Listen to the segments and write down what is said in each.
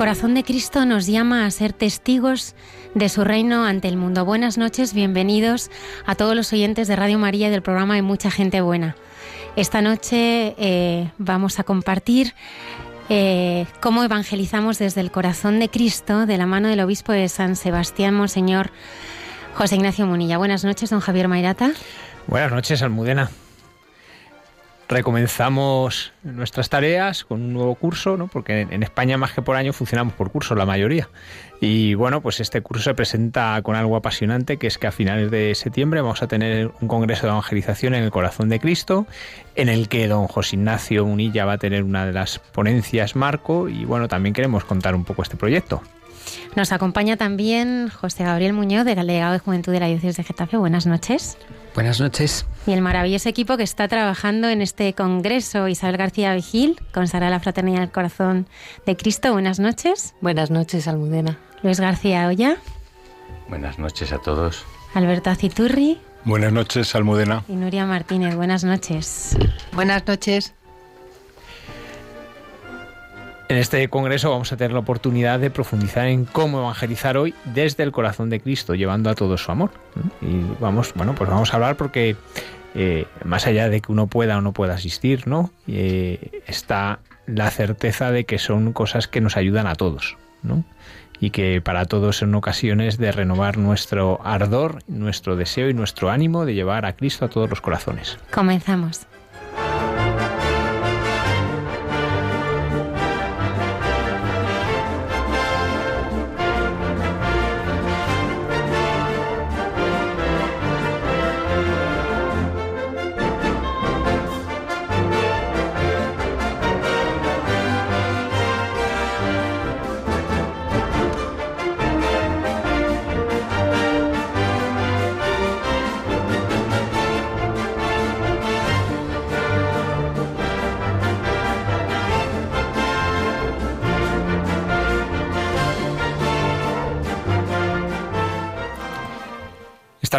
Corazón de Cristo nos llama a ser testigos de su reino ante el mundo. Buenas noches, bienvenidos a todos los oyentes de Radio María y del programa Hay mucha gente buena. Esta noche eh, vamos a compartir eh, cómo evangelizamos desde el corazón de Cristo de la mano del obispo de San Sebastián, Monseñor José Ignacio Munilla. Buenas noches, don Javier Mairata. Buenas noches, Almudena recomenzamos nuestras tareas con un nuevo curso, ¿no? porque en España más que por año funcionamos por curso la mayoría. Y bueno, pues este curso se presenta con algo apasionante, que es que a finales de septiembre vamos a tener un congreso de evangelización en el corazón de Cristo, en el que don José Ignacio Munilla va a tener una de las ponencias marco y bueno, también queremos contar un poco este proyecto. Nos acompaña también José Gabriel Muñoz, delegado de Juventud de la Diócesis de Getafe. Buenas noches. Buenas noches. Y el maravilloso equipo que está trabajando en este congreso, Isabel García Vigil, consagrada la Fraternidad del Corazón de Cristo. Buenas noches. Buenas noches, Almudena. Luis García Olla. Buenas noches a todos. Alberto Aciturri. Buenas noches, Almudena. Y Nuria Martínez. Buenas noches. Buenas noches. En este congreso vamos a tener la oportunidad de profundizar en cómo evangelizar hoy desde el corazón de Cristo, llevando a todo su amor. Y vamos, bueno, pues vamos a hablar porque eh, más allá de que uno pueda o no pueda asistir, ¿no? Eh, está la certeza de que son cosas que nos ayudan a todos, ¿no? Y que para todos son ocasiones de renovar nuestro ardor, nuestro deseo y nuestro ánimo de llevar a Cristo a todos los corazones. Comenzamos.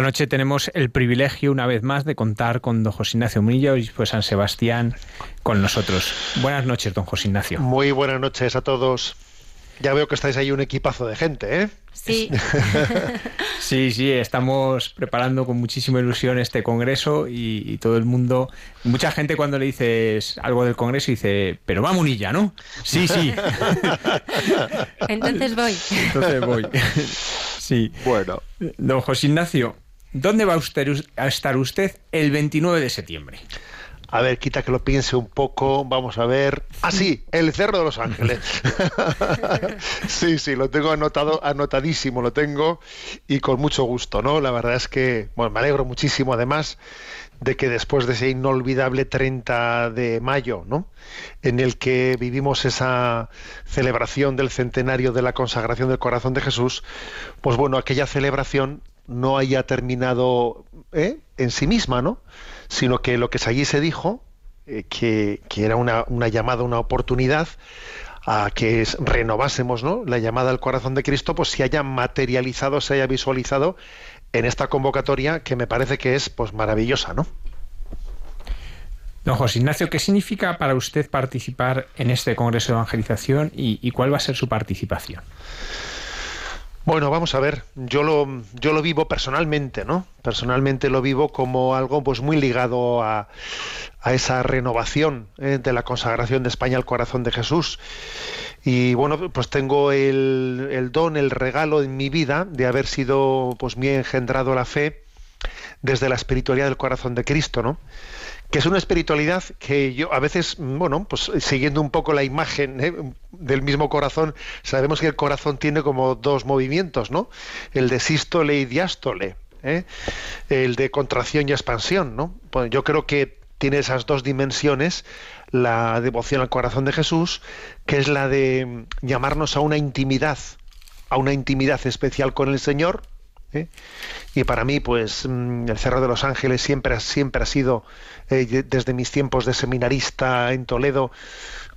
Esta noche tenemos el privilegio, una vez más, de contar con don José Ignacio Munilla y pues San Sebastián con nosotros. Buenas noches, don José Ignacio. Muy buenas noches a todos. Ya veo que estáis ahí un equipazo de gente, ¿eh? Sí. sí, sí, estamos preparando con muchísima ilusión este congreso y, y, todo el mundo, mucha gente cuando le dices algo del congreso dice, pero va Munilla, ¿no? Sí, sí. Entonces voy. Entonces voy. Sí. Bueno. Don José Ignacio, ¿dónde va usted a estar usted el 29 de septiembre? A ver, quita que lo piense un poco. Vamos a ver. Ah, sí, el Cerro de los Ángeles. sí, sí, lo tengo anotado, anotadísimo, lo tengo y con mucho gusto, ¿no? La verdad es que, bueno, me alegro muchísimo además de que después de ese inolvidable 30 de mayo, ¿no? En el que vivimos esa celebración del centenario de la consagración del corazón de Jesús, pues bueno, aquella celebración no haya terminado ¿eh? en sí misma, ¿no? sino que lo que allí se dijo, eh, que, que, era una, una, llamada, una oportunidad a que renovásemos ¿no? la llamada al corazón de Cristo, pues se haya materializado, se haya visualizado en esta convocatoria que me parece que es pues maravillosa, ¿no? Don José Ignacio, ¿qué significa para usted participar en este Congreso de Evangelización y, cuál va a ser su participación? Bueno, vamos a ver, yo lo, yo lo vivo personalmente, ¿no? Personalmente lo vivo como algo pues muy ligado a, a esa renovación ¿eh? de la consagración de España al corazón de Jesús. Y bueno, pues tengo el, el, don, el regalo en mi vida de haber sido pues muy engendrado la fe desde la espiritualidad del corazón de Cristo, ¿no? Que es una espiritualidad que yo a veces, bueno, pues siguiendo un poco la imagen ¿eh? del mismo corazón, sabemos que el corazón tiene como dos movimientos, ¿no? El de sístole y diástole, ¿eh? el de contracción y expansión, ¿no? Pues yo creo que tiene esas dos dimensiones la devoción al corazón de Jesús, que es la de llamarnos a una intimidad, a una intimidad especial con el Señor, ¿eh? Y para mí, pues mm, el Cerro de los Ángeles siempre, siempre ha sido, eh, desde mis tiempos de seminarista en Toledo,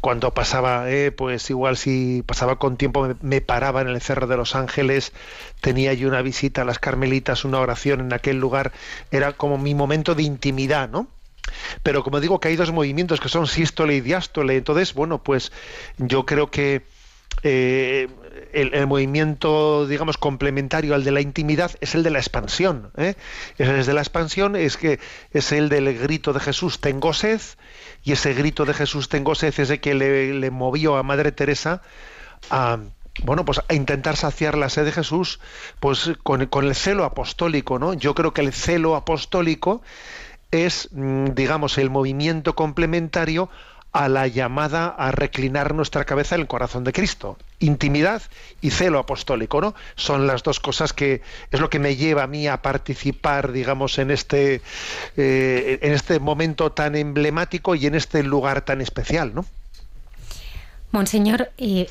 cuando pasaba, eh, pues igual si pasaba con tiempo, me, paraba en el Cerro de los Ángeles, tenía yo una visita a las Carmelitas, una oración en aquel lugar, era como mi momento de intimidad, ¿no? Pero como digo que hay dos movimientos que son sístole y diástole, entonces, bueno, pues yo creo que eh, el, movimiento, digamos, complementario al de la intimidad es el de la expansión. ¿eh? El de la expansión es que es el del grito de Jesús, tengo sed, y ese grito de Jesús, tengo sed, es el que le, movió a Madre Teresa a bueno, pues a intentar saciar la sed de Jesús, pues con, con, el celo apostólico, ¿no? Yo creo que el celo apostólico es, mm, digamos, el movimiento complementario a la llamada a reclinar nuestra cabeza en el corazón de Cristo. Intimidad y celo apostólico, ¿no? Son las dos cosas que es lo que me lleva a mí a participar, digamos, en este, eh, en este momento tan emblemático y en este lugar tan especial, ¿no? Monseñor, eh,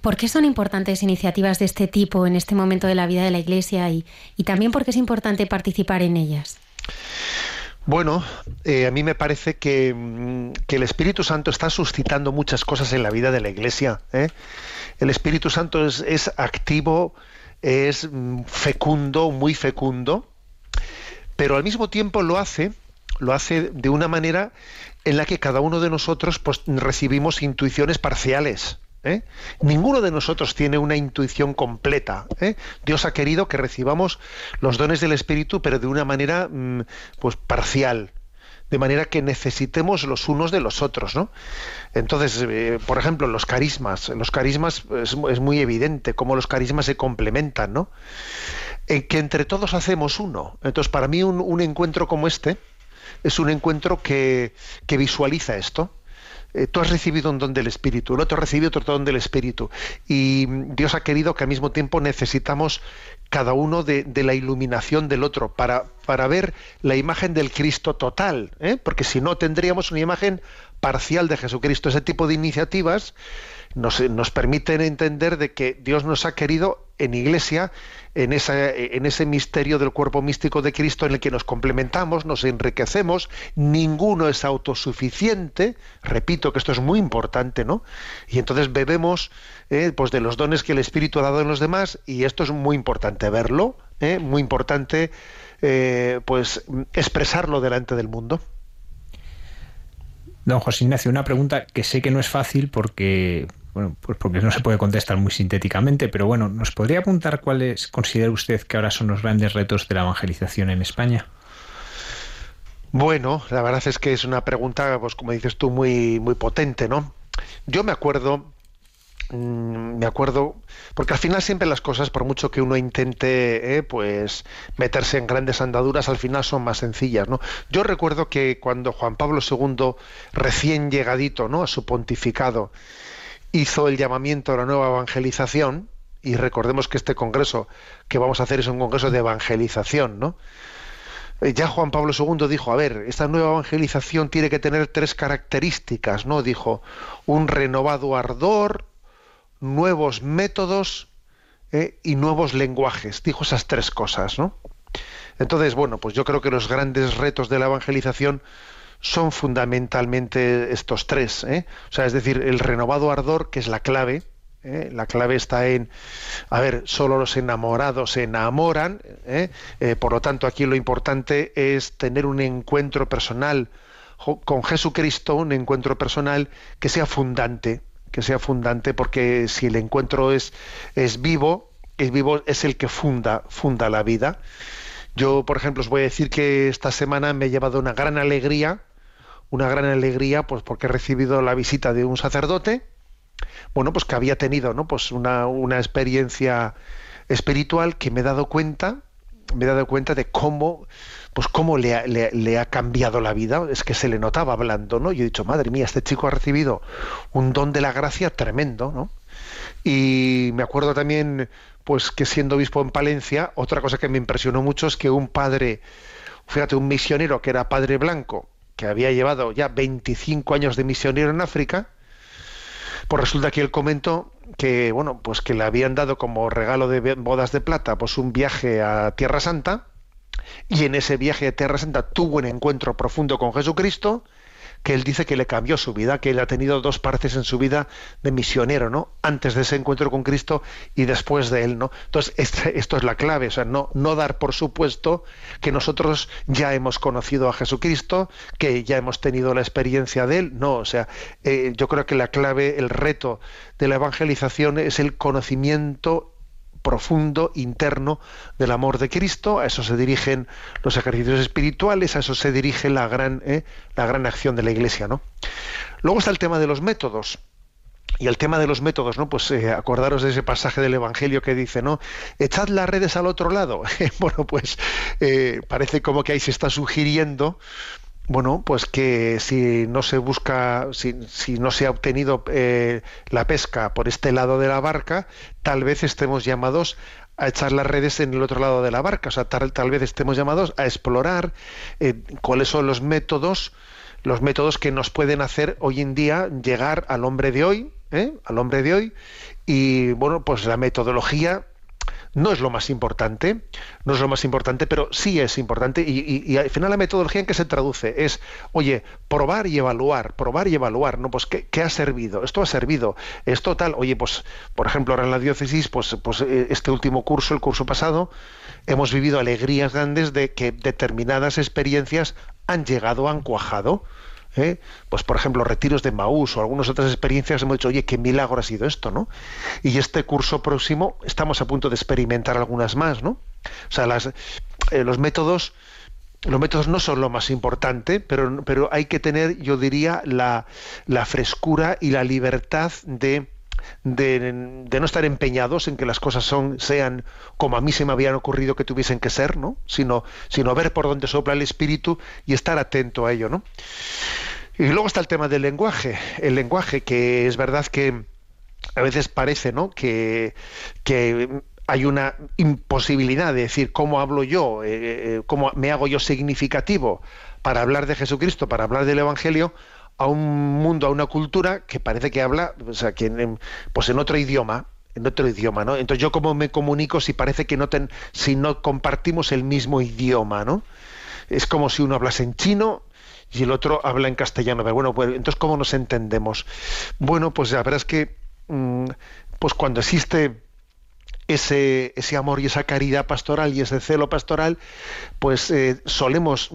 ¿por qué son importantes iniciativas de este tipo en este momento de la vida de la Iglesia y, y también por qué es importante participar en ellas? Bueno, eh, a mí me parece mm, que, el Espíritu Santo está suscitando muchas cosas en la vida de la Iglesia. ¿eh? El Espíritu Santo es, activo, es mm, fecundo, muy fecundo, pero al mismo tiempo lo hace, lo hace de una manera en la que cada uno de nosotros pues, recibimos intuiciones parciales. ¿Eh? Ninguno de nosotros tiene una intuición completa. ¿eh? Dios ha querido que recibamos los dones del Espíritu, pero de una manera mm, pues parcial, de manera que necesitemos los unos de los otros, ¿no? Entonces, eh, por ejemplo, los carismas, los carismas es, muy evidente cómo los carismas se complementan, ¿no? En que entre todos hacemos uno. Entonces, para mí un, encuentro como este es un encuentro que, que visualiza esto eh, tú has recibido un don del Espíritu, el otro ha recibido otro don del Espíritu. Y Dios ha querido que al mismo tiempo necesitamos cada uno de, la iluminación del otro para, para, ver la imagen del Cristo total, ¿eh? porque si no tendríamos una imagen parcial de Jesucristo. Ese tipo de iniciativas nos, nos permiten entender de que Dios nos ha querido en iglesia en, esa, en ese misterio del cuerpo místico de Cristo en el que nos complementamos, nos enriquecemos, ninguno es autosuficiente, repito que esto es muy importante, ¿no? Y entonces bebemos eh, pues de los dones que el Espíritu ha dado en los demás y esto es muy importante verlo, ¿eh? muy importante eh, pues expresarlo delante del mundo. Don José Ignacio, una pregunta que sé que no es fácil porque bueno, pues porque no se puede contestar muy sintéticamente, pero bueno, ¿nos podría apuntar cuáles considera usted que ahora son los grandes retos de la evangelización en España? Bueno, la verdad es que es una pregunta, pues como dices tú, muy, muy potente, ¿no? Yo me acuerdo, mm, me acuerdo, porque al final siempre las cosas, por mucho que uno intente, eh, pues meterse en grandes andaduras, al final son más sencillas, ¿no? Yo recuerdo que cuando Juan Pablo II, recién llegadito, ¿no? A su pontificado, hizo el llamamiento a la nueva evangelización, y recordemos que este congreso que vamos a hacer es un congreso de evangelización, ¿no? Eh, ya Juan Pablo II dijo, a ver, esta nueva evangelización tiene que tener tres características, ¿no? Dijo, un renovado ardor, nuevos métodos eh, y nuevos lenguajes. Dijo esas tres cosas, ¿no? Entonces, bueno, pues yo creo que los grandes retos de la evangelización son fundamentalmente estos tres. ¿eh? O sea, es decir, el renovado ardor, que es la clave, ¿eh? La clave está en, a ver, solo los enamorados se enamoran, ¿eh? Por lo tanto aquí lo importante es tener un encuentro personal con Jesucristo, un encuentro personal que sea fundante, que sea fundante, porque si el encuentro es, es vivo, es vivo, es el que funda, funda la vida. Yo, por ejemplo, os voy a decir que esta semana me he llevado una gran alegría, una gran alegría, pues porque he recibido la visita de un sacerdote, bueno, pues que había tenido, ¿no? Pues una, una experiencia espiritual que me he dado cuenta, me he dado cuenta de cómo, pues cómo le ha, le, ha cambiado la vida. Es que se le notaba hablando, ¿no? Yo he dicho, madre mía, este chico ha recibido un don de la gracia tremendo, ¿no? Y me acuerdo también, pues que siendo obispo en Palencia, otra cosa que me impresionó mucho es que un padre, fíjate, un misionero que era padre blanco, que había llevado ya 25 años de misionero en África, pues resulta que él comentó que, bueno, pues que le habían dado como regalo de bodas de plata, pues un viaje a Tierra Santa, y en ese viaje a Tierra Santa tuvo un encuentro profundo con Jesucristo, que él dice que le cambió su vida, que él ha tenido dos partes en su vida de misionero, ¿no? Antes de ese encuentro con Cristo y después de él, ¿no? Entonces, este, esto es la clave, o sea, no, no dar por supuesto que nosotros ya hemos conocido a Jesucristo, que ya hemos tenido la experiencia de él, no, o sea, eh, yo creo que la clave, el reto de la evangelización es el conocimiento profundo, interno del amor de Cristo, a eso se dirigen los ejercicios espirituales, a eso se dirige la gran, eh, la gran acción de la Iglesia. ¿no? Luego está el tema de los métodos. Y el tema de los métodos, ¿no? Pues eh, acordaros de ese pasaje del Evangelio que dice, ¿no? Echad las redes al otro lado. bueno, pues eh, parece como que ahí se está sugiriendo bueno, pues que si no se busca, si, si no se ha obtenido eh, la pesca por este lado de la barca, tal vez estemos llamados a echar las redes en el otro lado de la barca. O sea, tal, tal vez estemos llamados a explorar eh, cuáles son los métodos, los métodos que nos pueden hacer hoy en día llegar al hombre de hoy, ¿eh? al hombre de hoy. Y bueno, pues la metodología no es lo más importante, no es lo más importante, pero sí es importante y, al final la metodología en que se traduce es, oye, probar y evaluar, probar y evaluar, ¿no? Pues ¿qué, ha servido? Esto ha servido, esto tal, oye, pues por ejemplo ahora en la diócesis, pues, pues eh, este último curso, el curso pasado, hemos vivido alegrías grandes de que determinadas experiencias han llegado, han cuajado. ¿Eh? pues por ejemplo retiros de Maús o algunas otras experiencias hemos dicho oye qué milagro ha sido esto no y este curso próximo estamos a punto de experimentar algunas más no o sea eh, los métodos los métodos no son lo más importante, pero, pero hay que tener, yo diría, la frescura y la libertad de, de, no estar empeñados en que las cosas son, sean como a mí se me habían ocurrido que tuviesen que ser, ¿no? Sino, sino ver por dónde sopla el espíritu y estar atento a ello, ¿no? Y luego está el tema del lenguaje. El lenguaje, que es verdad que a veces parece, ¿no? Que, que hay una imposibilidad de decir cómo hablo yo, eh, eh, cómo me hago yo significativo para hablar de Jesucristo, para hablar del Evangelio, a un mundo, a una cultura que parece que habla, o sea, que en, pues en otro idioma, en otro idioma, ¿no? Entonces yo cómo me comunico si parece que no ten, si no compartimos el mismo idioma, ¿no? Es como si uno hablase en chino y el otro habla en castellano. Pero bueno, pues entonces cómo nos entendemos. Bueno, pues la verdad es que mm, pues cuando existe ese, ese amor y esa caridad pastoral y ese celo pastoral, pues eh, solemos,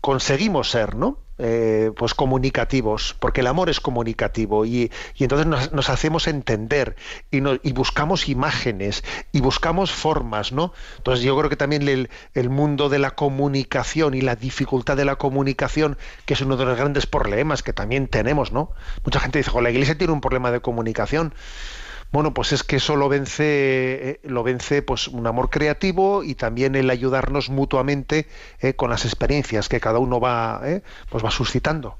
conseguimos ser, ¿no? Eh, pues comunicativos, porque el amor es comunicativo y, entonces nos, hacemos entender y, y, buscamos imágenes y buscamos formas, ¿no? Entonces yo creo que también el, el, mundo de la comunicación y la dificultad de la comunicación, que es uno de los grandes problemas que también tenemos, ¿no? Mucha gente dice, la iglesia tiene un problema de comunicación. Bueno, pues es que eso lo vence, eh, lo vence pues un amor creativo y también el ayudarnos mutuamente eh, con las experiencias que cada uno va, eh, pues va suscitando.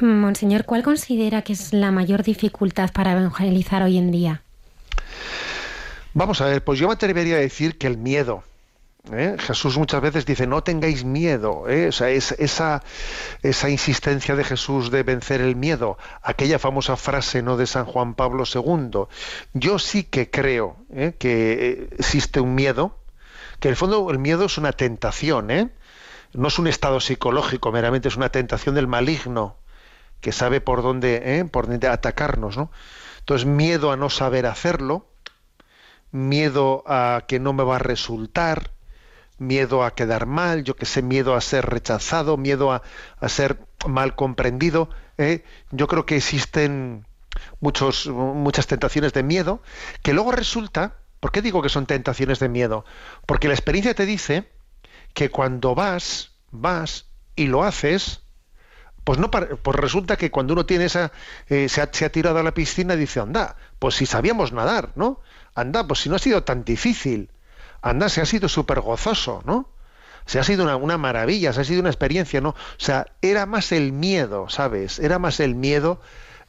Monseñor, ¿cuál considera que es la mayor dificultad para evangelizar hoy en día? Vamos a ver, pues yo me atrevería a decir que el miedo. ¿Eh? Jesús muchas veces dice, no tengáis miedo. ¿eh? O sea, es, esa, esa insistencia de Jesús de vencer el miedo, aquella famosa frase ¿no? de San Juan Pablo II. Yo sí que creo ¿eh? que existe un miedo, que en el fondo el miedo es una tentación, no es un estado psicológico, meramente es una tentación del maligno que sabe por dónde, por dónde atacarnos, ¿no? Entonces, miedo a no saber hacerlo, miedo a que no me va a resultar, miedo a quedar mal, yo que sé, miedo a ser rechazado, miedo a, a ser mal comprendido. ¿eh? Yo creo que existen muchos, muchas tentaciones de miedo que luego resulta, ¿por qué digo que son tentaciones de miedo? Porque la experiencia te dice que cuando vas, vas y lo haces, pues no pues resulta que cuando uno tiene esa eh, se, ha, se, ha, tirado a la piscina dice anda pues si sabíamos nadar no anda pues si no ha sido tan difícil anda se ha sido súper gozoso no se ha sido una, maravilla se ha sido una experiencia no o sea era más el miedo sabes era más el miedo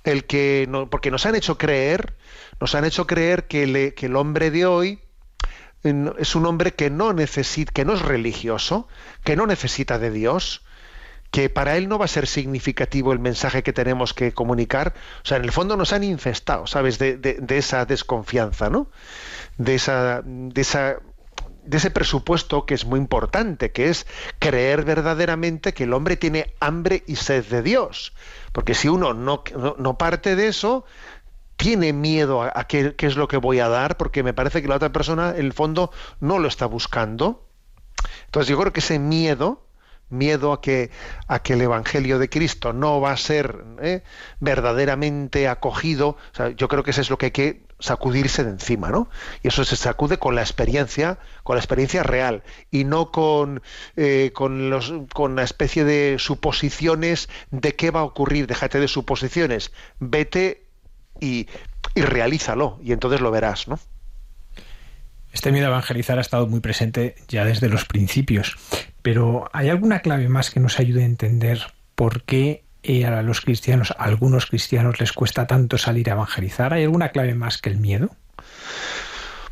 el que no, porque nos han hecho creer nos han hecho creer que, el hombre de hoy es un hombre que no necesita que no es religioso que no necesita de Dios que para él no va a ser significativo el mensaje que tenemos que comunicar. O sea, en el fondo nos han infestado, ¿sabes? De, de esa desconfianza, ¿no? De esa, de esa de ese presupuesto que es muy importante, que es creer verdaderamente que el hombre tiene hambre y sed de Dios. Porque si uno no, no, parte de eso, tiene miedo a, qué, qué, es lo que voy a dar, porque me parece que la otra persona, en el fondo, no lo está buscando. Entonces yo creo que ese miedo, miedo a que, a que el Evangelio de Cristo no va a ser ¿eh? verdaderamente acogido, yo creo que eso es lo que hay que sacudirse de encima, ¿no? Y eso se sacude con la experiencia, con la experiencia real, y no con, eh, con, los, con especie de suposiciones de qué va a ocurrir, déjate de suposiciones, vete y, y realízalo, y entonces lo verás, ¿no? Este miedo a evangelizar ha estado muy presente ya desde los principios, pero ¿hay alguna clave más que nos ayude a entender por qué eh, a los cristianos, a algunos cristianos les cuesta tanto salir a evangelizar? ¿Hay alguna clave más que el miedo?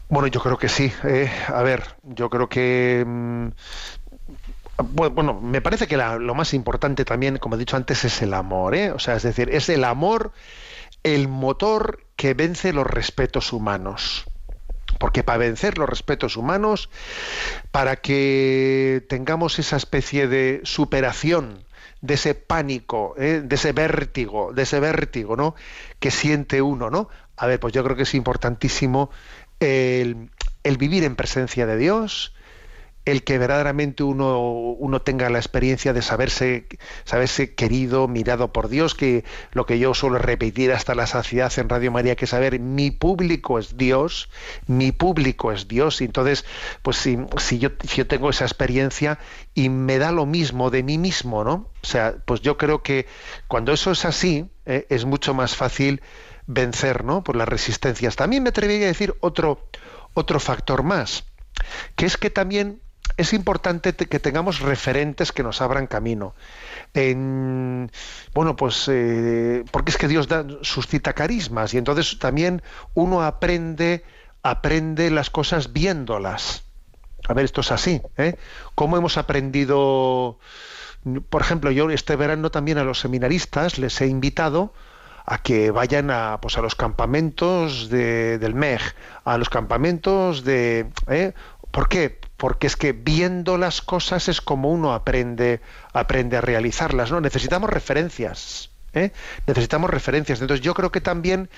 Bueno, yo creo que sí. Eh, a ver, yo creo que... Mmm, bueno, me parece que lo más importante también, como he dicho antes, es el amor. ¿eh? O sea, es decir, es el amor el motor que vence los respetos humanos porque para vencer los respetos humanos, para que tengamos esa especie de superación de ese pánico, ¿eh? de ese vértigo, de ese vértigo, ¿no? Que siente uno, ¿no? A ver, pues yo creo que es importantísimo el, el vivir en presencia de Dios, el que verdaderamente uno, uno tenga la experiencia de saberse, saberse querido, mirado por Dios, que lo que yo suelo repetir hasta la saciedad en Radio María, que saber mi público es Dios, mi público es Dios, y entonces, pues si, si, yo, si yo tengo esa experiencia y me da lo mismo de mí mismo, ¿no? O sea, pues yo creo que cuando eso es así, eh, es mucho más fácil vencer, ¿no? Por las resistencias. También me atrevería a decir otro, otro factor más, que es que también es importante que tengamos referentes que nos abran camino. En, bueno, pues eh, porque es que Dios da, suscita carismas y entonces también uno aprende, aprende las cosas viéndolas. A ver, esto es así. ¿eh? ¿Cómo hemos aprendido? Por ejemplo, yo este verano también a los seminaristas les he invitado a que vayan a, pues a los campamentos de, del MEG, a los campamentos de... ¿eh? ¿Por qué? porque es que viendo las cosas es como uno aprende, aprende a realizarlas, ¿no? Necesitamos referencias, ¿eh? Necesitamos referencias. Entonces yo creo que también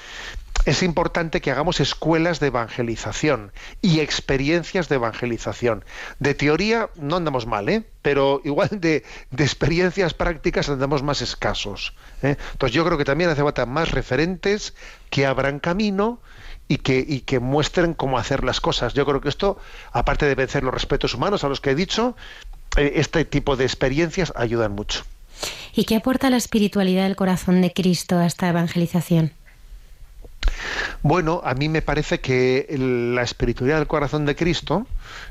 es importante que hagamos escuelas de evangelización y experiencias de evangelización. De teoría no andamos mal, ¿eh? pero igual de, de experiencias prácticas andamos más escasos. ¿eh? Entonces yo creo que también hace falta más referentes que abran camino y que, y que muestren cómo hacer las cosas. Yo creo que esto, aparte de vencer los respetos humanos a los que he dicho, eh, este tipo de experiencias ayudan mucho. ¿Y qué aporta la espiritualidad del corazón de Cristo a esta evangelización? Bueno, a mí me parece que la espiritualidad del corazón de Cristo,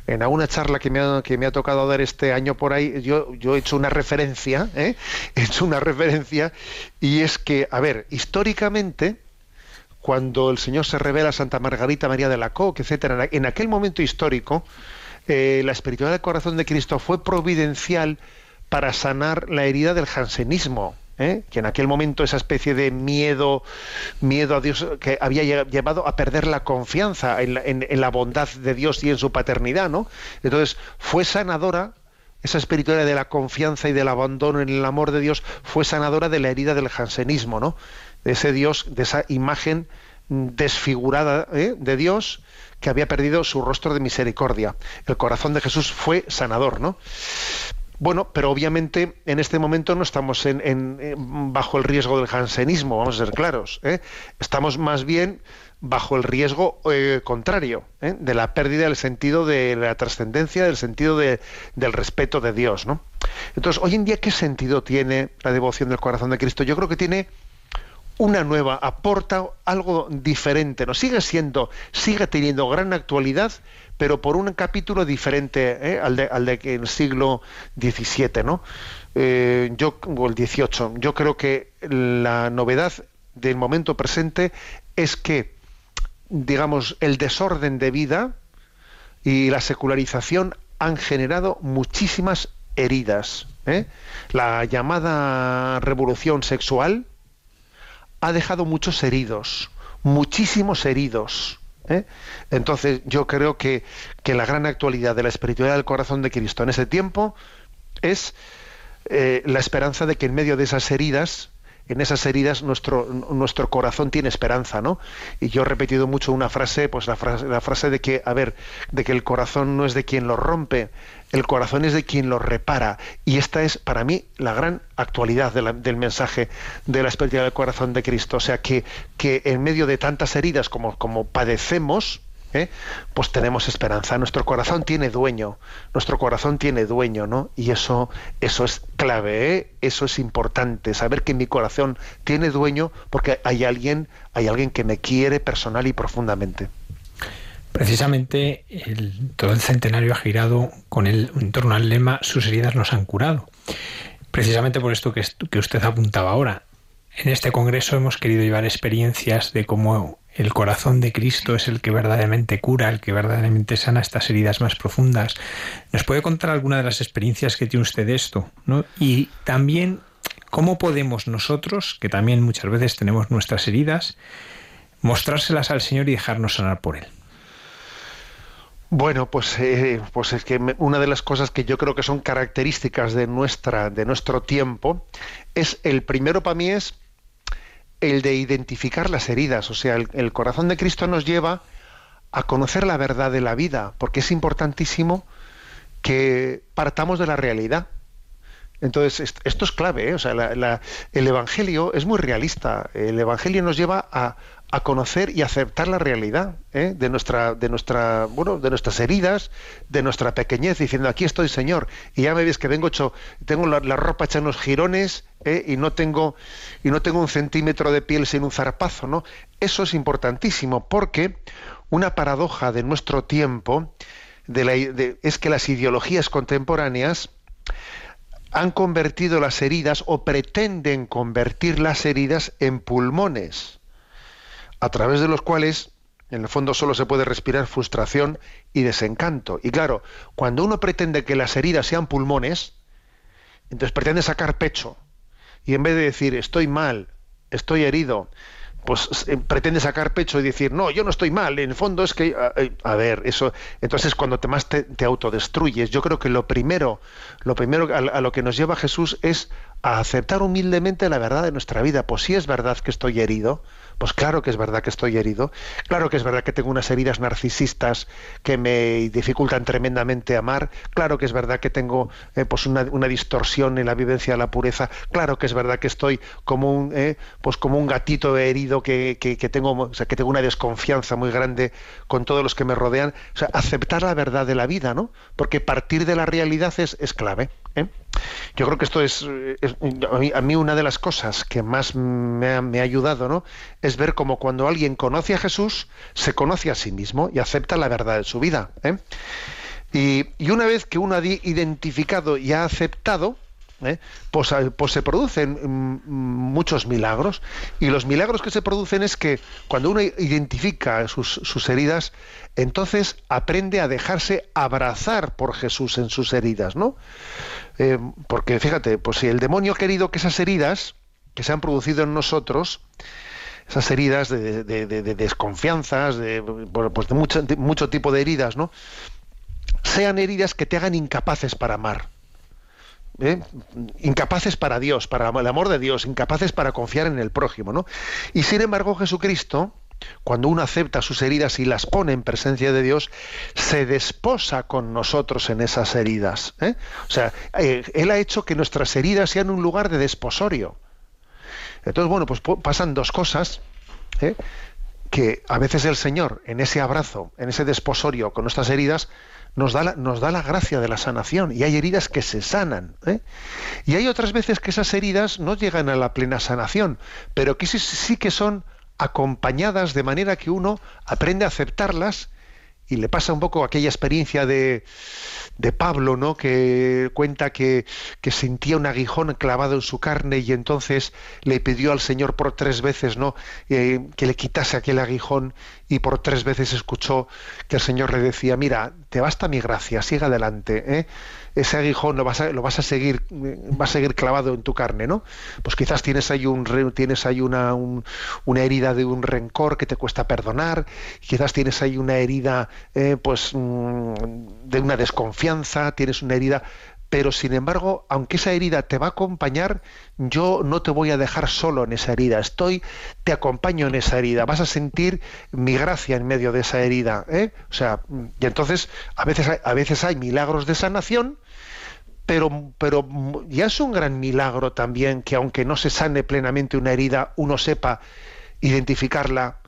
en alguna charla que me ha, que me ha tocado dar este año por ahí, yo, yo he hecho una referencia, ¿eh? he hecho una referencia, y es que, a ver, históricamente, cuando el Señor se revela a Santa Margarita María de la Coque, etcétera, en aquel momento histórico, eh, la espiritualidad del corazón de Cristo fue providencial para sanar la herida del jansenismo, ¿eh? que en aquel momento esa especie de miedo, miedo a Dios que había llevado a perder la confianza en la, en, en la bondad de Dios y en su paternidad, ¿no? Entonces fue sanadora esa espiritualidad de la confianza y del abandono en el amor de Dios fue sanadora de la herida del jansenismo, ¿no? De ese Dios, de esa imagen desfigurada ¿eh? de Dios que había perdido su rostro de misericordia. El corazón de Jesús fue sanador, ¿no? Bueno, pero obviamente en este momento no estamos en, bajo el riesgo del jansenismo, vamos a ser claros. ¿eh? Estamos más bien bajo el riesgo eh, contrario, de la pérdida del sentido de la trascendencia, del sentido del respeto de Dios. ¿no? Entonces, hoy en día, ¿qué sentido tiene la devoción del corazón de Cristo? Yo creo que tiene una nueva, aporta algo diferente, ¿no? Sigue siendo, sigue teniendo gran actualidad, pero por un capítulo diferente ¿eh? al de al de el siglo XVII, ¿no? Eh, yo o el XVIII. Yo creo que la novedad del momento presente es que, digamos, el desorden de vida y la secularización han generado muchísimas heridas. ¿eh? La llamada revolución sexual ha dejado muchos heridos, muchísimos heridos. ¿eh? Entonces yo creo que, la gran actualidad de la espiritualidad del corazón de Cristo en ese tiempo es eh, la esperanza de que en medio de esas heridas en esas heridas nuestro, nuestro corazón tiene esperanza, ¿no? Y yo he repetido mucho una frase, pues la frase, la frase de que, a ver, de que el corazón no es de quien lo rompe, el corazón es de quien lo repara. Y esta es para mí la gran actualidad del mensaje de la espiritualidad del corazón de Cristo. O sea, que, que en medio de tantas heridas como, como padecemos, ¿eh? pues tenemos esperanza. Nuestro corazón tiene dueño, nuestro corazón tiene dueño, ¿no? Y eso, eso es clave, ¿eh? eso es importante, saber que mi corazón tiene dueño porque hay alguien, hay alguien que me quiere personal y profundamente. Precisamente todo el centenario ha girado con el, en torno al lema Sus heridas nos han curado. Precisamente por esto que, que usted apuntaba ahora. En este congreso hemos querido llevar experiencias de cómo el corazón de Cristo es el que verdaderamente cura, el que verdaderamente sana estas heridas más profundas. ¿Nos puede contar alguna de las experiencias que tiene usted de esto? Y también, ¿cómo podemos nosotros, que también muchas veces tenemos nuestras heridas, mostrárselas al Señor y dejarnos sanar por Él? Bueno, pues, eh, pues es que una de las cosas que yo creo que son características de nuestra, de nuestro tiempo, es el primero para mí es el de identificar las heridas. O sea, el, corazón de Cristo nos lleva a conocer la verdad de la vida, porque es importantísimo que partamos de la realidad. Entonces, esto es clave, ¿eh? o sea, el Evangelio es muy realista. El Evangelio nos lleva a, a conocer y aceptar la realidad ¿eh? de nuestra de nuestra bueno de nuestras heridas de nuestra pequeñez diciendo aquí estoy señor y ya me ves que vengo hecho tengo la, ropa hecha en los jirones ¿eh? y no tengo y no tengo un centímetro de piel sin un zarpazo no eso es importantísimo porque una paradoja de nuestro tiempo es que las ideologías contemporáneas han convertido las heridas o pretenden convertir las heridas en pulmones a través de los cuales en el fondo solo se puede respirar frustración y desencanto. Y claro, cuando uno pretende que las heridas sean pulmones, entonces pretende sacar pecho. Y en vez de decir estoy mal, estoy herido, pues eh, pretende sacar pecho y decir, no, yo no estoy mal, en el fondo es que, a, eh, ver, eso, entonces cuando te más te, autodestruyes, yo creo que lo primero, lo primero a, lo que nos lleva Jesús es a aceptar humildemente la verdad de nuestra vida. Pues si es verdad que estoy herido, pues claro que es verdad que estoy herido, claro que es verdad que tengo unas heridas narcisistas que me dificultan tremendamente amar, claro que es verdad que tengo eh, pues una, distorsión en la vivencia de la pureza, claro que es verdad que estoy como un, eh, pues como un gatito herido que, que, tengo, o sea, que tengo una desconfianza muy grande con todos los que me rodean, o sea, aceptar la verdad de la vida, ¿no? Porque partir de la realidad es, es clave. ¿Eh? Yo creo que esto es, a, mí, una de las cosas que más me ha, me ha, ayudado, ¿no? Es ver cómo cuando alguien conoce a Jesús, se conoce a sí mismo y acepta la verdad de su vida. ¿eh? Y, una vez que uno ha identificado y ha aceptado, ¿eh? pues, pues, se producen mm, muchos milagros y los milagros que se producen es que cuando uno identifica sus, heridas entonces aprende a dejarse abrazar por Jesús en sus heridas no eh, porque fíjate pues si el demonio ha querido que esas heridas que se han producido en nosotros esas heridas de, desconfianzas de, pues de mucho, de mucho tipo de heridas no sean heridas que te hagan incapaces para amar ¿eh? incapaces para Dios, para el amor de Dios, incapaces para confiar en el prójimo, ¿no? Y sin embargo Jesucristo, cuando uno acepta sus heridas y las pone en presencia de Dios, se desposa con nosotros en esas heridas. ¿eh? O sea, eh, Él ha hecho que nuestras heridas sean un lugar de desposorio. Entonces, bueno, pues pasan dos cosas. ¿eh? Que a veces el Señor, en ese abrazo, en ese desposorio con nuestras heridas, nos da, la, nos da la gracia de la sanación y hay heridas que se sanan. Y hay otras veces que esas heridas no llegan a la plena sanación, pero que sí que son acompañadas de manera que uno aprende a aceptarlas y le pasa un poco aquella experiencia de, de Pablo, ¿no? que cuenta que, que, sentía un aguijón clavado en su carne y entonces le pidió al Señor por tres veces ¿no? Eh, que le quitase aquel aguijón y por tres veces escuchó que el Señor le decía, mira, te basta mi gracia, sigue adelante. ¿eh? ese aguijón lo vas a, lo vas a seguir va a seguir clavado en tu carne, ¿no? Pues quizás tienes ahí un tienes ahí una, una herida de un rencor que te cuesta perdonar, quizás tienes ahí una herida eh, pues mm, de una desconfianza, tienes una herida pero sin embargo, aunque esa herida te va a acompañar, yo no te voy a dejar solo en esa herida. Estoy, te acompaño en esa herida. Vas a sentir mi gracia en medio de esa herida. ¿eh? O sea, y entonces a veces hay, a veces hay milagros de sanación pero, pero ya es un gran milagro también que aunque no se sane plenamente una herida, uno sepa identificarla,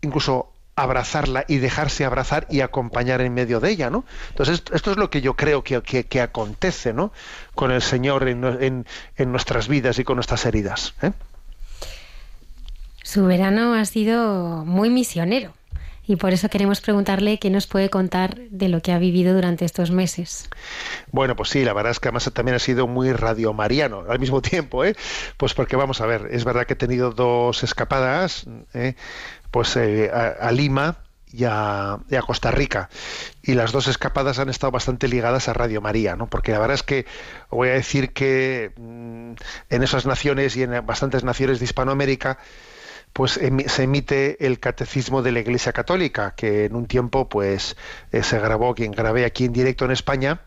incluso abrazarla y dejarse abrazar y acompañar en medio de ella, ¿no? Entonces esto es lo que yo creo que, que, acontece, ¿no? Con el Señor en, en, nuestras vidas y con nuestras heridas. ¿eh? Su verano ha sido muy misionero y por eso queremos preguntarle qué nos puede contar de lo que ha vivido durante estos meses. Bueno, pues sí, la verdad es que además también ha sido muy radiomariano al mismo tiempo, ¿eh? Pues porque vamos a ver, es verdad que he tenido dos escapadas, ¿eh? Pues eh, a, Lima y a, Costa Rica. Y las dos escapadas han estado bastante ligadas a Radio María, ¿no? Porque la verdad es que voy a decir que mm, en esas naciones y en bastantes naciones de Hispanoamérica, pues se emite el catecismo de la Iglesia Católica, que en un tiempo pues eh, se grabó, quien grabé aquí en directo en España,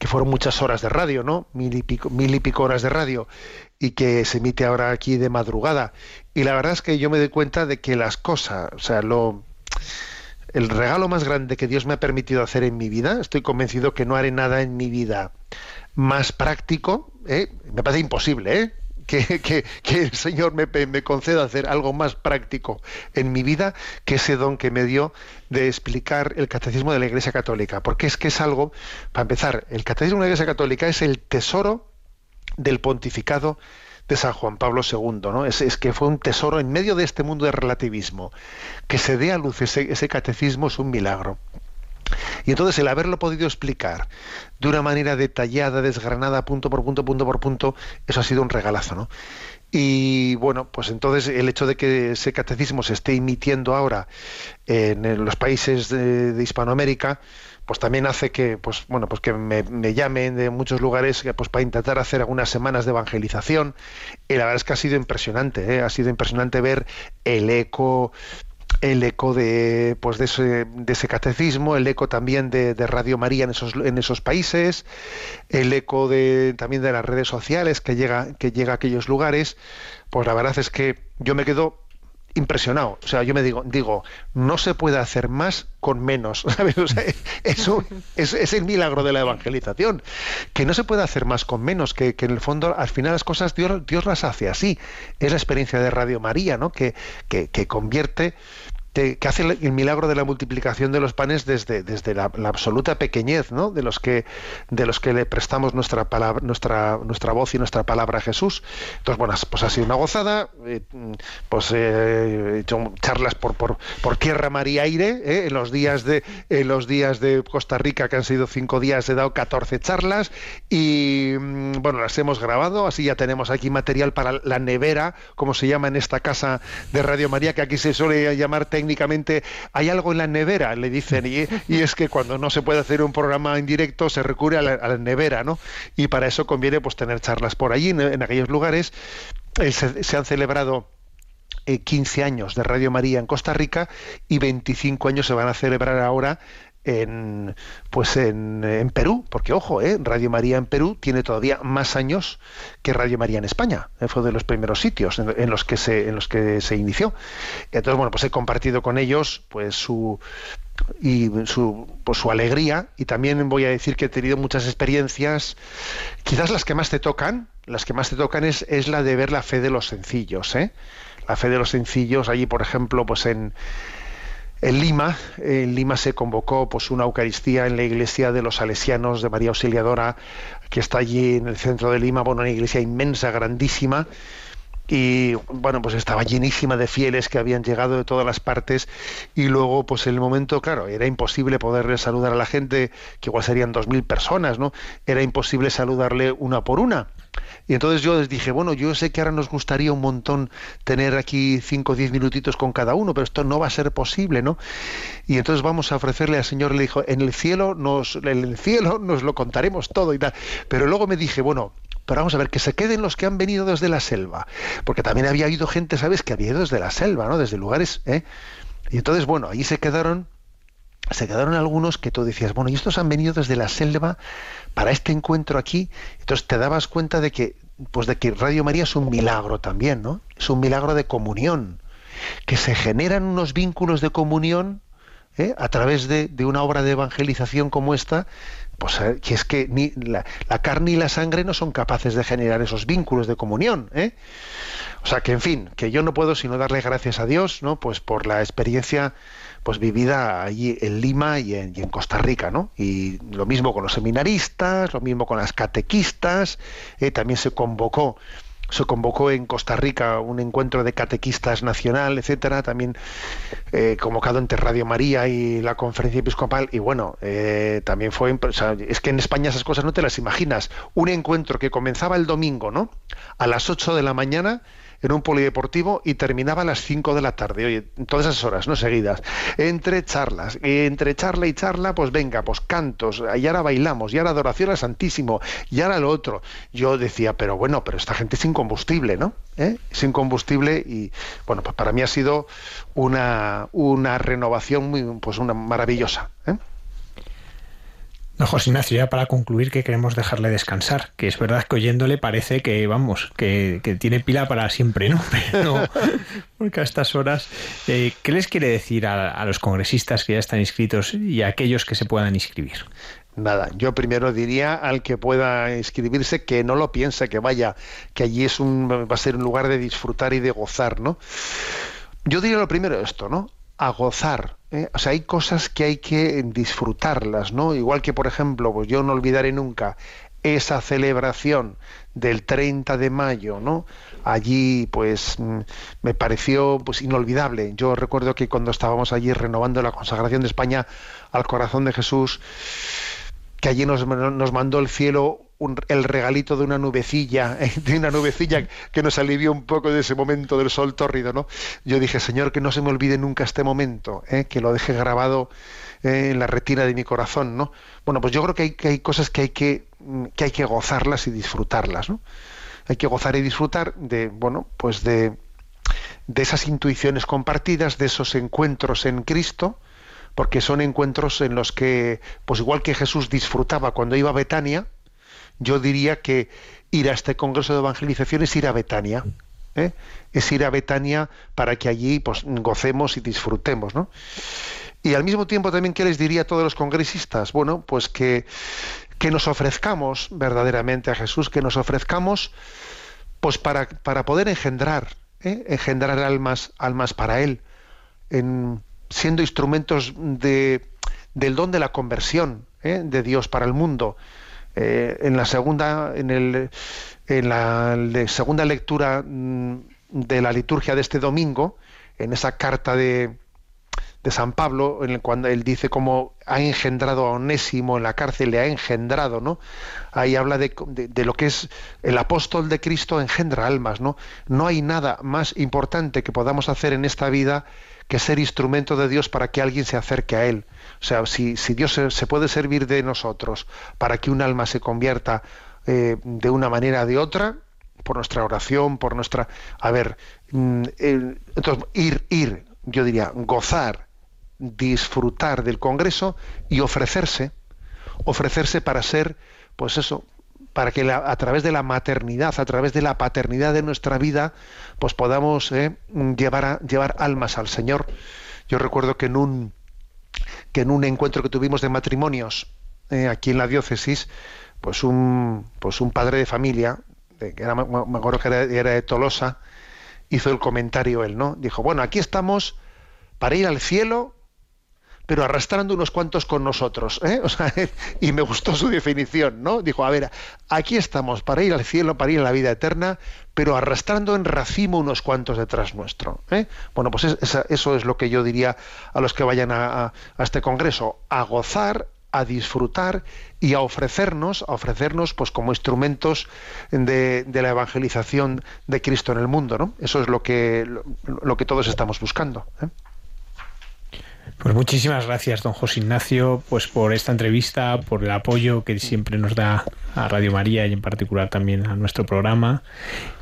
que fueron muchas horas de radio, ¿no? Mil y pico, mil y pico horas de radio, y que se emite ahora aquí de madrugada. Y la verdad es que yo me doy cuenta de que las cosas, o sea, lo el regalo más grande que Dios me ha permitido hacer en mi vida, estoy convencido que no haré nada en mi vida más práctico, ¿eh? me parece imposible, ¿eh? Que, el Señor me, me, conceda hacer algo más práctico en mi vida que ese don que me dio de explicar el catecismo de la Iglesia Católica. Porque es que es algo, para empezar, el catecismo de la Iglesia Católica es el tesoro del pontificado de San Juan Pablo II, ¿no? Es, es, que fue un tesoro en medio de este mundo de relativismo. Que se dé a luz ese, ese catecismo es un milagro. Y entonces el haberlo podido explicar de una manera detallada, desgranada, punto por punto, punto por punto, eso ha sido un regalazo, ¿no? Y bueno, pues entonces el hecho de que ese catecismo se esté emitiendo ahora en los países de, Hispanoamérica, pues también hace que, pues bueno, pues que me, llamen de muchos lugares pues para intentar hacer algunas semanas de evangelización. Y la verdad es que ha sido impresionante, ¿eh? ha sido impresionante ver el eco el eco de, pues de, ese, de ese catecismo, el eco también de, Radio María en esos, en esos países, el eco de, también de las redes sociales que llega, que llega a aquellos lugares, pues la verdad es que yo me quedo impresionado. O sea, yo me digo, digo, no se puede hacer más con menos. eso es, el milagro de la evangelización. Que no se puede hacer más con menos, que, en el fondo al final las cosas Dios, Dios las hace así. Es la experiencia de Radio María, ¿no? Que, que, que convierte que, hace el milagro de la multiplicación de los panes desde, desde la, absoluta pequeñez ¿no? de los que de los que le prestamos nuestra palabra nuestra nuestra voz y nuestra palabra a Jesús entonces bueno pues ha sido una gozada eh, pues eh, he hecho charlas por, por, por tierra mar y aire ¿eh? en los días de en los días de Costa Rica que han sido cinco días he dado 14 charlas y mm, bueno las hemos grabado así ya tenemos aquí material para la nevera como se llama en esta casa de Radio María que aquí se suele llamar técnicamente hay algo en la nevera, le dicen, y, es que cuando no se puede hacer un programa en directo se recurre a la, nevera, ¿no? Y para eso conviene pues tener charlas por allí, en, aquellos lugares. Eh, se, han celebrado 15 eh, años de Radio María en Costa Rica y 25 años se van a celebrar ahora en pues en, Perú, porque ojo, ¿eh? Radio María en Perú tiene todavía más años que Radio María en España. ¿eh? Fue de los primeros sitios en, los que se en los que se inició. Entonces, bueno, pues he compartido con ellos pues su y su, pues, su alegría y también voy a decir que he tenido muchas experiencias quizás las que más te tocan las que más te tocan es, es la de ver la fe de los sencillos ¿eh? la fe de los sencillos allí por ejemplo pues en en Lima, en Lima se convocó pues una Eucaristía en la iglesia de los Salesianos de María Auxiliadora, que está allí en el centro de Lima, bueno, una iglesia inmensa, grandísima, y bueno, pues estaba llenísima de fieles que habían llegado de todas las partes y luego pues en el momento, claro, era imposible poderle saludar a la gente, que igual serían dos mil personas, ¿no? Era imposible saludarle una por una. Y entonces yo les dije, bueno, yo sé que ahora nos gustaría un montón tener aquí cinco o diez minutitos con cada uno, pero esto no va a ser posible, ¿no? Y entonces vamos a ofrecerle al Señor, le dijo, en el cielo nos, en el cielo nos lo contaremos todo y tal. Pero luego me dije, bueno, pero vamos a ver, que se queden los que han venido desde la selva, porque también había habido gente, ¿sabes?, que había ido desde la selva, ¿no? Desde lugares, ¿eh? Y entonces, bueno, ahí se quedaron se quedaron algunos que tú decías, bueno, y estos han venido desde la selva para este encuentro aquí, entonces te dabas cuenta de que, pues de que Radio María es un milagro también, ¿no? Es un milagro de comunión, que se generan unos vínculos de comunión ¿eh? a través de, de, una obra de evangelización como esta, pues eh, que es que ni la, la, carne y la sangre no son capaces de generar esos vínculos de comunión, ¿eh? O sea que en fin, que yo no puedo sino darle gracias a Dios, ¿no? Pues por la experiencia pues vivida allí en Lima y en, Costa Rica, ¿no? Y lo mismo con los seminaristas, lo mismo con las catequistas, eh, también se convocó se convocó en Costa Rica un encuentro de catequistas nacional, etcétera, también eh, convocado entre Radio María y la Conferencia Episcopal, y bueno, eh, también fue, o es que en España esas cosas no te las imaginas, un encuentro que comenzaba el domingo, ¿no? A las 8 de la mañana en un polideportivo y terminaba a las 5 de la tarde, oye, todas esas horas, no seguidas, entre charlas, entre charla y charla, pues venga, pues cantos, y ahora bailamos, y ahora adoración al Santísimo, y ahora lo otro. Yo decía, pero bueno, pero esta gente es incombustible, ¿no? ¿Eh? Sin combustible y bueno, pues para mí ha sido una, una renovación muy, pues una maravillosa. ¿eh? No, José Ignacio, ya para concluir que queremos dejarle descansar, que es verdad que oyéndole parece que, vamos, que, tiene pila para siempre, ¿no? Pero, porque a estas horas, eh, ¿qué les quiere decir a, los congresistas que ya están inscritos y a aquellos que se puedan inscribir? Nada, yo primero diría al que pueda inscribirse que no lo piense, que vaya, que allí es un, va a ser un lugar de disfrutar y de gozar, ¿no? Yo diría lo primero esto, ¿no? A gozar, ¿eh? O sea, hay cosas que hay que disfrutarlas, ¿no? Igual que, por ejemplo, pues yo no olvidaré nunca esa celebración del 30 de mayo, ¿no? Allí, pues, mm, me pareció pues inolvidable. Yo recuerdo que cuando estábamos allí renovando la consagración de España al corazón de Jesús, que allí nos, nos mandó el cielo el regalito de una nubecilla, de una nubecilla que nos alivió un poco de ese momento del sol tórrido, ¿no? Yo dije, Señor, que no se me olvide nunca este momento, ¿eh? que lo deje grabado eh, en la retina de mi corazón, ¿no? Bueno, pues yo creo que hay, que hay cosas que hay que, que hay que gozarlas y disfrutarlas, ¿no? Hay que gozar y disfrutar de, bueno, pues de, de esas intuiciones compartidas, de esos encuentros en Cristo, porque son encuentros en los que, pues igual que Jesús disfrutaba cuando iba a Betania, yo diría que ir a este congreso de evangelización es ir a Betania. ¿eh? Es ir a Betania para que allí pues, gocemos y disfrutemos. ¿no? Y al mismo tiempo también, ¿qué les diría a todos los congresistas? Bueno, pues que, que nos ofrezcamos verdaderamente a Jesús, que nos ofrezcamos pues para, para poder engendrar, ¿eh? engendrar almas, almas para Él, en, siendo instrumentos de, del don de la conversión ¿eh? de Dios para el mundo eh, en la segunda, en, el, en la segunda lectura mm, de la liturgia de este domingo, en esa carta de, de San Pablo, en el, cuando él dice cómo ha engendrado a Onésimo en la cárcel, le ha engendrado, ¿no? Ahí habla de, de, lo que es el apóstol de Cristo engendra almas, ¿no? No hay nada más importante que podamos hacer en esta vida que ser instrumento de Dios para que alguien se acerque a Él. O sea, si, si Dios se, puede servir de nosotros para que un alma se convierta eh, de una manera o de otra, por nuestra oración, por nuestra... A ver, mm, entonces, ir, ir, yo diría, gozar disfrutar del Congreso y ofrecerse, ofrecerse para ser, pues eso, para que a través de la maternidad, a través de la paternidad de nuestra vida, pues podamos eh, llevar, llevar almas al Señor. Yo recuerdo que en un, que en un encuentro que tuvimos de matrimonios eh, aquí en la diócesis, pues un, pues un padre de familia, que era, me acuerdo que era, era de Tolosa, hizo el comentario él, ¿no? Dijo, bueno, aquí estamos para ir al cielo pero arrastrando unos cuantos con nosotros. ¿eh? y me gustó su definición, ¿no? Dijo, a ver, aquí estamos para ir al cielo, para ir a la vida eterna, pero arrastrando en racimo unos cuantos detrás nuestro. ¿eh? Bueno, pues eso es lo que yo diría a los que vayan a, este congreso, a gozar, a disfrutar y a ofrecernos, a ofrecernos pues como instrumentos de, la evangelización de Cristo en el mundo, ¿no? Eso es lo que, lo, que todos estamos buscando. ¿eh? Pues muchísimas gracias, don José Ignacio, pues por esta entrevista, por el apoyo que siempre nos da a Radio María y en particular también a nuestro programa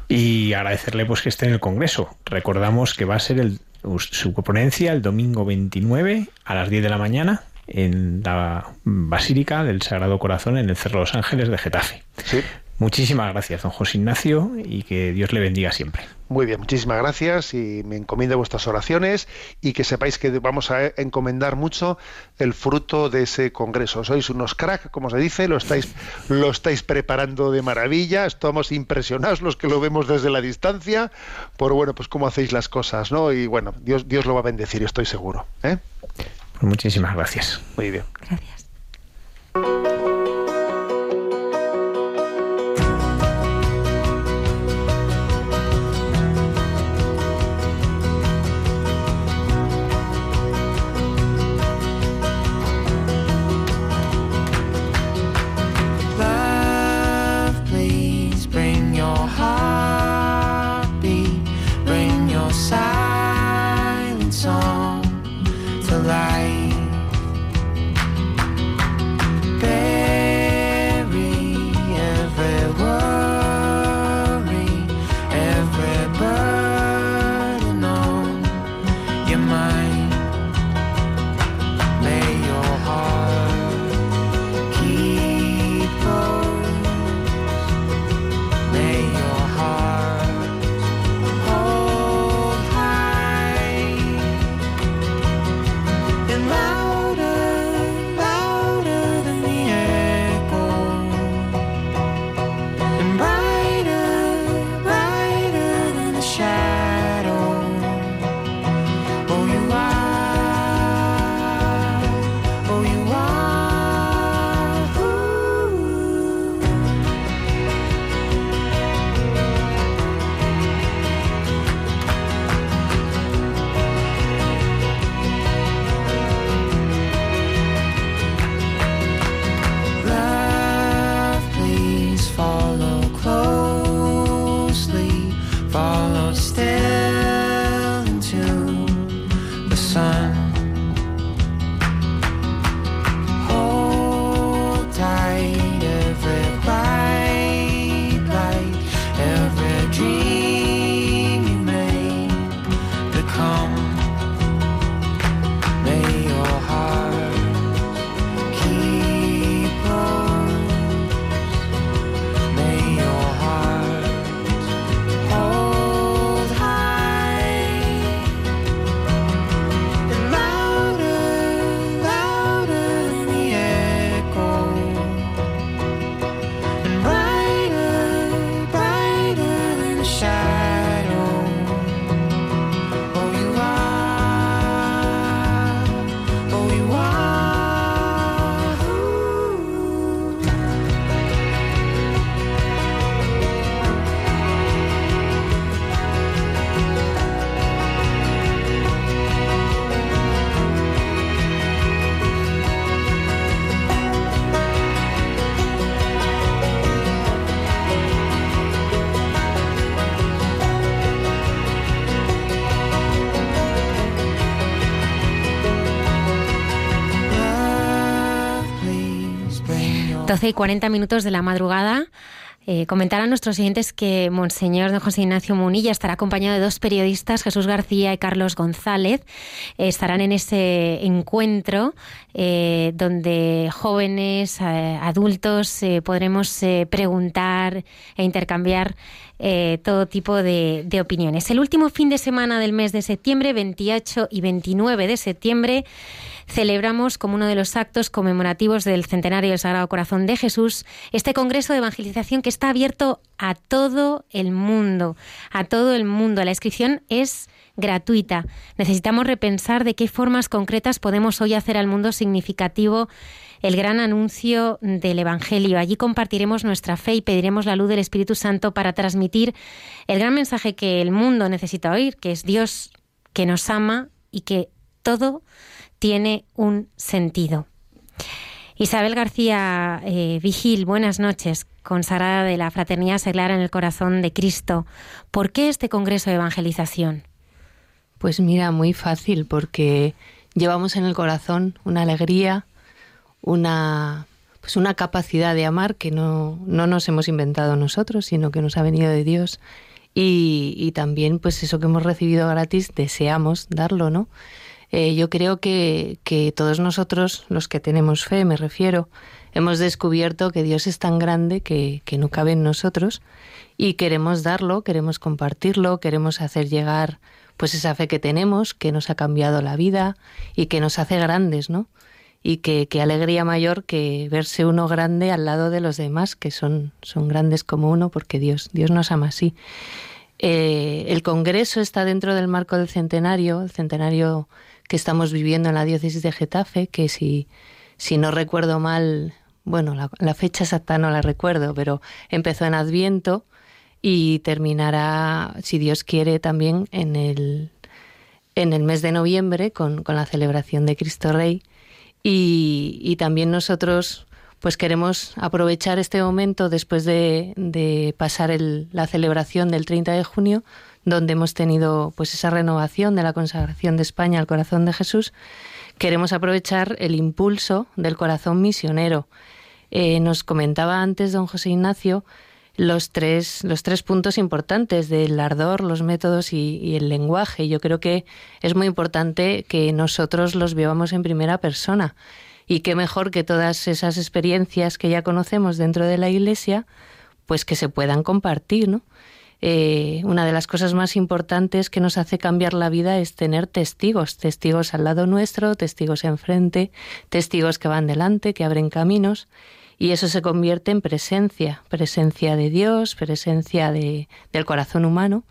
y agradecerle pues que esté en el Congreso. Recordamos que va a ser el, su ponencia el domingo 29 a las 10 de la mañana en la Basílica del Sagrado Corazón en el Cerro de los Ángeles de Getafe. Sí. Muchísimas gracias, don José Ignacio, y que Dios le bendiga siempre. Muy bien, muchísimas gracias y me encomiendo vuestras oraciones y que sepáis que vamos a encomendar mucho el fruto de ese congreso. Sois unos crack, como se dice, lo estáis, lo estáis preparando de maravilla, estamos impresionados los que lo vemos desde la distancia por bueno, pues cómo hacéis las cosas, ¿no? Y bueno, Dios, Dios lo va a bendecir, estoy seguro. ¿eh? Pues muchísimas gracias. Muy bien. Gracias. Y 40 minutos de la madrugada Eh, comentar a nuestros siguientes que Monseñor don José Ignacio Munilla estará acompañado de dos periodistas, Jesús García y Carlos González. estarán en ese encuentro donde jóvenes, adultos, podremos preguntar e intercambiar todo tipo de, de opiniones. El último fin de semana del mes de septiembre, 28 y 29 de septiembre, celebramos como uno de los actos conmemorativos del centenario del Sagrado Corazón de Jesús este Congreso de Evangelización que está abierto a todo el mundo, a todo el mundo. La inscripción es gratuita. Necesitamos repensar de qué formas concretas podemos hoy hacer al mundo significativo el gran anuncio del Evangelio. Allí compartiremos nuestra fe y pediremos la luz del Espíritu Santo para transmitir el gran mensaje que el mundo necesita oír, que es Dios que nos ama y que todo tiene un sentido. Isabel García eh, Vigil, buenas noches, consagrada de la Fraternidad Seglar en el Corazón de Cristo. ¿Por qué este Congreso de Evangelización? Pues mira, muy fácil, porque llevamos en el corazón una alegría, una, pues una capacidad de amar que no, no nos hemos inventado nosotros, sino que nos ha venido de Dios. Y, y también, pues eso que hemos recibido gratis, deseamos darlo, ¿no? Eh, yo creo que, que todos nosotros, los que tenemos fe, me refiero, hemos descubierto que Dios es tan grande que, que no cabe en nosotros y queremos darlo, queremos compartirlo, queremos hacer llegar pues esa fe que tenemos, que nos ha cambiado la vida y que nos hace grandes, ¿no? Y que, qué alegría mayor que verse uno grande al lado de los demás, que son, son grandes como uno, porque Dios, Dios nos ama así. Eh, el Congreso está dentro del marco del centenario, el centenario que estamos viviendo en la diócesis de Getafe, que si, si no recuerdo mal, bueno, la, fecha exacta no la recuerdo, pero empezó en Adviento y terminará, si Dios quiere, también en el, en el mes de noviembre con, con la celebración de Cristo Rey. Y, y, también nosotros pues queremos aprovechar este momento después de, de pasar el, la celebración del 30 de junio donde hemos tenido pues esa renovación de la consagración de España al corazón de Jesús, queremos aprovechar el impulso del corazón misionero. Eh, nos comentaba antes don José Ignacio los tres, los tres puntos importantes del ardor, los métodos y, el lenguaje. Yo creo que es muy importante que nosotros los vivamos en primera persona. Y qué mejor que todas esas experiencias que ya conocemos dentro de la Iglesia, pues que se puedan compartir, ¿no? Eh, una de las cosas más importantes que nos hace cambiar la vida es tener testigos, testigos al lado nuestro, testigos enfrente, testigos que van delante, que abren caminos, y eso se convierte en presencia, presencia de Dios, presencia de, del corazón humano,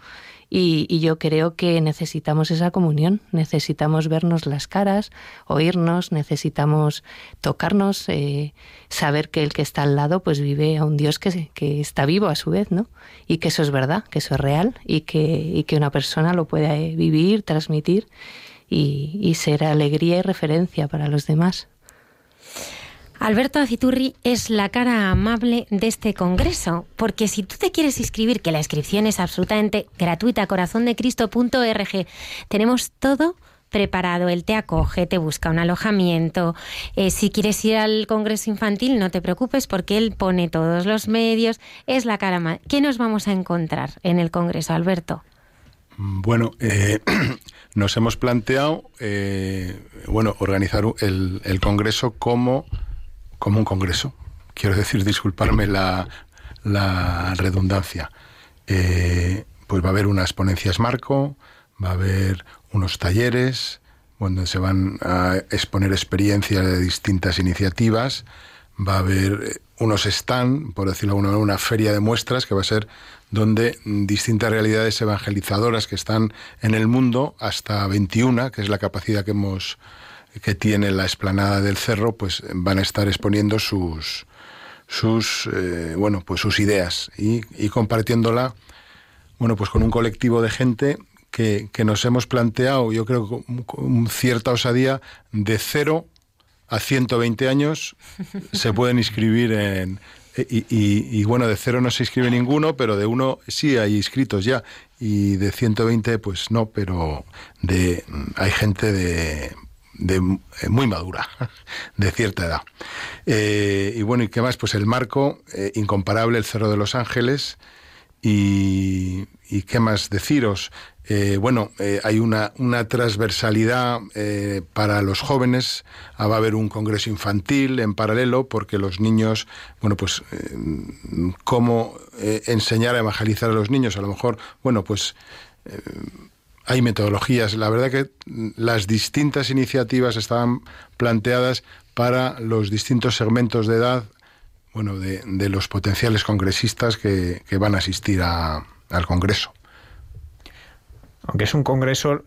y, yo creo que necesitamos esa comunión, necesitamos vernos las caras, oírnos, necesitamos tocarnos, eh, saber que el que está al lado pues vive a un Dios que, que está vivo a su vez, ¿no? Y que eso es verdad, que eso es real y que, y que una persona lo puede vivir, transmitir y, y ser alegría y referencia para los demás. Alberto Aciturri es la cara amable de este congreso, porque si tú te quieres inscribir, que la inscripción es absolutamente gratuita, corazondecristo.org, tenemos todo preparado, él te acoge, te busca un alojamiento. Eh, si quieres ir al Congreso Infantil, no te preocupes porque él pone todos los medios, es la cara amable. ¿Qué nos vamos a encontrar en el Congreso, Alberto? Bueno, eh, nos hemos planteado, eh, bueno, organizar el, el Congreso como como un congreso. Quiero decir, disculparme la, redundancia. Eh, pues va a haber unas ponencias marco, va a haber unos talleres, donde se van a exponer experiencias de distintas iniciativas, va a haber eh, unos stand, por decirlo de alguna manera, una feria de muestras que va a ser donde distintas realidades evangelizadoras que están en el mundo, hasta 21, que es la capacidad que hemos que tiene la explanada del cerro, pues van a estar exponiendo sus sus eh, bueno pues sus ideas y, compartiéndola bueno pues con un colectivo de gente que, nos hemos planteado yo creo con, cierta osadía de cero a 120 años se pueden inscribir en y, y, bueno, de cero no se inscribe ninguno, pero de uno sí hay inscritos ya. Y de 120, pues no, pero de hay gente de eh, muy madura, de cierta edad. Eh, y bueno, ¿y qué más? Pues el marco incomparable, el Cerro de los Ángeles. Y, y qué más deciros. bueno, hay una, una transversalidad para los jóvenes. Ah, va a haber un congreso infantil en paralelo porque los niños, bueno, pues cómo enseñar a evangelizar a los niños. A lo mejor, bueno, pues hay metodologías. La verdad que las distintas iniciativas estaban planteadas para los distintos segmentos de edad, bueno, de, los potenciales congresistas que, van a asistir al Congreso. Aunque es un congreso,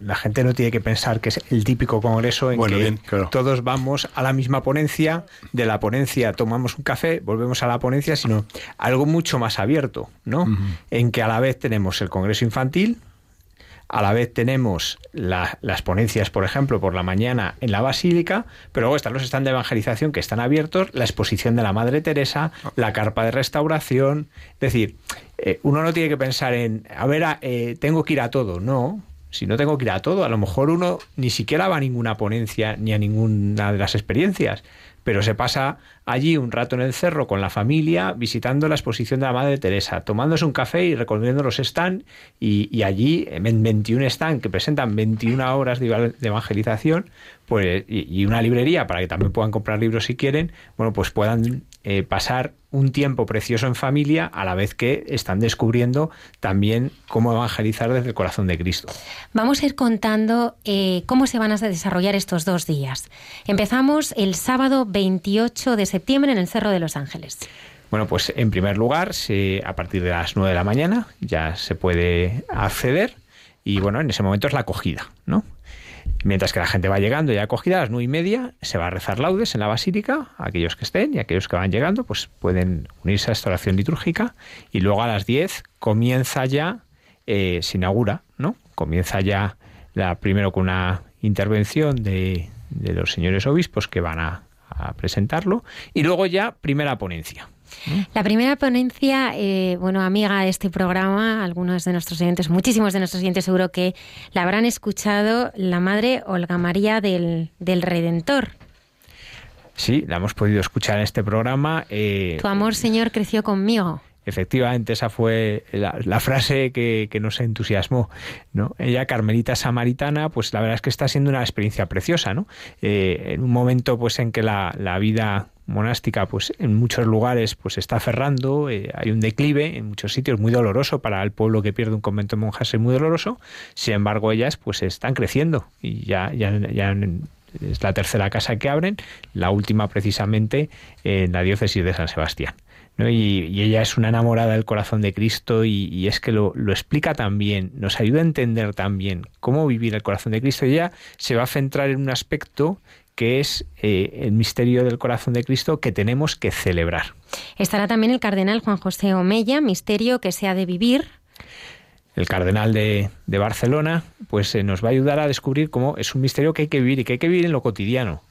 la gente no tiene que pensar que es el típico congreso en que todos vamos a la misma ponencia, de la ponencia tomamos un café, volvemos a la ponencia, sino algo mucho más abierto, ¿no? En que a la vez tenemos el congreso infantil, a la vez tenemos las ponencias, por ejemplo, por la mañana en la Basílica, pero luego están los stands de evangelización que están abiertos, la exposición de la Madre Teresa, la carpa de restauración. Es decir, eh, uno no tiene que pensar en, a ver, eh, tengo que ir a todo. No, si no tengo que ir a todo, a lo mejor uno ni siquiera va a ninguna ponencia ni a ninguna de las experiencias pero se pasa allí un rato en el cerro con la familia, visitando la exposición de la Madre Teresa, tomándose un café y recorriendo los stands, y, allí, en 21 stands que presentan 21 horas de evangelización, pues, y, una librería para que también puedan comprar libros si quieren, bueno, pues puedan eh, pasar un tiempo precioso en familia a la vez que están descubriendo también cómo evangelizar desde el corazón de Cristo. Vamos a ir contando eh, cómo se van a desarrollar estos dos días. Empezamos el sábado 28 de septiembre en el Cerro de los Ángeles. Bueno, pues en primer lugar, a partir de las 9 de la mañana ya se puede acceder y bueno, en ese momento es la acogida, ¿no? Mientras que la gente va llegando ya acogida a las nueve y media, se va a rezar laudes en la basílica, aquellos que estén y aquellos que van llegando, pues pueden unirse a esta oración litúrgica y luego a las diez comienza ya, eh, se inaugura, ¿no? Comienza ya la, primero con una intervención de, de los señores obispos que van a presentarlo y luego ya primera ponencia. La primera ponencia, eh, bueno, amiga de este programa, algunos de nuestros oyentes, muchísimos de nuestros oyentes seguro que la habrán escuchado, la madre Olga María del, Redentor. Sí, la hemos podido escuchar en este programa. Eh, tu amor, Señor, creció conmigo. Efectivamente, esa fue la, frase que, nos entusiasmó. ¿no? Ella, Carmelita Samaritana, pues la verdad es que está siendo una experiencia preciosa. ¿no? Eh, en un momento pues en que la, vida monástica pues en muchos lugares pues está cerrando, eh, hay un declive en muchos sitios muy doloroso para el pueblo que pierde un convento de monjas es muy doloroso, sin embargo ellas pues están creciendo y ya, ya, ya es la tercera casa que abren, la última precisamente en la diócesis de San Sebastián. Y, ella es una enamorada del corazón de Cristo y, es que lo, lo, explica también, nos ayuda a entender también cómo vivir el corazón de Cristo. Y ella se va a centrar en un aspecto que es eh, el misterio del corazón de Cristo que tenemos que celebrar. Estará también el cardenal Juan José Omeya, misterio que se ha de vivir. El cardenal de, Barcelona, pues eh, nos va a ayudar a descubrir cómo es un misterio que hay que vivir y que hay que vivir en lo cotidiano,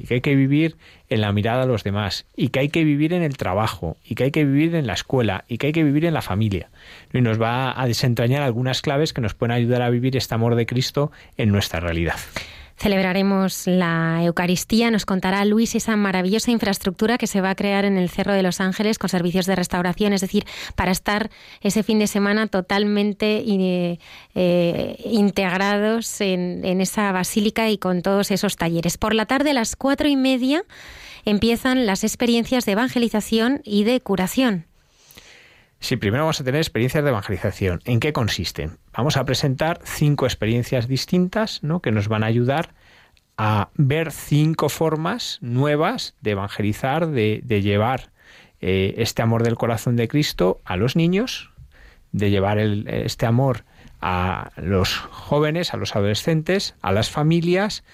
y que hay que vivir en la mirada a los demás, y que hay que vivir en el trabajo, y que hay que vivir en la escuela, y que hay que vivir en la familia. Y nos va a desentrañar algunas claves que nos pueden ayudar a vivir este amor de Cristo en nuestra realidad. Celebraremos la Eucaristía. Nos contará Luis esa maravillosa infraestructura que se va a crear en el Cerro de los Ángeles con servicios de restauración, es decir, para estar ese fin de semana totalmente eh, integrados en, en esa basílica y con todos esos talleres. Por la tarde, a las cuatro y media, empiezan las experiencias de evangelización y de curación. Sí, primero vamos a tener experiencias de evangelización. ¿En qué consisten? Vamos a presentar cinco experiencias distintas ¿no? que nos van a ayudar a ver cinco formas nuevas de evangelizar, de, llevar eh, este amor del corazón de Cristo a los niños, de llevar este amor a los jóvenes, a los adolescentes, a las familias,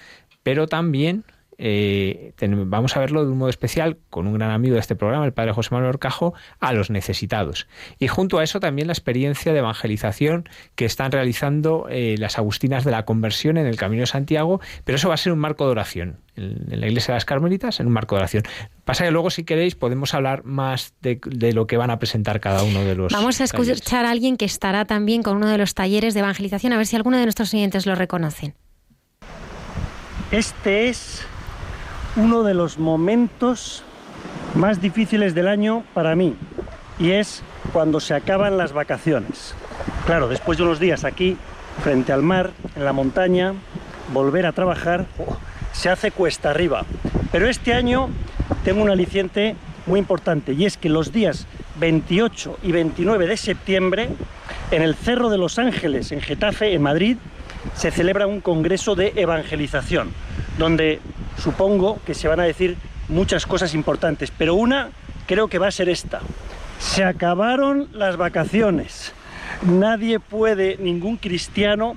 pero también eh, vamos a verlo de un modo especial con un gran amigo de este programa, el padre José Manuel Orcajo, a los necesitados. Y junto a eso también la experiencia de evangelización que están realizando eh, las Agustinas de la Conversión en el Camino de Santiago, pero eso va a ser un marco de oración, en, la Iglesia de las Carmelitas, en un marco de oración. Pasa que luego, si queréis, podemos hablar más de, de, lo que van a presentar cada uno de los. Vamos a escuchar a alguien que estará también con uno de los talleres de evangelización, a ver si alguno de nuestros oyentes lo reconocen. Este es uno de los momentos más difíciles del año para mí y es cuando se acaban las vacaciones. Claro, después de unos días aquí, frente al mar, en la montaña, volver a trabajar oh, se hace cuesta arriba. Pero este año tengo un aliciente muy importante y es que los días 28 y 29 de septiembre, en el Cerro de los Ángeles, en Getafe, en Madrid, se celebra un congreso de evangelización, donde supongo que se van a decir muchas cosas importantes, pero una creo que va a ser esta. Se acabaron las vacaciones. Nadie puede, ningún cristiano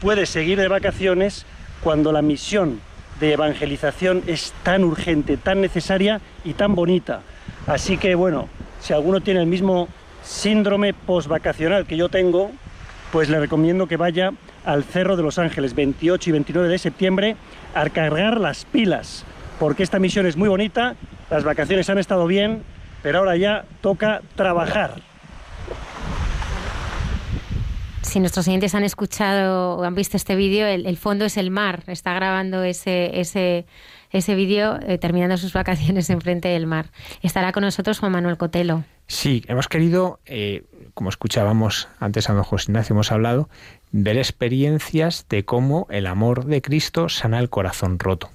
puede seguir de vacaciones cuando la misión de evangelización es tan urgente, tan necesaria y tan bonita. Así que bueno, si alguno tiene el mismo síndrome postvacacional que yo tengo, pues le recomiendo que vaya al Cerro de los Ángeles 28 y 29 de septiembre a cargar las pilas, porque esta misión es muy bonita, las vacaciones han estado bien, pero ahora ya toca trabajar. Si nuestros oyentes han escuchado o han visto este vídeo, el, fondo es el mar. Está grabando ese, ese, ese vídeo eh, terminando sus vacaciones enfrente del mar. Estará con nosotros Juan Manuel Cotelo. Sí, hemos querido, eh, como escuchábamos antes a don José Ignacio, hemos hablado, ver experiencias de cómo el amor de Cristo sana el corazón roto.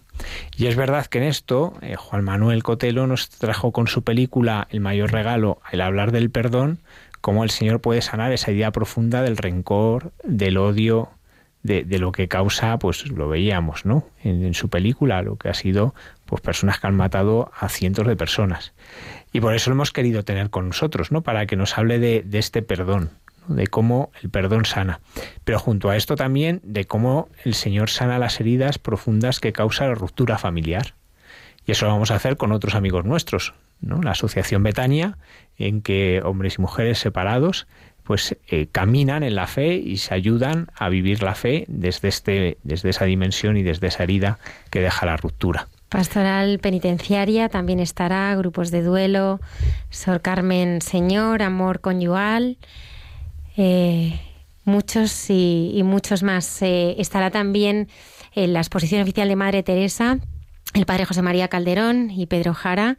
Y es verdad que en esto eh, Juan Manuel Cotelo nos trajo con su película El mayor regalo, el hablar del perdón, cómo el Señor puede sanar esa idea profunda del rencor, del odio, de, lo que causa, pues lo veíamos, ¿no? En, su película, lo que ha sido, pues personas que han matado a cientos de personas. Y por eso lo hemos querido tener con nosotros, ¿no? Para que nos hable de, de este perdón, de cómo el perdón sana. Pero junto a esto también de cómo el Señor sana las heridas profundas que causa la ruptura familiar. Y eso lo vamos a hacer con otros amigos nuestros, ¿no? La Asociación Betania, en que hombres y mujeres separados pues eh, caminan en la fe y se ayudan a vivir la fe desde, este, desde esa dimensión y desde esa herida que deja la ruptura. Pastoral penitenciaria también estará, grupos de duelo, Sor Carmen Señor, amor conyugal, eh, muchos y, muchos más. Eh, estará también en la exposición oficial de Madre Teresa, el padre José María Calderón y Pedro Jara,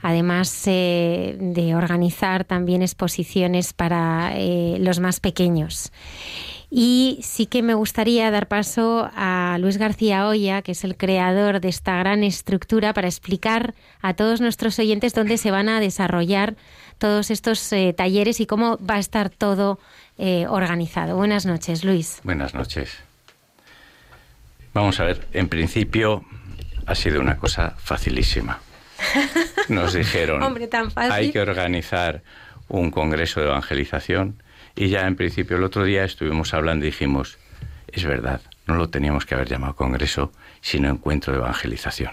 además eh, de organizar también exposiciones para los más pequeños. Y sí que me gustaría dar paso a Luis García Oya, que es el creador de esta gran estructura, para explicar a todos nuestros oyentes dónde se van a desarrollar todos estos talleres y cómo va a estar todo eh, organizado. Buenas noches, Luis. Buenas noches. Vamos a ver, en principio ha sido una cosa facilísima. Nos dijeron, hay que organizar un congreso de evangelización y ya en principio el otro día estuvimos hablando y dijimos, es verdad, no lo teníamos que haber llamado congreso, sino encuentro de evangelización.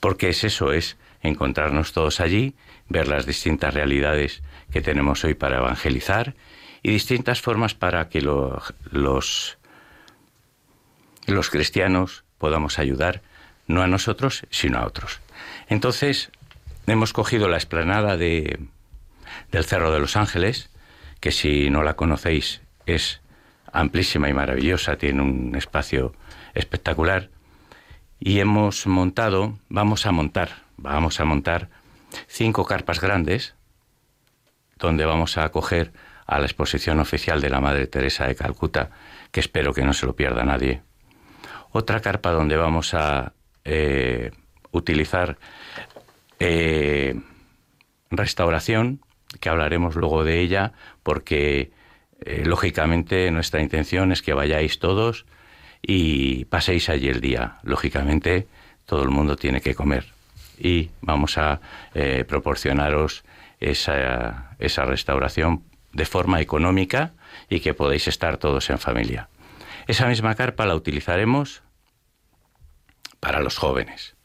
Porque es eso, es encontrarnos todos allí, ver las distintas realidades que tenemos hoy para evangelizar y distintas formas para que los, los cristianos podamos ayudar, no a nosotros, sino a otros. Entonces, hemos cogido la explanada de, del Cerro de los Ángeles, que si no la conocéis es amplísima y maravillosa, tiene un espacio espectacular, y hemos montado, vamos a montar, vamos a montar cinco carpas grandes, donde vamos a acoger a la exposición oficial de la Madre Teresa de Calcuta, que espero que no se lo pierda nadie. Otra carpa donde vamos a eh, utilizar eh, restauración, que hablaremos luego de ella, porque eh, lógicamente nuestra intención es que vayáis todos y paséis allí el día. Lógicamente todo el mundo tiene que comer y vamos a proporcionaros esa, esa restauración de forma económica y que podéis estar todos en familia. Esa misma carpa la utilizaremos para los jóvenes.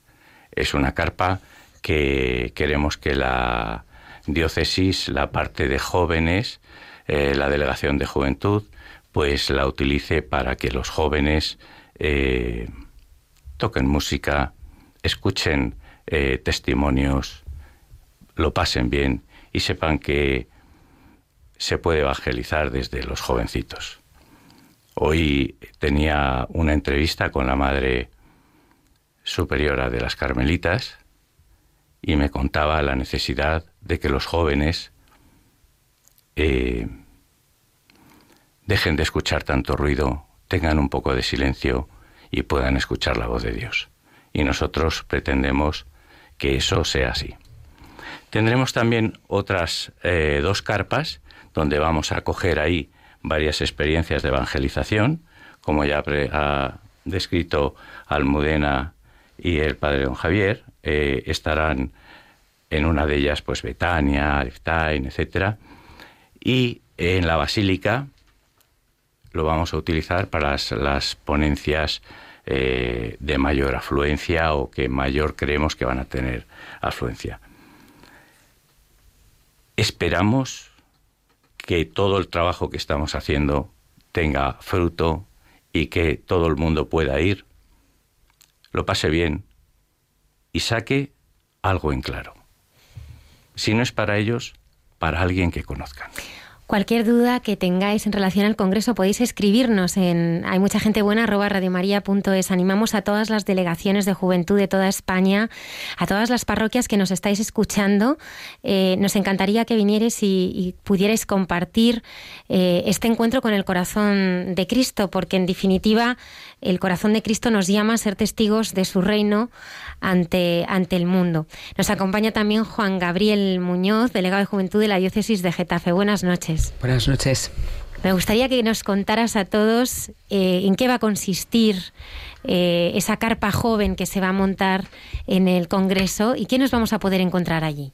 Es una carpa que queremos que la diócesis, la parte de jóvenes, eh, la delegación de juventud, pues la utilice para que los jóvenes eh, toquen música, escuchen eh, testimonios, lo pasen bien y sepan que se puede evangelizar desde los jovencitos. Hoy tenía una entrevista con la madre superiora de las Carmelitas y me contaba la necesidad de que los jóvenes eh, dejen de escuchar tanto ruido, tengan un poco de silencio y puedan escuchar la voz de Dios. Y nosotros pretendemos que eso sea así. Tendremos también otras eh, dos carpas donde vamos a coger ahí varias experiencias de evangelización, como ya ha descrito Almudena y el padre don Javier, eh, estarán en una de ellas pues Betania, Eftain, etcétera, y en la basílica lo vamos a utilizar para las, ponencias eh, de mayor afluencia o que mayor creemos que van a tener afluencia. Esperamos que todo el trabajo que estamos haciendo tenga fruto y que todo el mundo pueda ir, lo pase bien y saque algo en claro. Si no es para ellos, para alguien que conozcan. Cualquier duda que tengáis en relación al Congreso podéis escribirnos en hay mucha gente buena radiomaria.es. Animamos a todas las delegaciones de juventud de toda España, a todas las parroquias que nos estáis escuchando. Eh, nos encantaría que vinierais y, pudierais compartir eh, este encuentro con el corazón de Cristo, porque en definitiva el corazón de Cristo nos llama a ser testigos de su reino ante, ante el mundo. Nos acompaña también Juan Gabriel Muñoz, delegado de Juventud de la Diócesis de Getafe. Buenas noches. Buenas noches. Me gustaría que nos contaras a todos eh, en qué va a consistir eh, esa carpa joven que se va a montar en el Congreso y qué nos vamos a poder encontrar allí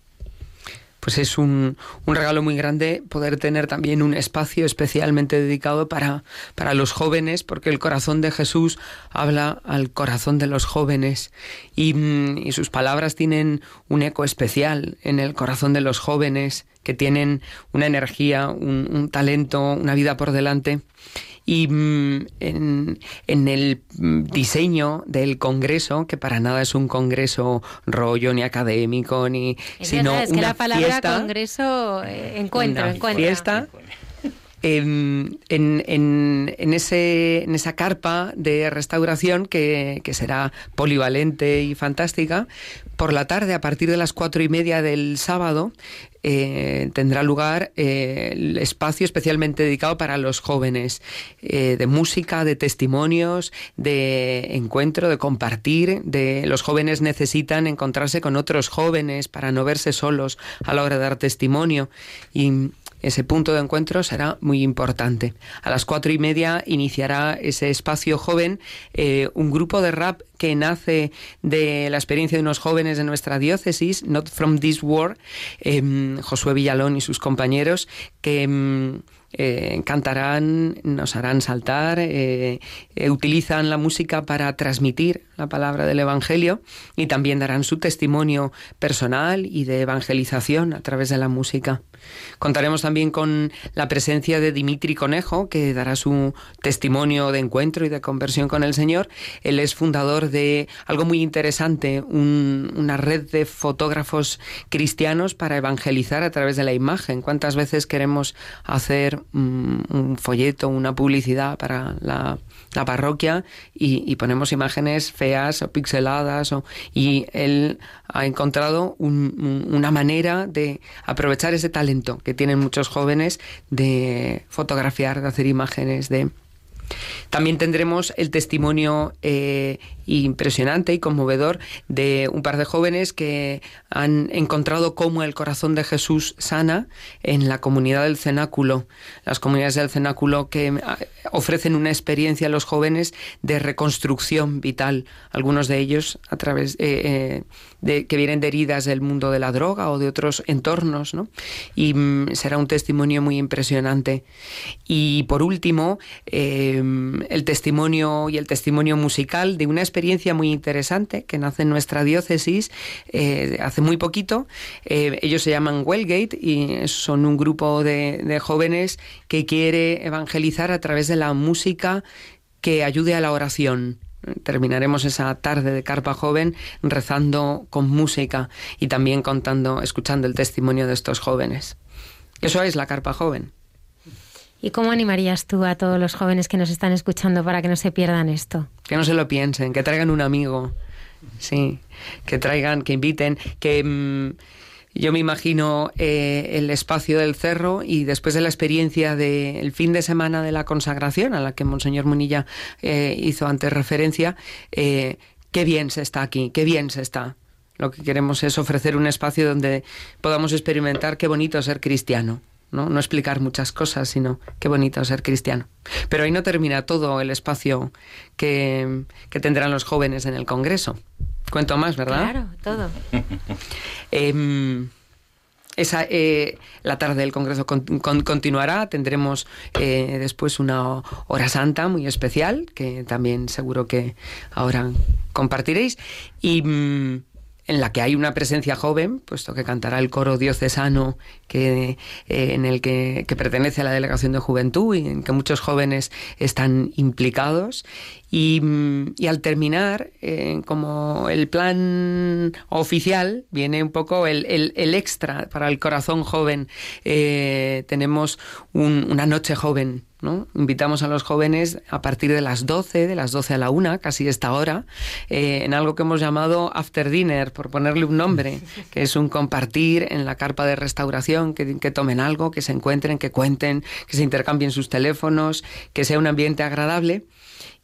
pues es un, un, regalo muy grande poder tener también un espacio especialmente dedicado para, para los jóvenes, porque el corazón de Jesús habla al corazón de los jóvenes. Y, mm, y sus palabras tienen un eco especial en el corazón de los jóvenes que tienen una energía, un, un talento, una vida por delante y mm, en, el diseño del Congreso, que para nada es un congreso rollo ni académico, ni sino es que la palabra Congreso eh, encuentro, una Fiesta. En, en, en, ese, en esa carpa de restauración que, que, será polivalente y fantástica, por la tarde, a partir de las cuatro y media del sábado, eh, tendrá lugar eh, el espacio especialmente dedicado para los jóvenes, eh, de música, de testimonios, de encuentro, de compartir. De, los jóvenes necesitan encontrarse con otros jóvenes para no verse solos a la hora de dar testimonio. Y ese punto de encuentro será muy importante. A las cuatro y media iniciará ese espacio joven, eh, un grupo de rap que nace de la experiencia de unos jóvenes de nuestra diócesis, Not From This War, em, Josué Villalón y sus compañeros, que em, eh, cantarán, nos harán saltar, eh, eh, utilizan la música para transmitir la palabra del Evangelio y también darán su testimonio personal y de evangelización a través de la música. Contaremos también con la presencia de Dimitri Conejo, que dará su testimonio de encuentro y de conversión con el Señor. Él es fundador de algo muy interesante, una red de fotógrafos cristianos para evangelizar a través de la imagen. ¿Cuántas veces queremos hacer un, folleto, una publicidad para la, parroquia y, ponemos imágenes feas o pixeladas o, y él ha encontrado una manera de aprovechar ese talento que tienen muchos jóvenes de fotografiar, de hacer imágenes, de también tendremos el testimonio eh, impresionante y conmovedor de un par de jóvenes que han encontrado cómo el corazón de Jesús sana en la comunidad del cenáculo. Las comunidades del cenáculo que eh, ofrecen una experiencia a los jóvenes de reconstrucción vital. Algunos de ellos a través eh, de que vienen de heridas del mundo de la droga o de otros entornos, ¿no? Y mm, será un testimonio muy impresionante. Y por último, el testimonio y el testimonio musical de una experiencia muy interesante que nace en nuestra diócesis eh, hace muy poquito. Eh, ellos se llaman Wellgate y son un grupo de, jóvenes que quiere evangelizar a través de la música que ayude a la oración terminaremos esa tarde de carpa joven rezando con música y también contando, escuchando el testimonio de estos jóvenes. Eso es la carpa joven. ¿Y cómo animarías tú a todos los jóvenes que nos están escuchando para que no se pierdan esto? Que no se lo piensen, que traigan un amigo, sí, que traigan, que inviten, que mm, yo me imagino eh, el espacio del cerro y después de la experiencia del fin de semana de la consagración, a la que Monseñor Munilla eh, hizo antes referencia, eh, qué bien se está aquí, qué bien se está. Lo que queremos es ofrecer un espacio donde podamos experimentar qué bonito ser cristiano. ¿No? no explicar muchas cosas, sino qué bonito ser cristiano. Pero ahí no termina todo el espacio que, que tendrán los jóvenes en el Congreso. Cuento más, ¿verdad? Claro, todo. Em, esa, eh, la tarde del Congreso continuará, tendremos eh, después una hora santa muy especial, que también seguro que ahora compartiréis. Y. Mm, en la que hay una presencia joven, puesto que cantará el coro diocesano que, eh, en el que, pertenece a la Delegación de Juventud y en que muchos jóvenes están implicados. Y, al terminar, eh, como el plan oficial, viene un poco el, extra para el corazón joven. Eh, tenemos una noche joven Invitamos a los jóvenes a partir de las 12, de las 12 a la 1, casi esta hora, eh, en algo que hemos llamado After Dinner, por ponerle un nombre, que es un compartir en la carpa de restauración, que, que tomen algo, que se encuentren, que cuenten, que se intercambien sus teléfonos, que sea un ambiente agradable.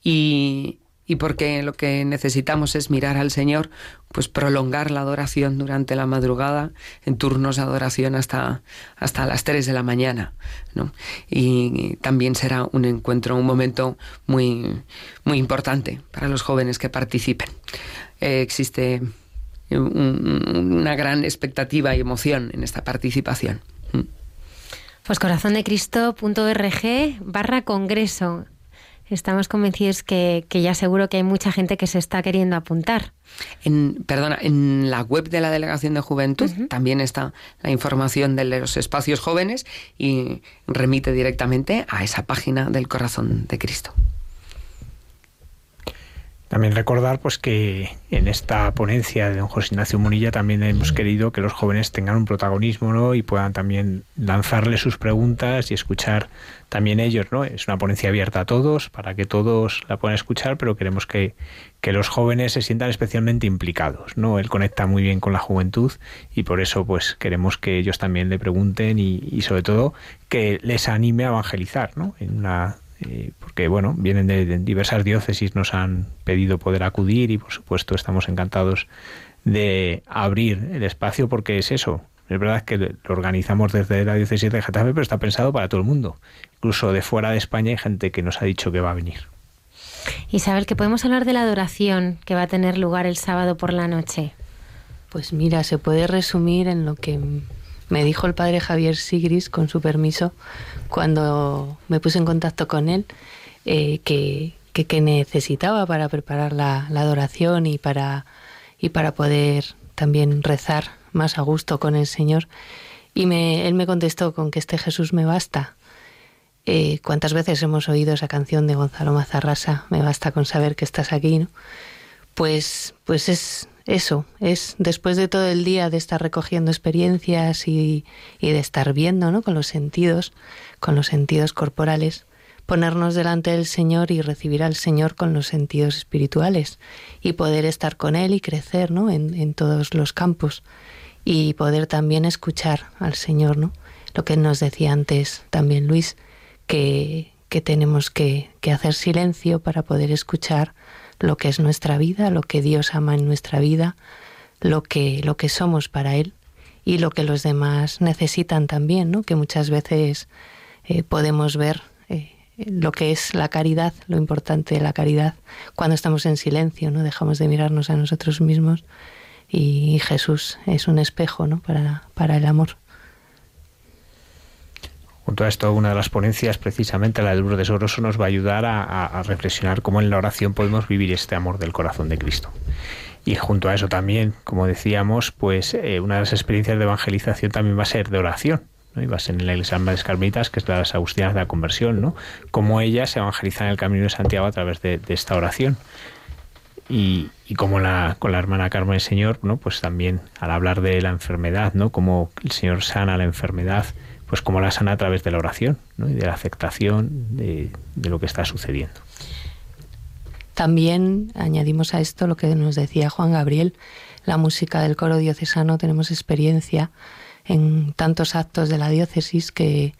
Y, y porque lo que necesitamos es mirar al Señor, pues prolongar la adoración durante la madrugada, en turnos de adoración hasta, hasta las 3 de la mañana. ¿no? Y también será un encuentro, un momento muy, muy importante para los jóvenes que participen. Eh, existe una gran expectativa y emoción en esta participación. Mm. Pues corazondecristo.org barra congreso. Estamos convencidos que, ya seguro que hay mucha gente que se está queriendo apuntar. En, perdona, en la web de la Delegación de Juventud también está la información de los espacios jóvenes y remite directamente a esa página del Corazón de Cristo. También recordar pues que en esta ponencia de don José Ignacio Munilla también hemos querido que los jóvenes tengan un protagonismo ¿no? y puedan también lanzarle sus preguntas y escuchar también ellos. ¿no? Es una ponencia abierta a todos para que todos la puedan escuchar, pero queremos que, que los jóvenes se sientan especialmente implicados. ¿no? Él conecta muy bien con la juventud y por eso pues queremos que ellos también le pregunten y, y sobre todo que les anime a evangelizar ¿no? en una eh, porque bueno, vienen de, diversas diócesis, nos han pedido poder acudir y por supuesto estamos encantados de abrir el espacio porque es eso. Es verdad que lo organizamos desde la diócesis de Getafe, pero está pensado para todo el mundo. Incluso de fuera de España hay gente que nos ha dicho que va a venir. Isabel, que podemos hablar de la adoración que va a tener lugar el sábado por la noche. Pues mira, se puede resumir en lo que me dijo el padre Javier Sigris, con su permiso, cuando me puse en contacto con él, eh, que, que, necesitaba para preparar la, adoración y para, y para poder también rezar más a gusto con el Señor. Y me, él me contestó con que este Jesús me basta. Eh, ¿Cuántas veces hemos oído esa canción de Gonzalo Mazarrasa? Me basta con saber que estás aquí, ¿no? Pues, pues es, eso, es después de todo el día de estar recogiendo experiencias y, de estar viendo ¿no? con los sentidos, con los sentidos corporales, ponernos delante del Señor y recibir al Señor con los sentidos espirituales y poder estar con Él y crecer ¿no? en, todos los campos y poder también escuchar al Señor, ¿no? Lo que nos decía antes también Luis, que, que tenemos que, que hacer silencio para poder escuchar lo que es nuestra vida, lo que Dios ama en nuestra vida, lo que, lo que somos para Él y lo que los demás necesitan también, ¿no? que muchas veces eh, podemos ver eh, lo que es la caridad, lo importante de la caridad, cuando estamos en silencio, ¿no? dejamos de mirarnos a nosotros mismos y Jesús es un espejo ¿no? para, para el amor. Junto a esto, una de las ponencias, precisamente la del Lourdes Oroso, nos va a ayudar a, reflexionar cómo en la oración podemos vivir este amor del corazón de Cristo. Y junto a eso también, como decíamos, pues eh, una de las experiencias de evangelización también va a ser de oración. ¿no? Y va a ser en la iglesia de Carmelitas, que es la de las Agustinas de la Conversión, ¿no? Cómo ellas se evangelizan en el camino de Santiago a través de, esta oración. Y, como la, con la hermana Carmen del Señor, ¿no? pues también al hablar de la enfermedad, ¿no? Cómo el Señor sana la enfermedad pues como la sana a través de la oración y de la aceptación de, lo que está sucediendo. También añadimos a esto lo que nos decía Juan Gabriel, la música del coro diocesano, tenemos experiencia en tantos actos de la diócesis que,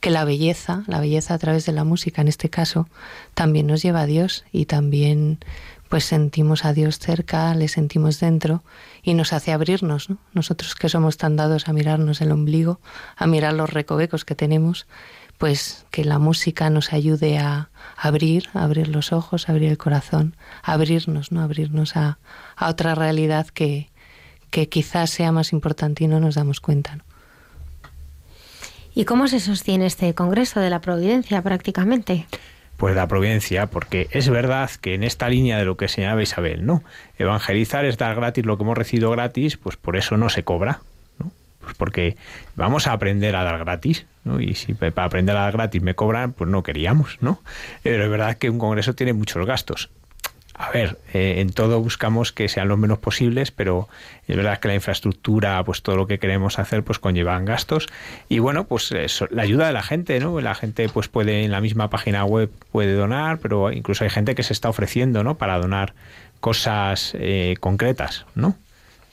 que la belleza, la belleza a través de la música en este caso, también nos lleva a Dios y también pues sentimos a Dios cerca, le sentimos dentro y nos hace abrirnos, ¿no? Nosotros que somos tan dados a mirarnos el ombligo, a mirar los recovecos que tenemos, pues que la música nos ayude a abrir, abrir los ojos, abrir el corazón, abrirnos, ¿no? abrirnos a, a otra realidad que, que quizás sea más importante y no nos damos cuenta. ¿Y cómo se sostiene este Congreso de la Providencia prácticamente? Pues la providencia, porque es verdad que en esta línea de lo que señalaba Isabel, ¿no? Evangelizar es dar gratis lo que hemos recibido gratis, pues por eso no se cobra, ¿no? Pues porque vamos a aprender a dar gratis, ¿no? Y si para aprender a dar gratis me cobran, pues no queríamos, ¿no? Pero es verdad que un congreso tiene muchos gastos. A ver, eh, en todo buscamos que sean los menos posibles, pero es verdad que la infraestructura, pues todo lo que queremos hacer, pues conllevan gastos. Y bueno, pues la ayuda de la gente, ¿no? La gente pues puede en la misma página web puede donar, pero incluso hay gente que se está ofreciendo, ¿no? Para donar cosas eh, concretas, ¿no?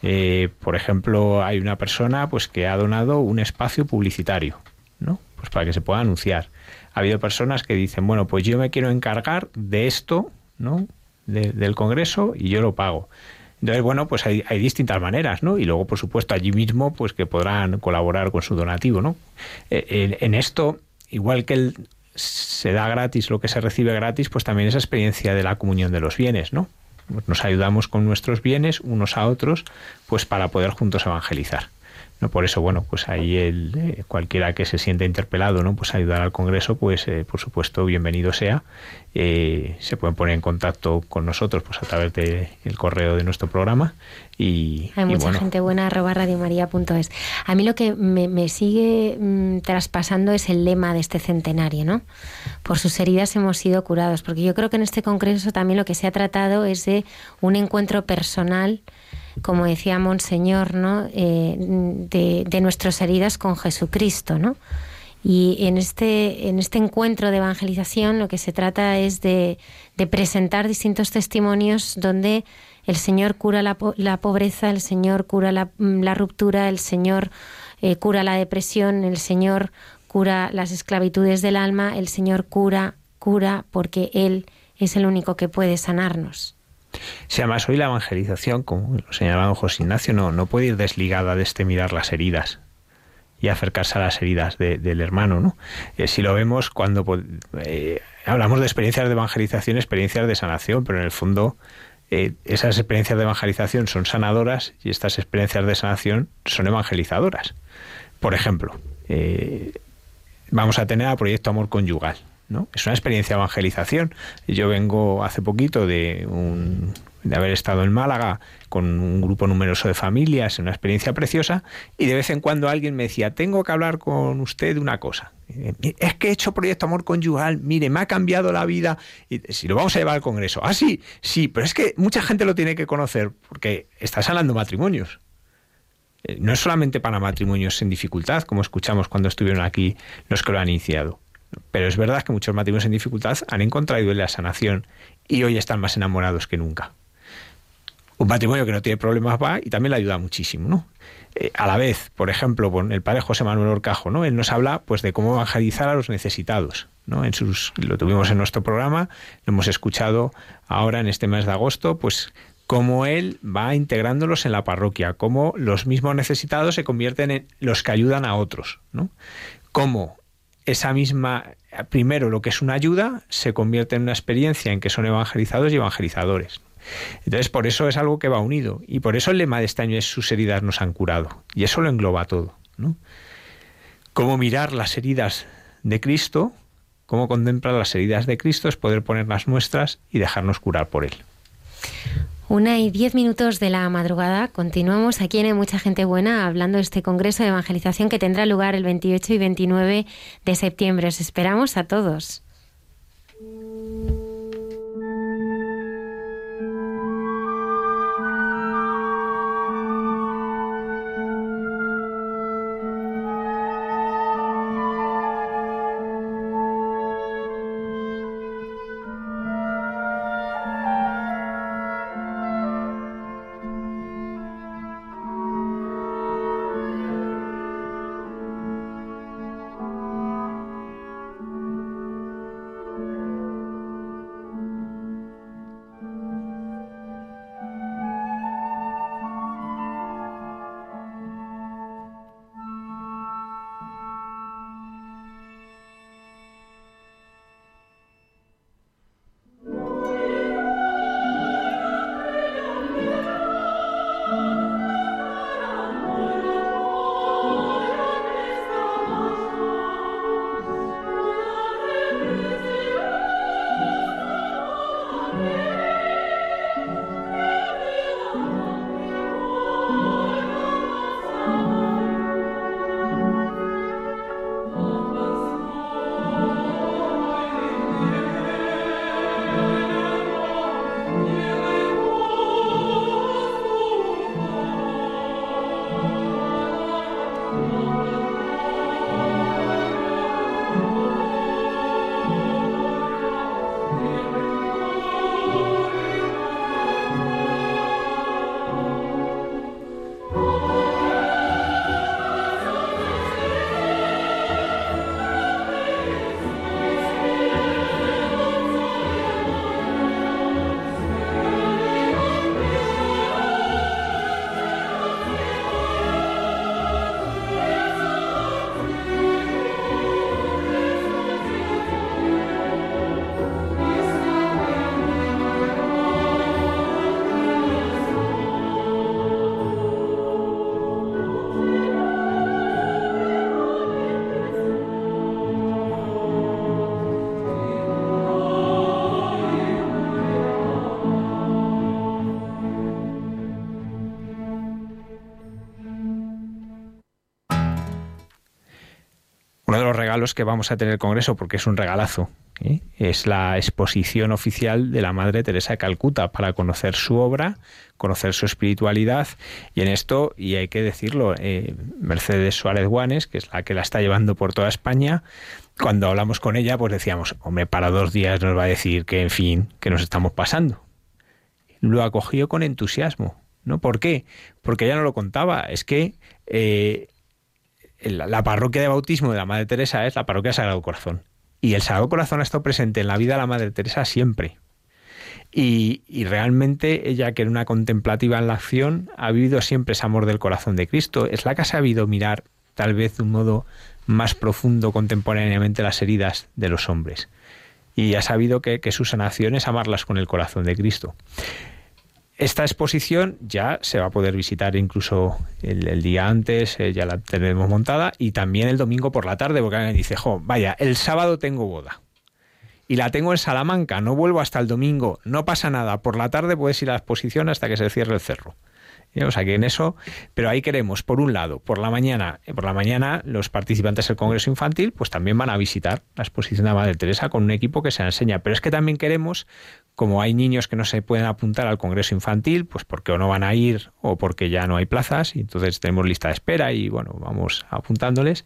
Eh, por ejemplo, hay una persona pues que ha donado un espacio publicitario, ¿no? Pues para que se pueda anunciar. Ha habido personas que dicen, bueno, pues yo me quiero encargar de esto, ¿no? Del Congreso y yo lo pago. Entonces, bueno, pues hay, distintas maneras, ¿no? Y luego, por supuesto, allí mismo, pues que podrán colaborar con su donativo, ¿no? Eh, en, esto, igual que se da gratis lo que se recibe gratis, pues también esa experiencia de la comunión de los bienes, ¿no? Nos ayudamos con nuestros bienes unos a otros, pues para poder juntos evangelizar. ¿No? Por eso, bueno, pues ahí el, eh, cualquiera que se siente interpelado, ¿no? Pues ayudar al Congreso, pues eh, por supuesto, bienvenido sea. Eh, se pueden poner en contacto con nosotros pues a través del correo de nuestro programa y hay mucha gente buena arroba radiomaria.es a mí lo que me, sigue mm, traspasando es el lema de este centenario no por sus heridas hemos sido curados porque yo creo que en este congreso también lo que se ha tratado es de un encuentro personal como decía Monseñor, ¿no? Eh, de, de nuestras heridas con Jesucristo, ¿no? Y en este, en este encuentro de evangelización lo que se trata es de, presentar distintos testimonios donde el Señor cura la, pobreza, el Señor cura la, ruptura, el Señor eh, cura la depresión, el Señor cura las esclavitudes del alma, el Señor cura, cura porque Él es el único que puede sanarnos. Si además hoy la evangelización, como lo señalaba José Ignacio, no, no puede ir desligada de este mirar las heridas y acercarse a las heridas del hermano. ¿no? Eh, si lo vemos cuando eh, hablamos de experiencias de evangelización, experiencias de sanación, pero en el fondo eh, esas experiencias de evangelización son sanadoras y estas experiencias de sanación son evangelizadoras. Por ejemplo, vamos a tener el proyecto Amor Conyugal. Es una experiencia de evangelización. Yo vengo hace poquito de de haber estado en Málaga con un grupo numeroso de familias, una experiencia preciosa, y de vez en cuando alguien me decía, tengo que hablar con usted de una cosa. Es que he hecho proyecto amor conyugal, mire, me ha cambiado la vida, y si lo vamos a llevar al Congreso. Ah, sí, sí, pero es que mucha gente lo tiene que conocer, porque estás hablando matrimonios. Eh, no es solamente para matrimonios en dificultad, como escuchamos cuando estuvieron aquí los que lo han iniciado. Pero es verdad que muchos matrimonios en dificultad han encontrado la sanación y hoy están más enamorados que nunca un matrimonio que no tiene problemas va y también le ayuda muchísimo, ¿no? Eh, a la vez, por ejemplo, con el padre José Manuel Orcajo, ¿no? Él nos habla pues de cómo evangelizar a los necesitados, ¿no? En sus, lo tuvimos en nuestro programa, lo hemos escuchado ahora en este mes de agosto, pues cómo él va integrándolos en la parroquia, cómo los mismos necesitados se convierten en los que ayudan a otros, ¿no? Cómo esa misma, primero lo que es una ayuda, se convierte en una experiencia en que son evangelizados y evangelizadores. Entonces, por eso es algo que va unido. Y por eso el lema de este año es sus heridas nos han curado. Y eso lo engloba todo. ¿no? Cómo mirar las heridas de Cristo, cómo contemplar las heridas de Cristo es poder poner las nuestras y dejarnos curar por Él. Una y diez minutos de la madrugada. Continuamos aquí en Mucha Gente Buena hablando de este Congreso de Evangelización que tendrá lugar el 28 y 29 de septiembre. Os esperamos a todos. Que vamos a tener el Congreso, porque es un regalazo, ¿eh? es la exposición oficial de la Madre Teresa de Calcuta para conocer su obra, conocer su espiritualidad y en esto, y hay que decirlo, eh, Mercedes Suárez Guanes, que es la que la está llevando por toda España, cuando hablamos con ella, pues decíamos, hombre, para dos días nos va a decir que, en fin, que nos estamos pasando. Lo acogió con entusiasmo. ¿No? ¿Por qué? Porque ella no lo contaba. Es que eh, la, parroquia de bautismo de la Madre Teresa es la parroquia Sagrado Corazón. Y el Sagrado Corazón ha estado presente en la vida de la Madre Teresa siempre. Y, y, realmente ella, que era una contemplativa en la acción, ha vivido siempre ese amor del corazón de Cristo. Es la que ha sabido mirar, tal vez de un modo más profundo contemporáneamente, las heridas de los hombres. Y ha sabido que, que su sanación es amarlas con el corazón de Cristo. Esta exposición ya se va a poder visitar incluso el, día antes, eh, ya la tenemos montada, y también el domingo por la tarde, porque alguien dice, jo, vaya, el sábado tengo boda. Y la tengo en Salamanca, no vuelvo hasta el domingo, no pasa nada, por la tarde puedes ir a la exposición hasta que se cierre el cerro. ¿Eh? O sea que en eso, pero ahí queremos, por un lado, por la mañana, eh, por la mañana los participantes del Congreso Infantil, pues también van a visitar la exposición de Madre Teresa con un equipo que se enseña. Pero es que también queremos, como hay niños que no se pueden apuntar al Congreso Infantil, pues porque o no van a ir o porque ya no hay plazas, y entonces tenemos lista de espera y bueno, vamos apuntándoles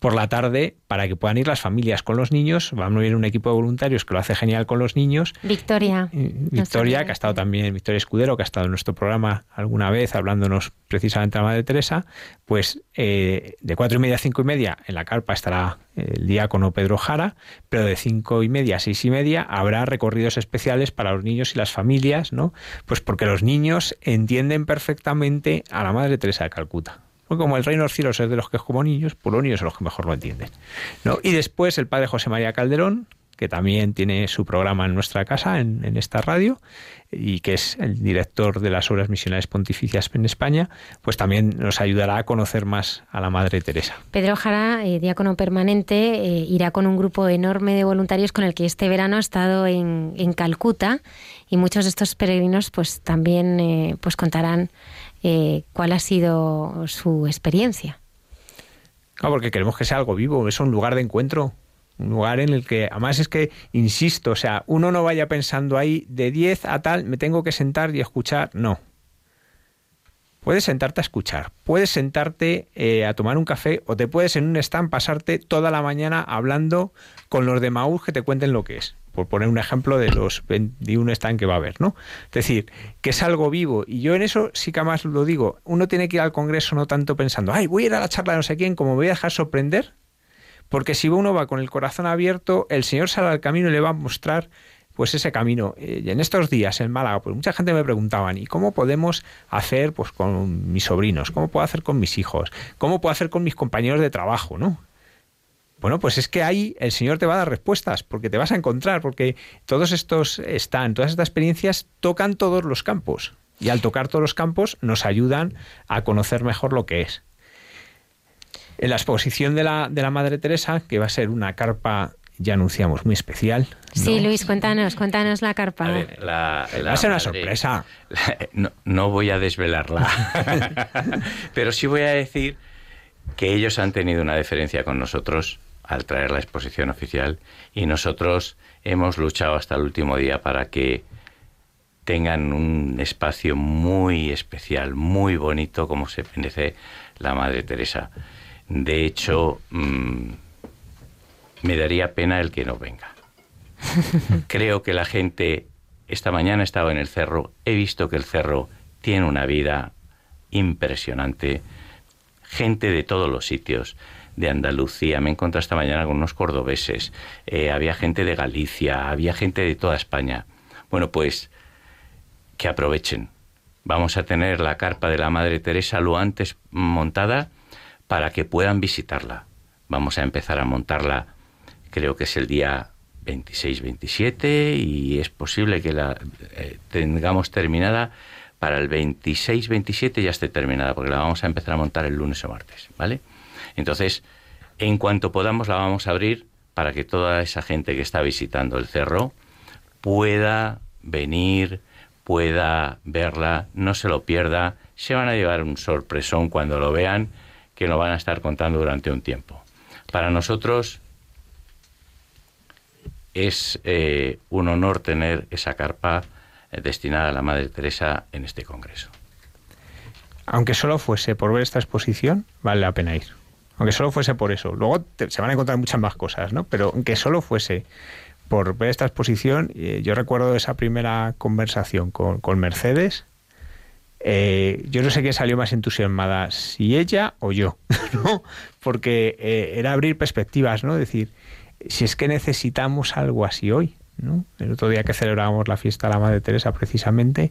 por la tarde para que puedan ir las familias con los niños. Vamos a ir un equipo de voluntarios que lo hace genial con los niños. Victoria. Victoria, que ha estado también, Victoria Escudero, que ha estado en nuestro programa alguna vez hablándonos precisamente a la Madre Teresa, pues eh, de cuatro y media a cinco y media en la carpa estará el diácono Pedro Jara, pero de cinco y media a seis y media habrá recorridos especiales para los niños y las familias, ¿no? Pues porque los niños entienden perfectamente a la Madre Teresa de Calcuta como el reino de los cielos es de los que es como niños, pues los niños son los que mejor lo entienden. ¿no? Y después el padre José María Calderón, que también tiene su programa en nuestra casa, en, esta radio, y que es el director de las obras misionales pontificias en España, pues también nos ayudará a conocer más a la Madre Teresa. Pedro Jara, eh, diácono permanente, eh, irá con un grupo enorme de voluntarios con el que este verano ha estado en, Calcuta y muchos de estos peregrinos pues también eh, pues contarán eh, cuál ha sido su experiencia. Claro, porque queremos que sea algo vivo, es un lugar de encuentro, un lugar en el que, además es que, insisto, o sea, uno no vaya pensando ahí de 10 a tal, me tengo que sentar y escuchar, no. Puedes sentarte a escuchar, puedes sentarte eh, a tomar un café o te puedes en un stand pasarte toda la mañana hablando con los de Maús que te cuenten lo que es por poner un ejemplo de los 21 stand que va a haber, ¿no? Es decir, que es algo vivo. Y yo en eso sí que más lo digo. Uno tiene que ir al Congreso no tanto pensando, ay, voy a ir a la charla de no sé quién, como me voy a dejar sorprender. Porque si uno va con el corazón abierto, el Señor sale al camino y le va a mostrar pues ese camino. Eh, y en estos días en Málaga, pues mucha gente me preguntaban, ¿y cómo podemos hacer pues con mis sobrinos? ¿Cómo puedo hacer con mis hijos? ¿Cómo puedo hacer con mis compañeros de trabajo, no? Bueno, pues es que ahí el Señor te va a dar respuestas, porque te vas a encontrar, porque todos estos están, todas estas experiencias tocan todos los campos. Y al tocar todos los campos nos ayudan a conocer mejor lo que es. En la exposición de la, de la Madre Teresa, que va a ser una carpa, ya anunciamos, muy especial. Sí, Luis, cuéntanos, cuéntanos la carpa. va a ser una sorpresa. no, no voy a desvelarla, pero sí voy a decir que ellos han tenido una diferencia con nosotros al traer la exposición oficial y nosotros hemos luchado hasta el último día para que tengan un espacio muy especial, muy bonito, como se merece la Madre Teresa. De hecho, mm, me daría pena el que no venga. Creo que la gente, esta mañana he estado en el cerro, he visto que el cerro tiene una vida impresionante, gente de todos los sitios, de Andalucía, me encontré esta mañana con unos cordobeses, eh, había gente de Galicia, había gente de toda España. Bueno, pues que aprovechen. Vamos a tener la carpa de la Madre Teresa lo antes montada para que puedan visitarla. Vamos a empezar a montarla, creo que es el día 26-27 y es posible que la eh, tengamos terminada para el 26-27 ya esté terminada, porque la vamos a empezar a montar el lunes o martes, ¿vale? Entonces, en cuanto podamos la vamos a abrir para que toda esa gente que está visitando el cerro pueda venir, pueda verla, no se lo pierda, se van a llevar un sorpresón cuando lo vean, que lo van a estar contando durante un tiempo. Para nosotros es eh, un honor tener esa carpa eh, destinada a la Madre Teresa en este Congreso. Aunque solo fuese por ver esta exposición, vale la pena ir. Aunque solo fuese por eso. Luego se van a encontrar muchas más cosas, ¿no? Pero aunque solo fuese por ver esta exposición, eh, yo recuerdo esa primera conversación con, Mercedes, eh, yo no sé qué salió más entusiasmada, si ella o yo, ¿no? Porque eh, era abrir perspectivas, ¿no? Decir, si es que necesitamos algo así hoy, ¿no? El otro día que celebrábamos la fiesta de la Madre Teresa, precisamente,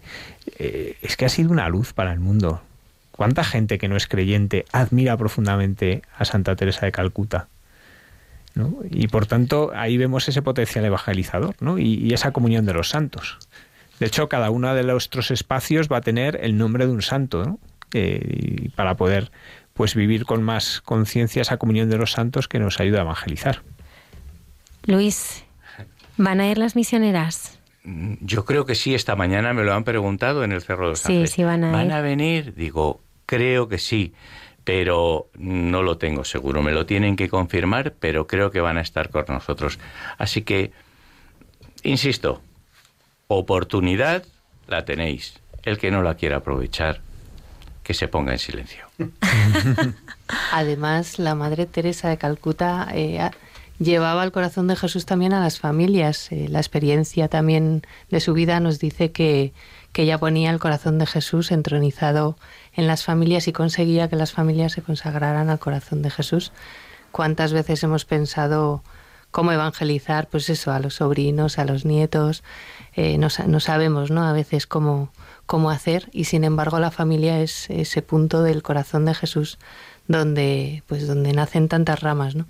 es que ha sido una luz para el mundo. ¿Cuánta gente que no es creyente admira profundamente a Santa Teresa de Calcuta? ¿no? Y por tanto, ahí vemos ese potencial evangelizador ¿no? y, y esa comunión de los santos. De hecho, cada uno de nuestros espacios va a tener el nombre de un santo, ¿no? Eh, para poder pues vivir con más conciencia esa comunión de los santos que nos ayuda a evangelizar. Luis, ¿van a ir las misioneras? Yo creo que sí, esta mañana me lo han preguntado en el Cerro de los Sí, Ángeles. sí van a ir. ¿Van a venir? Digo, creo que sí, pero no lo tengo seguro. Me lo tienen que confirmar, pero creo que van a estar con nosotros. Así que, insisto, oportunidad la tenéis. El que no la quiera aprovechar, que se ponga en silencio. Además, la Madre Teresa de Calcuta eh, llevaba el corazón de Jesús también a las familias. Eh, la experiencia también de su vida nos dice que, que ella ponía el corazón de Jesús entronizado en las familias y conseguía que las familias se consagraran al corazón de Jesús. ¿Cuántas veces hemos pensado cómo evangelizar, pues eso, a los sobrinos, a los nietos? Eh, no, no sabemos, ¿no? A veces cómo, cómo hacer y sin embargo la familia es ese punto del corazón de Jesús donde, pues donde nacen tantas ramas, ¿no?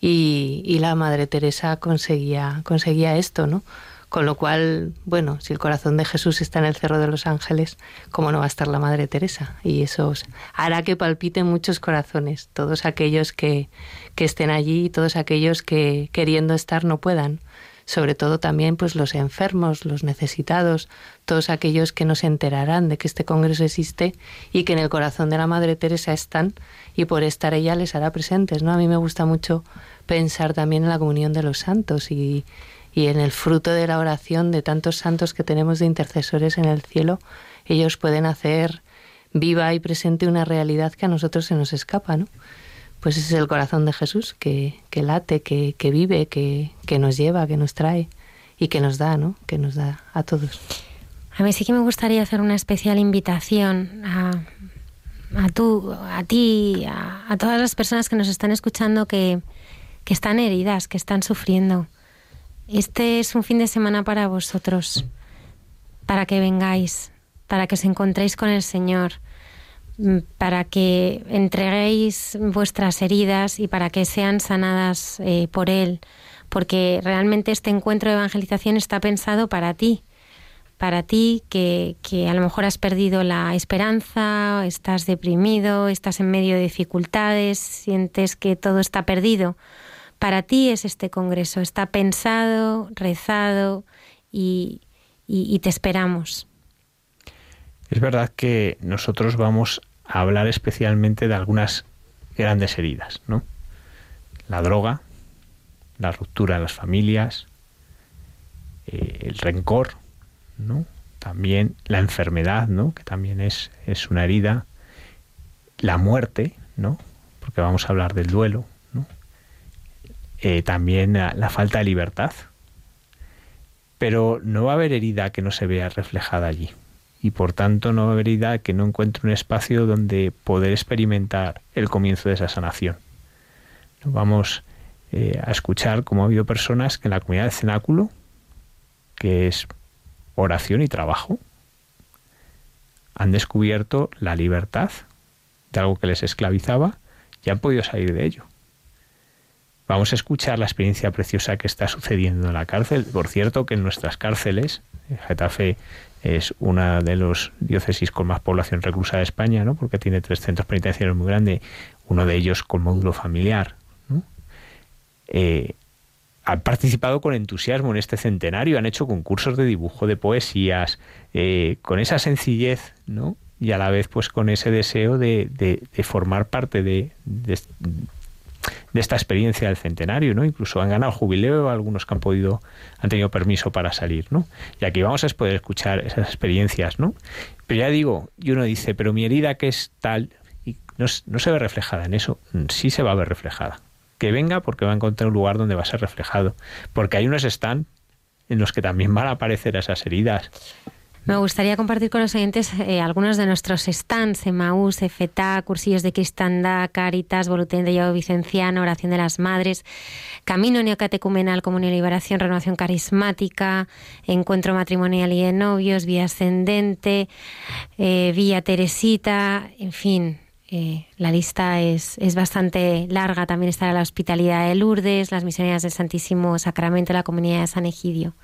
Y, y la Madre Teresa conseguía, conseguía esto, ¿no? Con lo cual, bueno, si el corazón de Jesús está en el Cerro de los Ángeles, ¿cómo no va a estar la Madre Teresa? Y eso hará que palpiten muchos corazones, todos aquellos que, que estén allí y todos aquellos que queriendo estar no puedan. Sobre todo también pues los enfermos, los necesitados, todos aquellos que no se enterarán de que este congreso existe y que en el corazón de la Madre Teresa están y por estar ella les hará presentes, ¿no? A mí me gusta mucho pensar también en la comunión de los santos y, y en el fruto de la oración de tantos santos que tenemos de intercesores en el cielo, ellos pueden hacer viva y presente una realidad que a nosotros se nos escapa, ¿no? Pues ese es el corazón de Jesús que, que late, que, que vive, que, que nos lleva, que nos trae y que nos da, ¿no? Que nos da a todos. A mí sí que me gustaría hacer una especial invitación a, a tú, a ti, a, a todas las personas que nos están escuchando que, que están heridas, que están sufriendo. Este es un fin de semana para vosotros, para que vengáis, para que os encontréis con el Señor, mm, para que entreguéis vuestras heridas y para que sean sanadas eh, por Él, porque realmente este encuentro de evangelización está pensado para ti, para ti que, que a lo mejor has perdido la esperanza, estás deprimido, estás en medio de dificultades, sientes que todo está perdido. Para ti es este congreso, está pensado, rezado y, y- te esperamos. Es verdad que nosotros vamos a hablar especialmente de algunas grandes heridas, ¿no? La droga, la ruptura de las familias, eh, el rencor, ¿no? También la enfermedad, ¿no? Que también es, es una herida. La muerte, ¿no? Porque vamos a hablar del duelo. Eh, también la, falta de libertad. Pero no va a haber herida que no se vea reflejada allí y por tanto no va a haber herida que no encuentre un espacio donde poder experimentar el comienzo de esa sanación. Vamos eh, a escuchar cómo ha habido personas que en la comunidad del cenáculo, que es oración y trabajo, han descubierto la libertad de algo que les esclavizaba y han podido salir de ello. Vamos a escuchar la experiencia preciosa que está sucediendo en la cárcel. Por cierto, que en nuestras cárceles, Getafe es una de los diócesis con más población reclusa de España, ¿no? porque tiene tres centros penitenciarios muy grandes, uno de ellos con módulo familiar. Eh, han participado con entusiasmo en este centenario, han hecho concursos de dibujo, de poesías, eh, con esa sencillez, ¿no? Y a la vez, pues con ese deseo de, formar parte de, de esta experiencia del centenario, ¿no? Incluso han ganado jubileo, algunos que han podido, han tenido permiso para salir, ¿no? Y aquí vamos a poder escuchar esas experiencias, ¿no? Pero ya digo, y uno dice, pero mi herida que es tal, y no, no se ve reflejada en eso, sí se va a ver reflejada. Que venga porque va a encontrar un lugar donde va a ser reflejado. Porque hay unos están en los que también van a aparecer esas heridas. Me gustaría compartir con los oyentes eh, algunos de nuestros stands, Emaús, FETA, cursillos de Cristandad, Caritas, Voluntariado Vicenciano, Oración de las Madres, Camino Neocatecumenal, Comunión y Liberación, Renovación Carismática, Encuentro Matrimonial y de Novios, Vía Ascendente, eh, Vía Teresita, en fin, eh, la lista es, es, bastante larga. También está la Hospitalidad de Lourdes, las Misioneras del Santísimo Sacramento, la Comunidad de San Egidio.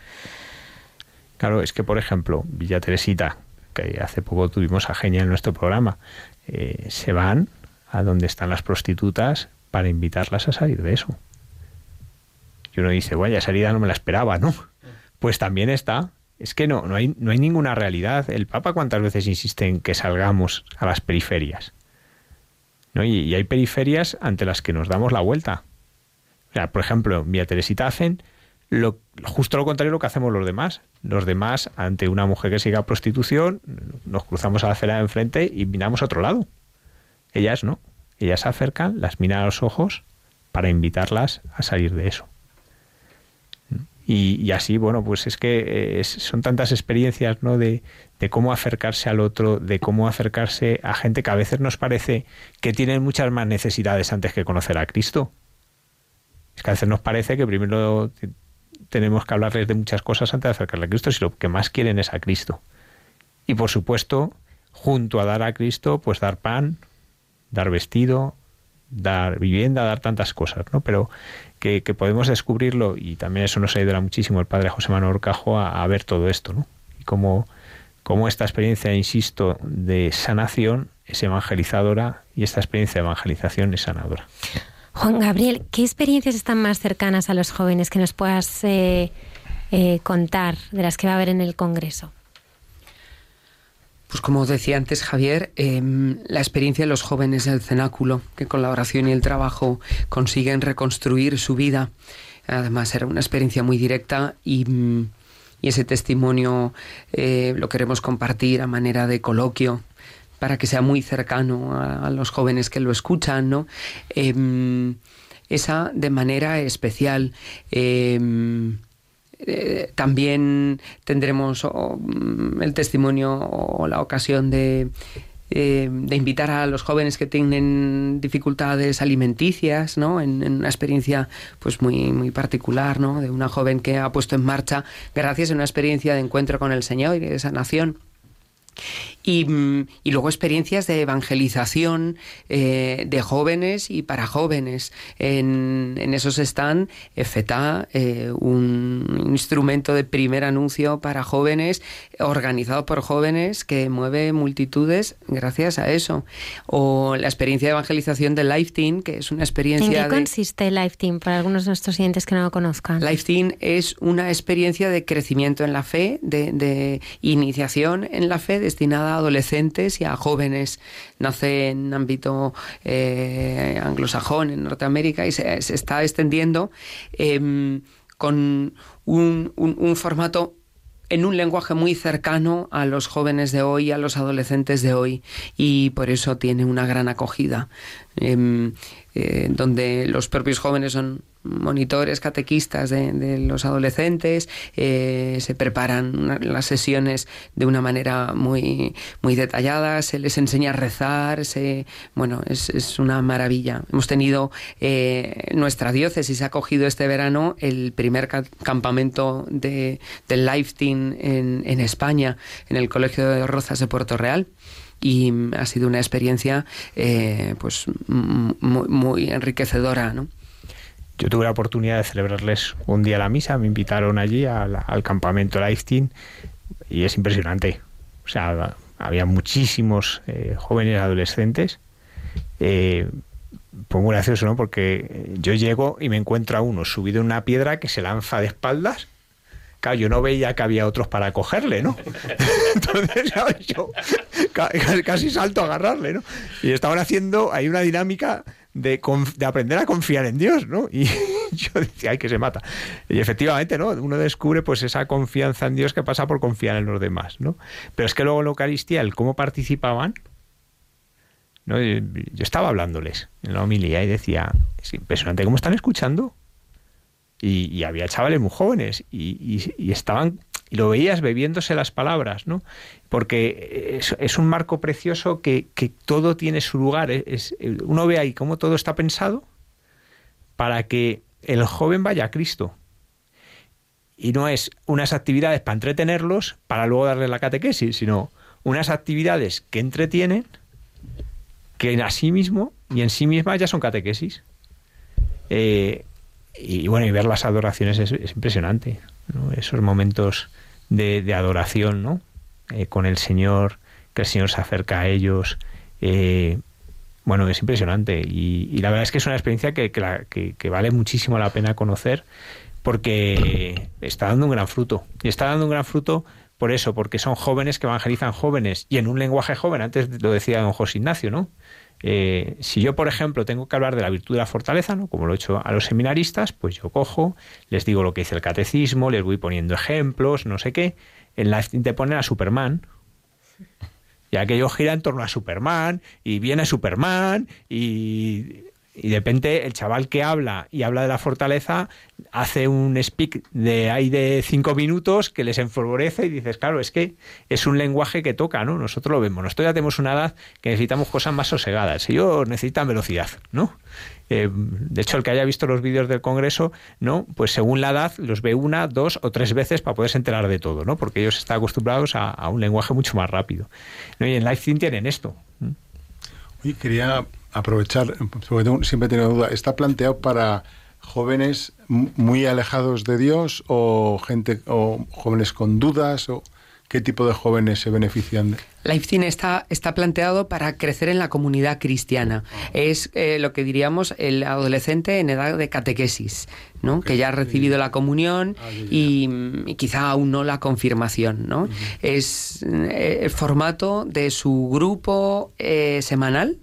Claro, es que, por ejemplo, Villa Teresita, que hace poco tuvimos a Genia en nuestro programa, eh, se van a donde están las prostitutas para invitarlas a salir de eso. Y uno dice, vaya, esa herida no me la esperaba, ¿no? Pues también está. Es que no, no hay, no hay ninguna realidad. El Papa cuántas veces insiste en que salgamos a las periferias. ¿no? Y, hay periferias ante las que nos damos la vuelta. O sea, por ejemplo, Villa Teresita hacen lo, justo lo contrario de lo que hacemos los demás. Los demás, ante una mujer que siga prostitución, nos cruzamos a la acera de enfrente y miramos a otro lado. Ellas no. Ellas se acercan, las miran a los ojos para invitarlas a salir de eso. Y, así, bueno, pues es que es, son tantas experiencias, ¿no? De, de cómo acercarse al otro, de cómo acercarse a gente que a veces nos parece que tienen muchas más necesidades antes que conocer a Cristo. Es que a veces nos parece que primero tenemos que hablarles de muchas cosas antes de acercarle a Cristo, si lo que más quieren es a Cristo. Y por supuesto, junto a dar a Cristo, pues dar pan, dar vestido, dar vivienda, dar tantas cosas, ¿no? Pero que, podemos descubrirlo, y también eso nos ayudará muchísimo el padre José Manuel Orcajo a, a ver todo esto, ¿no? Y cómo, cómo esta experiencia, insisto, de sanación es evangelizadora y esta experiencia de evangelización es sanadora. Juan Gabriel, ¿qué experiencias están más cercanas a los jóvenes que nos puedas eh, eh, contar de las que va a haber en el Congreso? Pues como decía antes Javier, eh, la experiencia de los jóvenes del cenáculo, que con la oración y el trabajo consiguen reconstruir su vida. Además era una experiencia muy directa y, y ese testimonio lo queremos compartir a manera de coloquio para que sea muy cercano a, los jóvenes que lo escuchan, ¿no? Eh, esa de manera especial. Eh, eh, también tendremos oh, el testimonio o la ocasión de, eh, de invitar a los jóvenes que tienen dificultades alimenticias, ¿no? En, en, una experiencia pues muy, muy particular, ¿no? De una joven que ha puesto en marcha, gracias a una experiencia de encuentro con el Señor y de sanación, y, y, luego experiencias de evangelización eh, de jóvenes y para jóvenes. En, en esos están FETA, eh, un instrumento de primer anuncio para jóvenes, organizado por jóvenes que mueve multitudes gracias a eso. O la experiencia de evangelización de Life Team, que es una experiencia. ¿En qué de... consiste Life Team para algunos de nuestros clientes que no lo conozcan? Life Team es una experiencia de crecimiento en la fe, de, de iniciación en la fe destinada adolescentes y a jóvenes. Nace en ámbito eh, anglosajón, en Norteamérica, y se, está extendiendo eh, con un, formato en un lenguaje muy cercano a los jóvenes de hoy, a los adolescentes de hoy, y por eso tiene una gran acogida, eh, eh, donde los propios jóvenes son monitores, catequistas de, de los adolescentes, eh, se preparan las sesiones de una manera muy, muy detallada, se les enseña a rezar, se, bueno, es, es una maravilla. Hemos tenido, eh, nuestra diócesis ha acogido este verano el primer ca campamento de, del Life Team en, en España, en el Colegio de Rozas de Puerto Real y ha sido una experiencia eh, pues muy, muy enriquecedora, ¿no? Yo tuve la oportunidad de celebrarles un día la misa, me invitaron allí al, al campamento Lifestein y es impresionante. O sea, había muchísimos eh, jóvenes adolescentes. Eh, pues muy gracioso, ¿no? Porque yo llego y me encuentro a uno subido en una piedra que se lanza de espaldas. Claro, yo no veía que había otros para cogerle, ¿no? Entonces, yo casi salto a agarrarle, ¿no? Y estaban haciendo, hay una dinámica de, aprender a confiar en Dios, ¿no? Y yo decía, ay, que se mata. Y efectivamente, ¿no? Uno descubre pues esa confianza en Dios que pasa por confiar en los demás, ¿no? Pero es que luego en la Eucaristía, el cómo participaban, ¿no? Yo estaba hablándoles en la homilía y decía, es impresionante cómo están escuchando. Y, había chavales muy jóvenes y, y estaban y lo veías bebiéndose las palabras, ¿no? Porque es, un marco precioso que, todo tiene su lugar. Es, uno ve ahí cómo todo está pensado para que el joven vaya a Cristo. Y no es unas actividades para entretenerlos, para luego darle la catequesis, sino unas actividades que entretienen, que en sí mismo y en sí mismas ya son catequesis. Eh, y bueno, y ver las adoraciones es, impresionante. Esos momentos de, adoración, ¿no? Eh, con el Señor, que el Señor se acerca a ellos. Eh, bueno, es impresionante. Y, la verdad es que es una experiencia que, que, vale muchísimo la pena conocer porque está dando un gran fruto. Y está dando un gran fruto por eso, porque son jóvenes que evangelizan jóvenes y en un lenguaje joven. Antes lo decía don José Ignacio, ¿no? Eh, si yo, por ejemplo, tengo que hablar de la virtud de la fortaleza, ¿no? como lo he hecho a los seminaristas, pues yo cojo, les digo lo que dice el catecismo, les voy poniendo ejemplos, no sé qué. En la te ponen a Superman. Y aquello gira en torno a Superman, y viene Superman, y y de repente el chaval que habla y habla de la fortaleza hace un speak de ahí de cinco minutos que les enfavorece y dices, claro, es que es un lenguaje que toca, ¿no? Nosotros lo vemos. Nosotros ya tenemos una edad que necesitamos cosas más sosegadas. Ellos necesitan velocidad, ¿no? Eh, de hecho, el que haya visto los vídeos del Congreso, ¿no? Pues según la edad, los ve una, dos o tres veces para poderse enterar de todo, ¿no? Porque ellos están acostumbrados a, un lenguaje mucho más rápido. Y en LiveThing tienen esto. Oye, quería aprovechar, porque siempre he tenido duda, ¿está planteado para jóvenes muy alejados de Dios o gente o jóvenes con dudas o qué tipo de jóvenes se benefician de está, está planteado para crecer en la comunidad cristiana. Es eh, lo que diríamos el adolescente en edad de catequesis, ¿no? que ya ha recibido la comunión ah, y, quizá aún no la confirmación. ¿no? Es eh, el formato de su grupo eh, semanal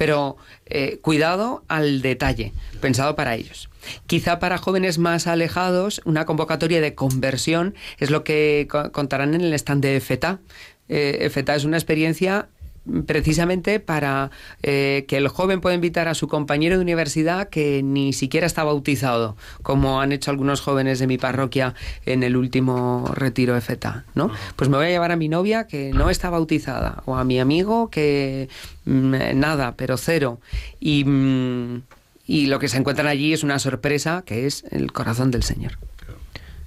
pero eh, cuidado al detalle, pensado para ellos. Quizá para jóvenes más alejados, una convocatoria de conversión es lo que contarán en el stand de FETA. Eh, FETA es una experiencia precisamente para eh, que el joven pueda invitar a su compañero de universidad que ni siquiera está bautizado, como han hecho algunos jóvenes de mi parroquia en el último retiro de FETA, ¿no? Pues me voy a llevar a mi novia que no está bautizada, o a mi amigo que mm, nada, pero cero. Y, mm, y lo que se encuentran allí es una sorpresa que es el corazón del Señor.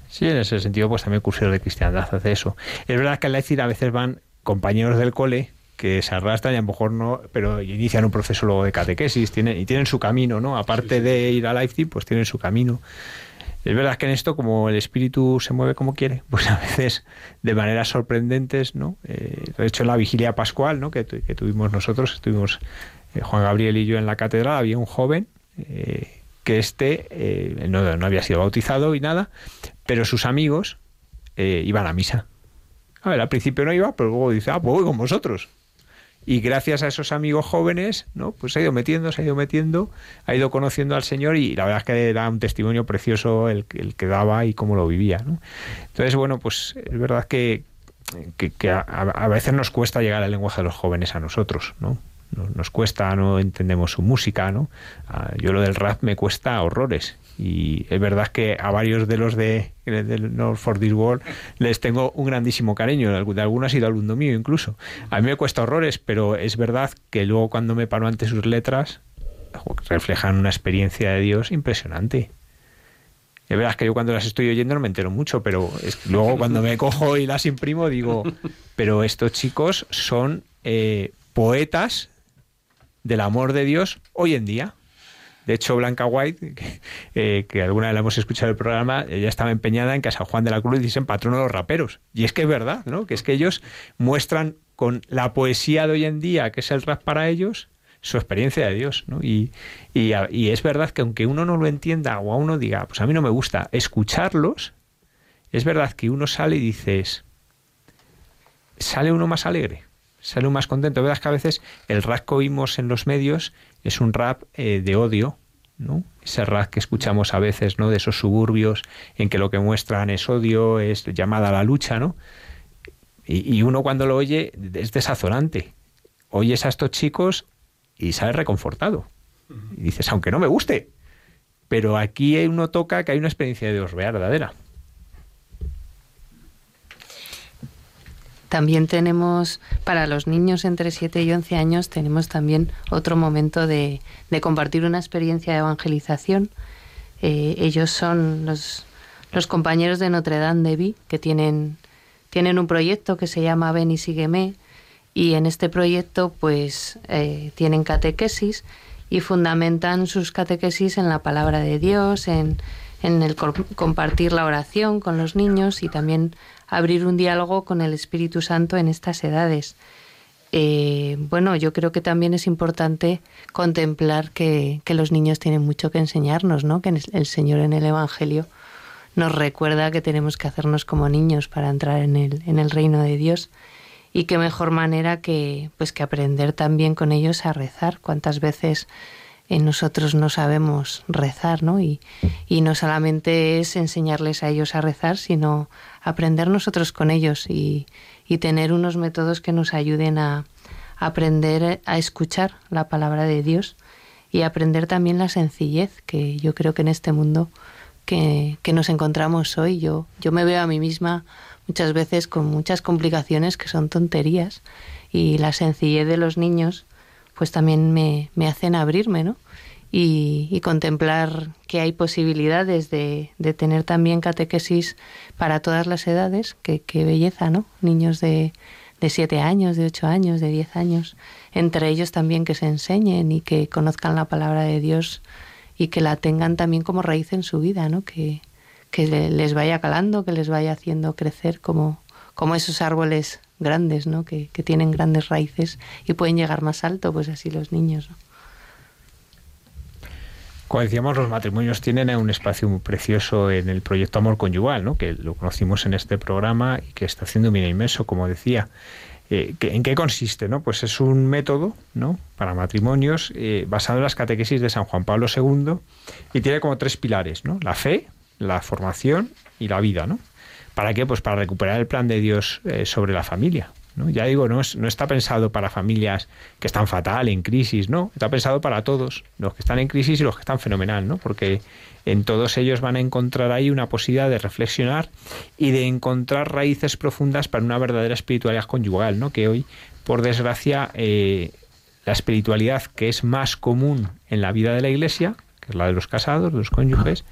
Sí, en ese sentido, pues también cursos de cristiandad hace eso. Es verdad que al decir a veces van compañeros del cole que se arrastran y a lo mejor no, pero inician un proceso luego de catequesis tienen, y tienen su camino, ¿no? Aparte de ir a Leipzig, pues tienen su camino. Es verdad que en esto, como el espíritu se mueve como quiere, pues a veces de maneras sorprendentes, ¿no? Eh, de hecho, en la vigilia pascual, ¿no? Que, tuvimos nosotros, estuvimos eh, Juan Gabriel y yo en la catedral, había un joven eh, que este no, no, había sido bautizado y nada, pero sus amigos iban a misa. A ver, al principio no iba, pero luego dice, ah, pues voy con vosotros y gracias a esos amigos jóvenes, ¿no? Pues ha ido metiendo, se ha ido metiendo, ha ido conociendo al Señor y la verdad es que da un testimonio precioso el, el que daba y cómo lo vivía, ¿no? Entonces, bueno, pues es verdad que, que, a, veces nos cuesta llegar al lenguaje de los jóvenes a nosotros, ¿no? Nos, cuesta, no entendemos su música, ¿no? Ah, yo lo del rap me cuesta horrores y es verdad que a varios de los de, North for This World les tengo un grandísimo cariño, de algunos ha sido alumno mío incluso. A mí me cuesta horrores, pero es verdad que luego cuando me paro ante sus letras reflejan una experiencia de Dios impresionante. Es verdad que yo cuando las estoy oyendo no me entero mucho, pero luego cuando me cojo y las imprimo digo, pero estos chicos son eh, poetas del amor de Dios hoy en día. De hecho, Blanca White, eh, que, alguna vez la hemos escuchado en el programa, ella estaba empeñada en que a San Juan de la Cruz dicen patrono de los raperos. Y es que es verdad, ¿no? Que es que ellos muestran con la poesía de hoy en día, que es el rap para ellos, su experiencia de Dios, ¿no? Y, y, es verdad que aunque uno no lo entienda o a uno diga, pues a mí no me gusta escucharlos, es verdad que uno sale y dices, sale uno más alegre, sale uno más contento. verdad que a veces el rap que oímos en los medios es un rap eh, de odio, ¿no? Ese rap que escuchamos a veces, ¿no? De esos suburbios en que lo que muestran es odio, es llamada a la lucha, ¿no? Y, y uno cuando lo oye es desazonante. Oyes a estos chicos y sales reconfortado. Y dices, aunque no me guste, pero aquí uno toca que hay una experiencia de Dios verdadera. También tenemos, para los niños entre 7 y 11 años, tenemos también otro momento de, de compartir una experiencia de evangelización. Eh, ellos son los, los, compañeros de Notre Dame de Vi, que tienen, tienen un proyecto que se llama Ven y Sígueme, y en este proyecto pues eh, tienen catequesis y fundamentan sus catequesis en la palabra de Dios, en, en el compartir la oración con los niños y también abrir un diálogo con el Espíritu Santo en estas edades. Eh, bueno, yo creo que también es importante contemplar que, que, los niños tienen mucho que enseñarnos, ¿no? Que el Señor en el Evangelio nos recuerda que tenemos que hacernos como niños para entrar en el, en el reino de Dios. Y qué mejor manera que, pues, que aprender también con ellos a rezar. Cuántas veces nosotros no sabemos rezar, ¿no? Y, y, no solamente es enseñarles a ellos a rezar, sino aprender nosotros con ellos y, y tener unos métodos que nos ayuden a, aprender a escuchar la palabra de Dios y aprender también la sencillez, que yo creo que en este mundo que, que nos encontramos hoy, yo, yo me veo a mí misma muchas veces con muchas complicaciones que son tonterías y la sencillez de los niños pues también me, me hacen abrirme, ¿no? Y, y, contemplar que hay posibilidades de, de, tener también catequesis para todas las edades, que, qué belleza, ¿no? Niños de, de siete años, de ocho años, de diez años, entre ellos también que se enseñen y que conozcan la palabra de Dios y que la tengan también como raíz en su vida, ¿no? Que, que les vaya calando, que les vaya haciendo crecer como, como esos árboles grandes, ¿no? Que, que, tienen grandes raíces y pueden llegar más alto, pues así los niños. ¿no? Como decíamos, los matrimonios tienen un espacio muy precioso en el proyecto Amor Conyugal, ¿no? que lo conocimos en este programa y que está haciendo un bien inmenso, como decía. Eh, ¿En qué consiste? Pues es un método para matrimonios eh, basado en las catequesis de San Juan Pablo II y tiene como tres pilares, la fe, la formación y la vida. ¿no? ¿Para qué? Pues para recuperar el plan de Dios eh, sobre la familia. ¿No? Ya digo, no, es, no está pensado para familias que están fatal, en crisis, no. Está pensado para todos, los que están en crisis y los que están fenomenal, ¿no? Porque en todos ellos van a encontrar ahí una posibilidad de reflexionar y de encontrar raíces profundas para una verdadera espiritualidad conyugal, ¿no? Que hoy, por desgracia, eh, la espiritualidad que es más común en la vida de la Iglesia, que es la de los casados, de los cónyuges,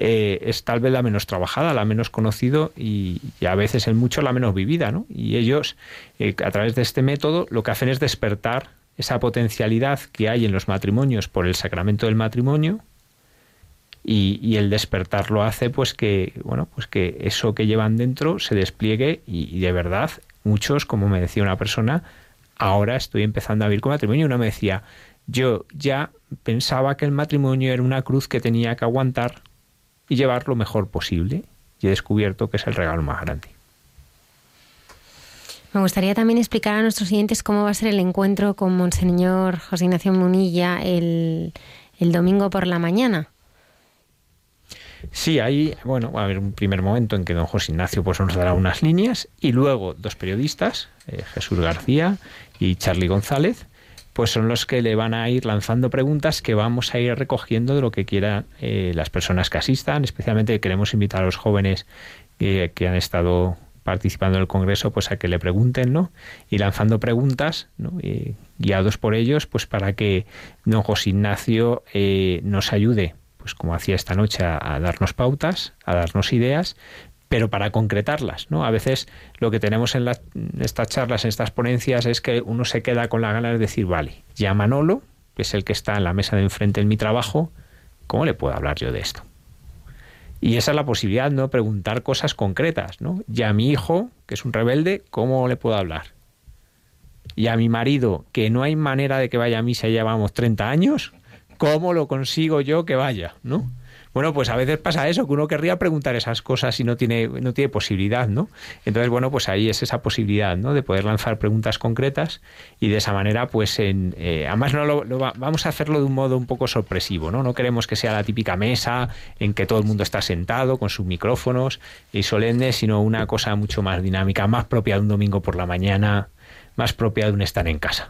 eh, es tal vez la menos trabajada, la menos conocido y, a veces en mucho la menos vivida. ¿no? Y ellos, eh, a través de este método, lo que hacen es despertar esa potencialidad que hay en los matrimonios por el sacramento del matrimonio y, el despertar lo hace pues que bueno pues que eso que llevan dentro se despliegue y, y de verdad muchos como me decía una persona ahora estoy empezando a vivir con matrimonio y una me decía yo ya pensaba que el matrimonio era una cruz que tenía que aguantar y llevar lo mejor posible. Y he descubierto que es el regalo más grande. Me gustaría también explicar a nuestros siguientes cómo va a ser el encuentro con Monseñor José Ignacio Munilla el, el domingo por la mañana. Sí, ahí, bueno, va a haber un primer momento en que don José Ignacio pues, nos dará unas líneas y luego dos periodistas, eh, Jesús García y Charlie González, pues son los que le van a ir lanzando preguntas que vamos a ir recogiendo de lo que quieran eh, las personas que asistan. Especialmente queremos invitar a los jóvenes eh, que han estado participando en el Congreso, pues a que le pregunten, ¿no? Y lanzando preguntas. Y guiados por ellos, pues para que don José Ignacio eh, nos ayude, pues como hacía esta noche, a darnos pautas, a darnos ideas, pero para concretarlas, ¿no? A veces lo que tenemos en, la, estas charlas, en estas ponencias, es que uno se queda con la gana de decir, vale, ya Manolo, que es el que está en la mesa de enfrente en mi trabajo, ¿cómo le puedo hablar yo de esto? Y esa es la posibilidad, ¿no? Preguntar cosas concretas, ¿no? Y mi hijo, que es un rebelde, ¿cómo le puedo hablar? Y a mi marido, que no hay manera de que vaya a misa, ya llevamos 30 años, ¿cómo lo consigo yo que vaya, ¿no? Bueno, pues a veces pasa eso, que uno querría preguntar esas cosas y no tiene, no tiene posibilidad, ¿no? Entonces, bueno, pues ahí es esa posibilidad, ¿no? De poder lanzar preguntas concretas y de esa manera, pues, en, eh, además no lo, vamos a hacerlo de un modo un poco sorpresivo, ¿no? No queremos que sea la típica mesa en que todo el mundo está sentado con sus micrófonos y solemne, sino una cosa mucho más dinámica, más propia de un domingo por la mañana, más propia de un estar en casa.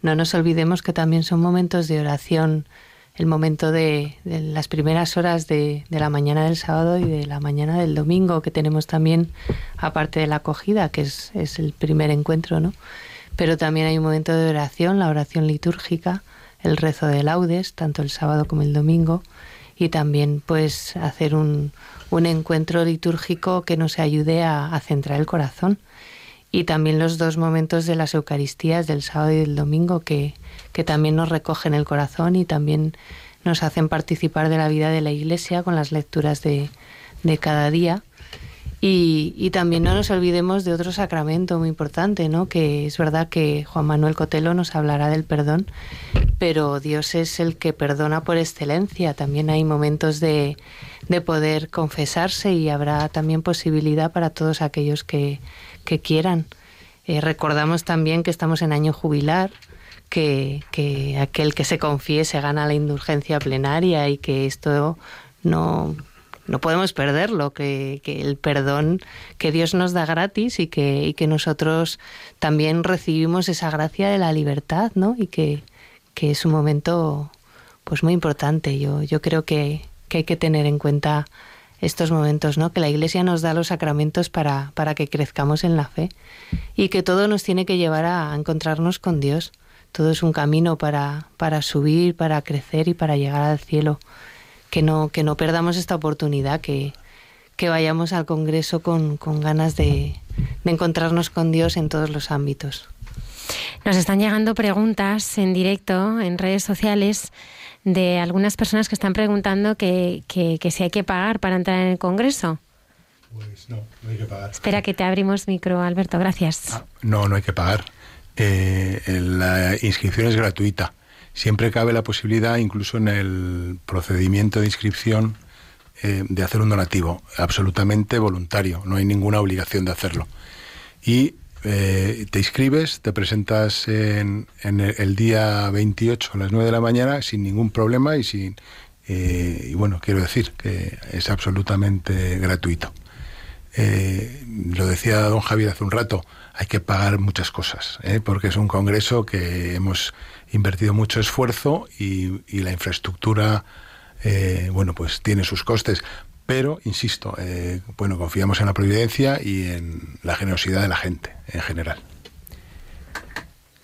No nos olvidemos que también son momentos de oración, el momento de, las primeras horas de, la mañana del sábado y de la mañana del domingo, que tenemos también, aparte de la acogida, que es, el primer encuentro, ¿no? Pero también hay un momento de oración, la oración litúrgica, el rezo de laudes, tanto el sábado como el domingo, y también pues hacer un, un encuentro litúrgico que nos ayude a centrar el corazón y también los dos momentos de las Eucaristías del sábado y del domingo que, que también nos recogen el corazón y también nos hacen participar de la vida de la Iglesia con las lecturas de, de cada día. Y, y, también no nos olvidemos de otro sacramento muy importante, ¿no? Que es verdad que Juan Manuel Cotelo nos hablará del perdón, pero Dios es el que perdona por excelencia. También hay momentos de, de poder confesarse y habrá también posibilidad para todos aquellos que, que quieran. Eh, recordamos también que estamos en año jubilar, que, que aquel que se confiese gana la indulgencia plenaria y que esto no, no podemos perderlo, que, el perdón que Dios nos da gratis y que, que nosotros también recibimos esa gracia de la libertad, ¿no? Y que, que es un momento pues muy importante. Yo, yo creo que, que hay que tener en cuenta estos momentos, ¿no? Que la Iglesia nos da los sacramentos para, para que crezcamos en la fe y que todo nos tiene que llevar a encontrarnos con Dios. Todo es un camino para, para subir, para crecer y para llegar al cielo. Que no, que no perdamos esta oportunidad, que, que vayamos al Congreso con, con ganas de, de encontrarnos con Dios en todos los ámbitos. Nos están llegando preguntas en directo en redes sociales de algunas personas que están preguntando que, que, si hay que pagar para entrar en el Congreso. Pues no, no hay que pagar. Espera que te abrimos micro, Alberto, gracias. Ah, no, no hay que pagar. Eh, la inscripción es gratuita. Siempre cabe la posibilidad, incluso en el procedimiento de inscripción, eh, de hacer un donativo, absolutamente voluntario, no hay ninguna obligación de hacerlo. Y eh, te inscribes, te presentas en, el, día 28 a las 9 de la mañana sin ningún problema y sin y bueno, quiero decir que es absolutamente gratuito. Lo decía don Javier hace un rato, hay que pagar muchas cosas, porque es un congreso que hemos invertido mucho esfuerzo y, y la infraestructura, bueno, pues tiene sus costes pero insisto, eh, bueno, confiamos en la providencia y en la generosidad de la gente en general.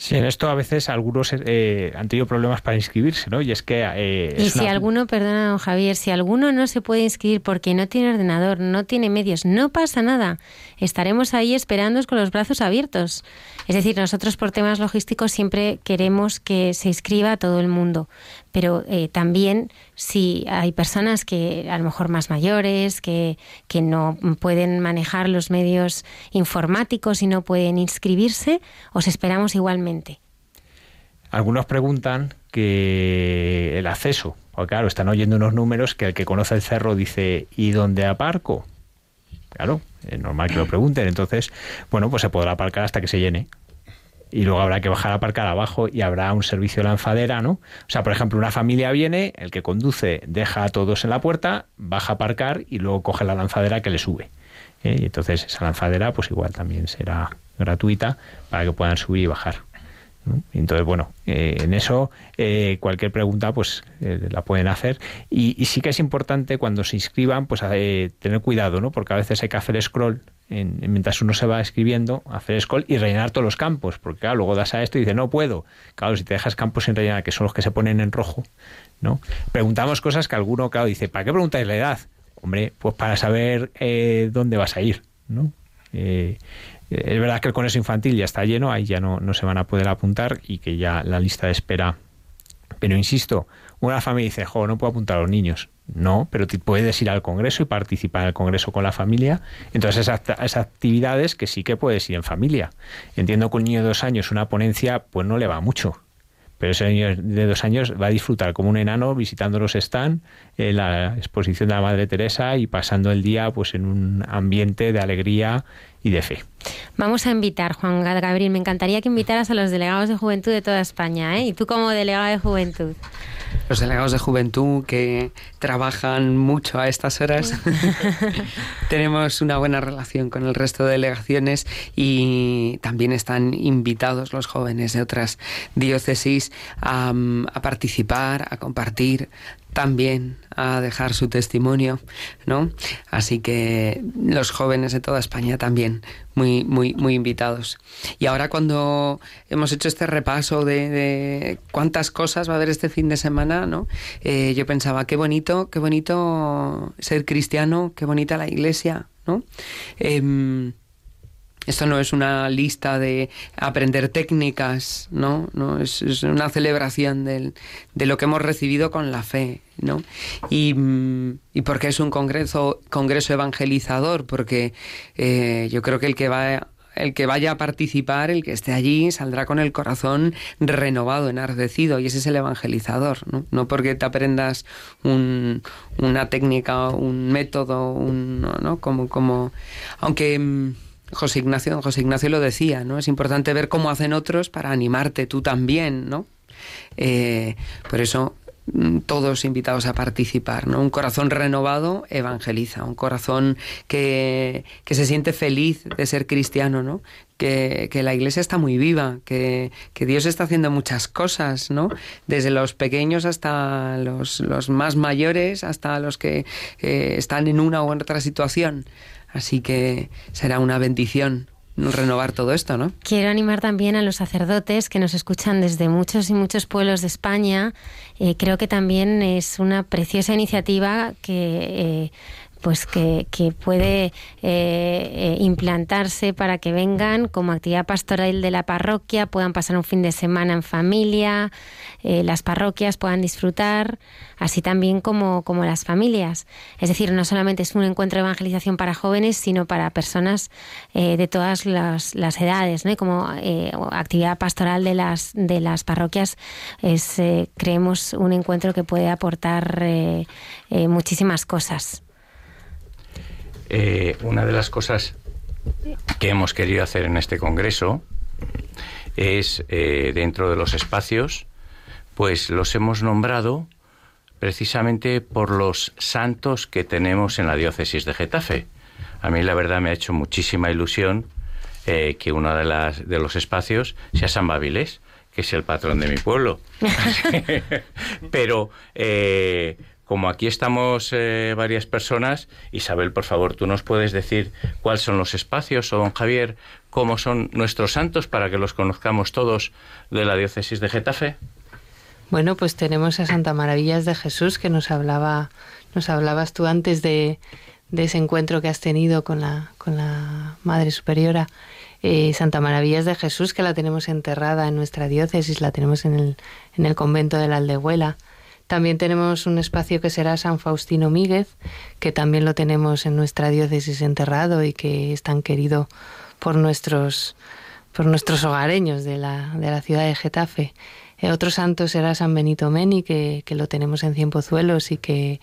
Sí, en esto a veces algunos eh, han tenido problemas para inscribirse, ¿no? Y es que... Eh, y si alguno, perdona, don Javier, si alguno no se puede inscribir porque no tiene ordenador, no tiene medios, no pasa nada. Estaremos ahí esperando con los brazos abiertos. Es decir, nosotros por temas logísticos siempre queremos que se inscriba todo el mundo, pero eh, también si hay personas que a lo mejor más mayores, que, que no pueden manejar los medios informáticos y no pueden inscribirse, os esperamos igualmente. Algunos preguntan que el acceso, porque claro, están oyendo unos números que el que conoce el cerro dice, ¿y dónde aparco? Claro, es normal que lo pregunten. Entonces, bueno, pues se podrá aparcar hasta que se llene. Y luego habrá que bajar a aparcar abajo y habrá un servicio de lanzadera, ¿no? O sea, por ejemplo, una familia viene, el que conduce deja a todos en la puerta, baja a aparcar y luego coge la lanzadera que le sube. ¿eh? Y entonces esa lanzadera, pues igual también será gratuita para que puedan subir y bajar. Entonces, bueno, eh, en eso eh, cualquier pregunta pues eh, la pueden hacer y, sí que es importante cuando se inscriban pues tener cuidado, ¿no? Porque a veces hay que hacer scroll mientras uno se va escribiendo, hacer scroll y rellenar todos los campos, porque luego das a esto y dices, no puedo. Claro, si te dejas campos sin rellenar, que son los que se ponen en rojo, ¿no? Preguntamos cosas que alguno, claro, dice, ¿para qué preguntáis la edad? Hombre, pues para saber dónde vas a ir, ¿no? Es verdad que el conejo infantil ya está lleno, ahí ya no, no se van a poder apuntar y que ya la lista de espera. Pero insisto, una familia dice, jo, no puedo apuntar a los niños. No, pero puedes ir al Congreso y participar en el Congreso con la familia. Entonces, esas, actividades que sí que puedes ir en familia. Entiendo que un niño de dos años, una ponencia, pues no le va mucho. pero ese niño de dos años va a disfrutar como un enano visitando los stands, en la exposición de la Madre Teresa y pasando el día pues en un ambiente de alegría y de fe. Vamos a invitar, Juan Gabriel, me encantaría que invitaras a los delegados de juventud de toda España, ¿eh? Y tú como delegado de juventud. Los delegados de juventud que trabajan mucho a estas horas. Tenemos una buena relación con el resto de delegaciones y también están invitados los jóvenes de otras diócesis a, a participar, a compartir, también a dejar su testimonio, ¿no? Así que los jóvenes de toda España también muy, muy, muy invitados. Y ahora cuando hemos hecho este repaso de, cuántas cosas va a haber este fin de semana, ¿no? Eh, yo pensaba qué bonito, qué bonito ser cristiano, qué bonita la iglesia, ¿no? Em, esto no es una lista de aprender técnicas, ¿no? no es, una celebración del, de lo que hemos recibido con la fe, ¿no? Y, y porque es un congreso, congreso evangelizador, porque eh, yo creo que el que va el que vaya a participar, el que esté allí, saldrá con el corazón renovado, enardecido, y ese es el evangelizador, ¿no? No porque te aprendas un, una técnica, un método, un, ¿no? Como, como, aunque José Ignacio, José Ignacio lo decía, ¿no? Es importante ver cómo hacen otros para animarte tú también, ¿no? Eh, por eso mm, todos invitados a participar, ¿no? Un corazón renovado evangeliza, un corazón que, que se siente feliz de ser cristiano, ¿no? Que, que, la iglesia está muy viva, que, que, Dios está haciendo muchas cosas, ¿no? Desde los pequeños hasta los, los más mayores, hasta los que eh, están en una u otra situación. Así que será una bendición renovar todo esto, ¿no? Quiero animar también a los sacerdotes que nos escuchan desde muchos y muchos pueblos de España. Eh, creo que también es una preciosa iniciativa que... Eh, pues que, puede eh, eh, implantarse para que vengan como actividad pastoral de la parroquia, puedan pasar un fin de semana en familia, eh, las parroquias puedan disfrutar, así también como, como las familias. Es decir, no solamente es un encuentro de evangelización para jóvenes, sino para personas de todas las, las edades, ¿no? como actividad pastoral de las, de las parroquias es, creemos, un encuentro que puede aportar muchísimas cosas. Eh, una de las cosas que hemos querido hacer en este congreso es eh, dentro de los espacios, pues los hemos nombrado precisamente por los santos que tenemos en la diócesis de Getafe. A mí la verdad me ha hecho muchísima ilusión eh, que uno de, las, de los espacios sea San Babilés, que es el patrón de mi pueblo. Pero como aquí estamos eh, varias personas, Isabel, por favor, tú nos puedes decir cuáles son los espacios, o don Javier, cómo son nuestros santos para que los conozcamos todos de la diócesis de Getafe. Bueno, pues tenemos a Santa Maravillas de Jesús que nos hablaba, nos hablabas tú antes de, ese encuentro que has tenido con la, con la Madre Superiora. Eh, Santa Maravillas de Jesús, que la tenemos enterrada en nuestra diócesis, la tenemos en el, en el convento de la Aldehuela. También tenemos un espacio que será San Faustino Míguez, que también lo tenemos en nuestra diócesis enterrado y que es tan querido por nuestros, por nuestros hogareños de la, de la ciudad de Getafe. Eh, otro santo será San Benito Meni, que, que lo tenemos en Cienpozuelos y que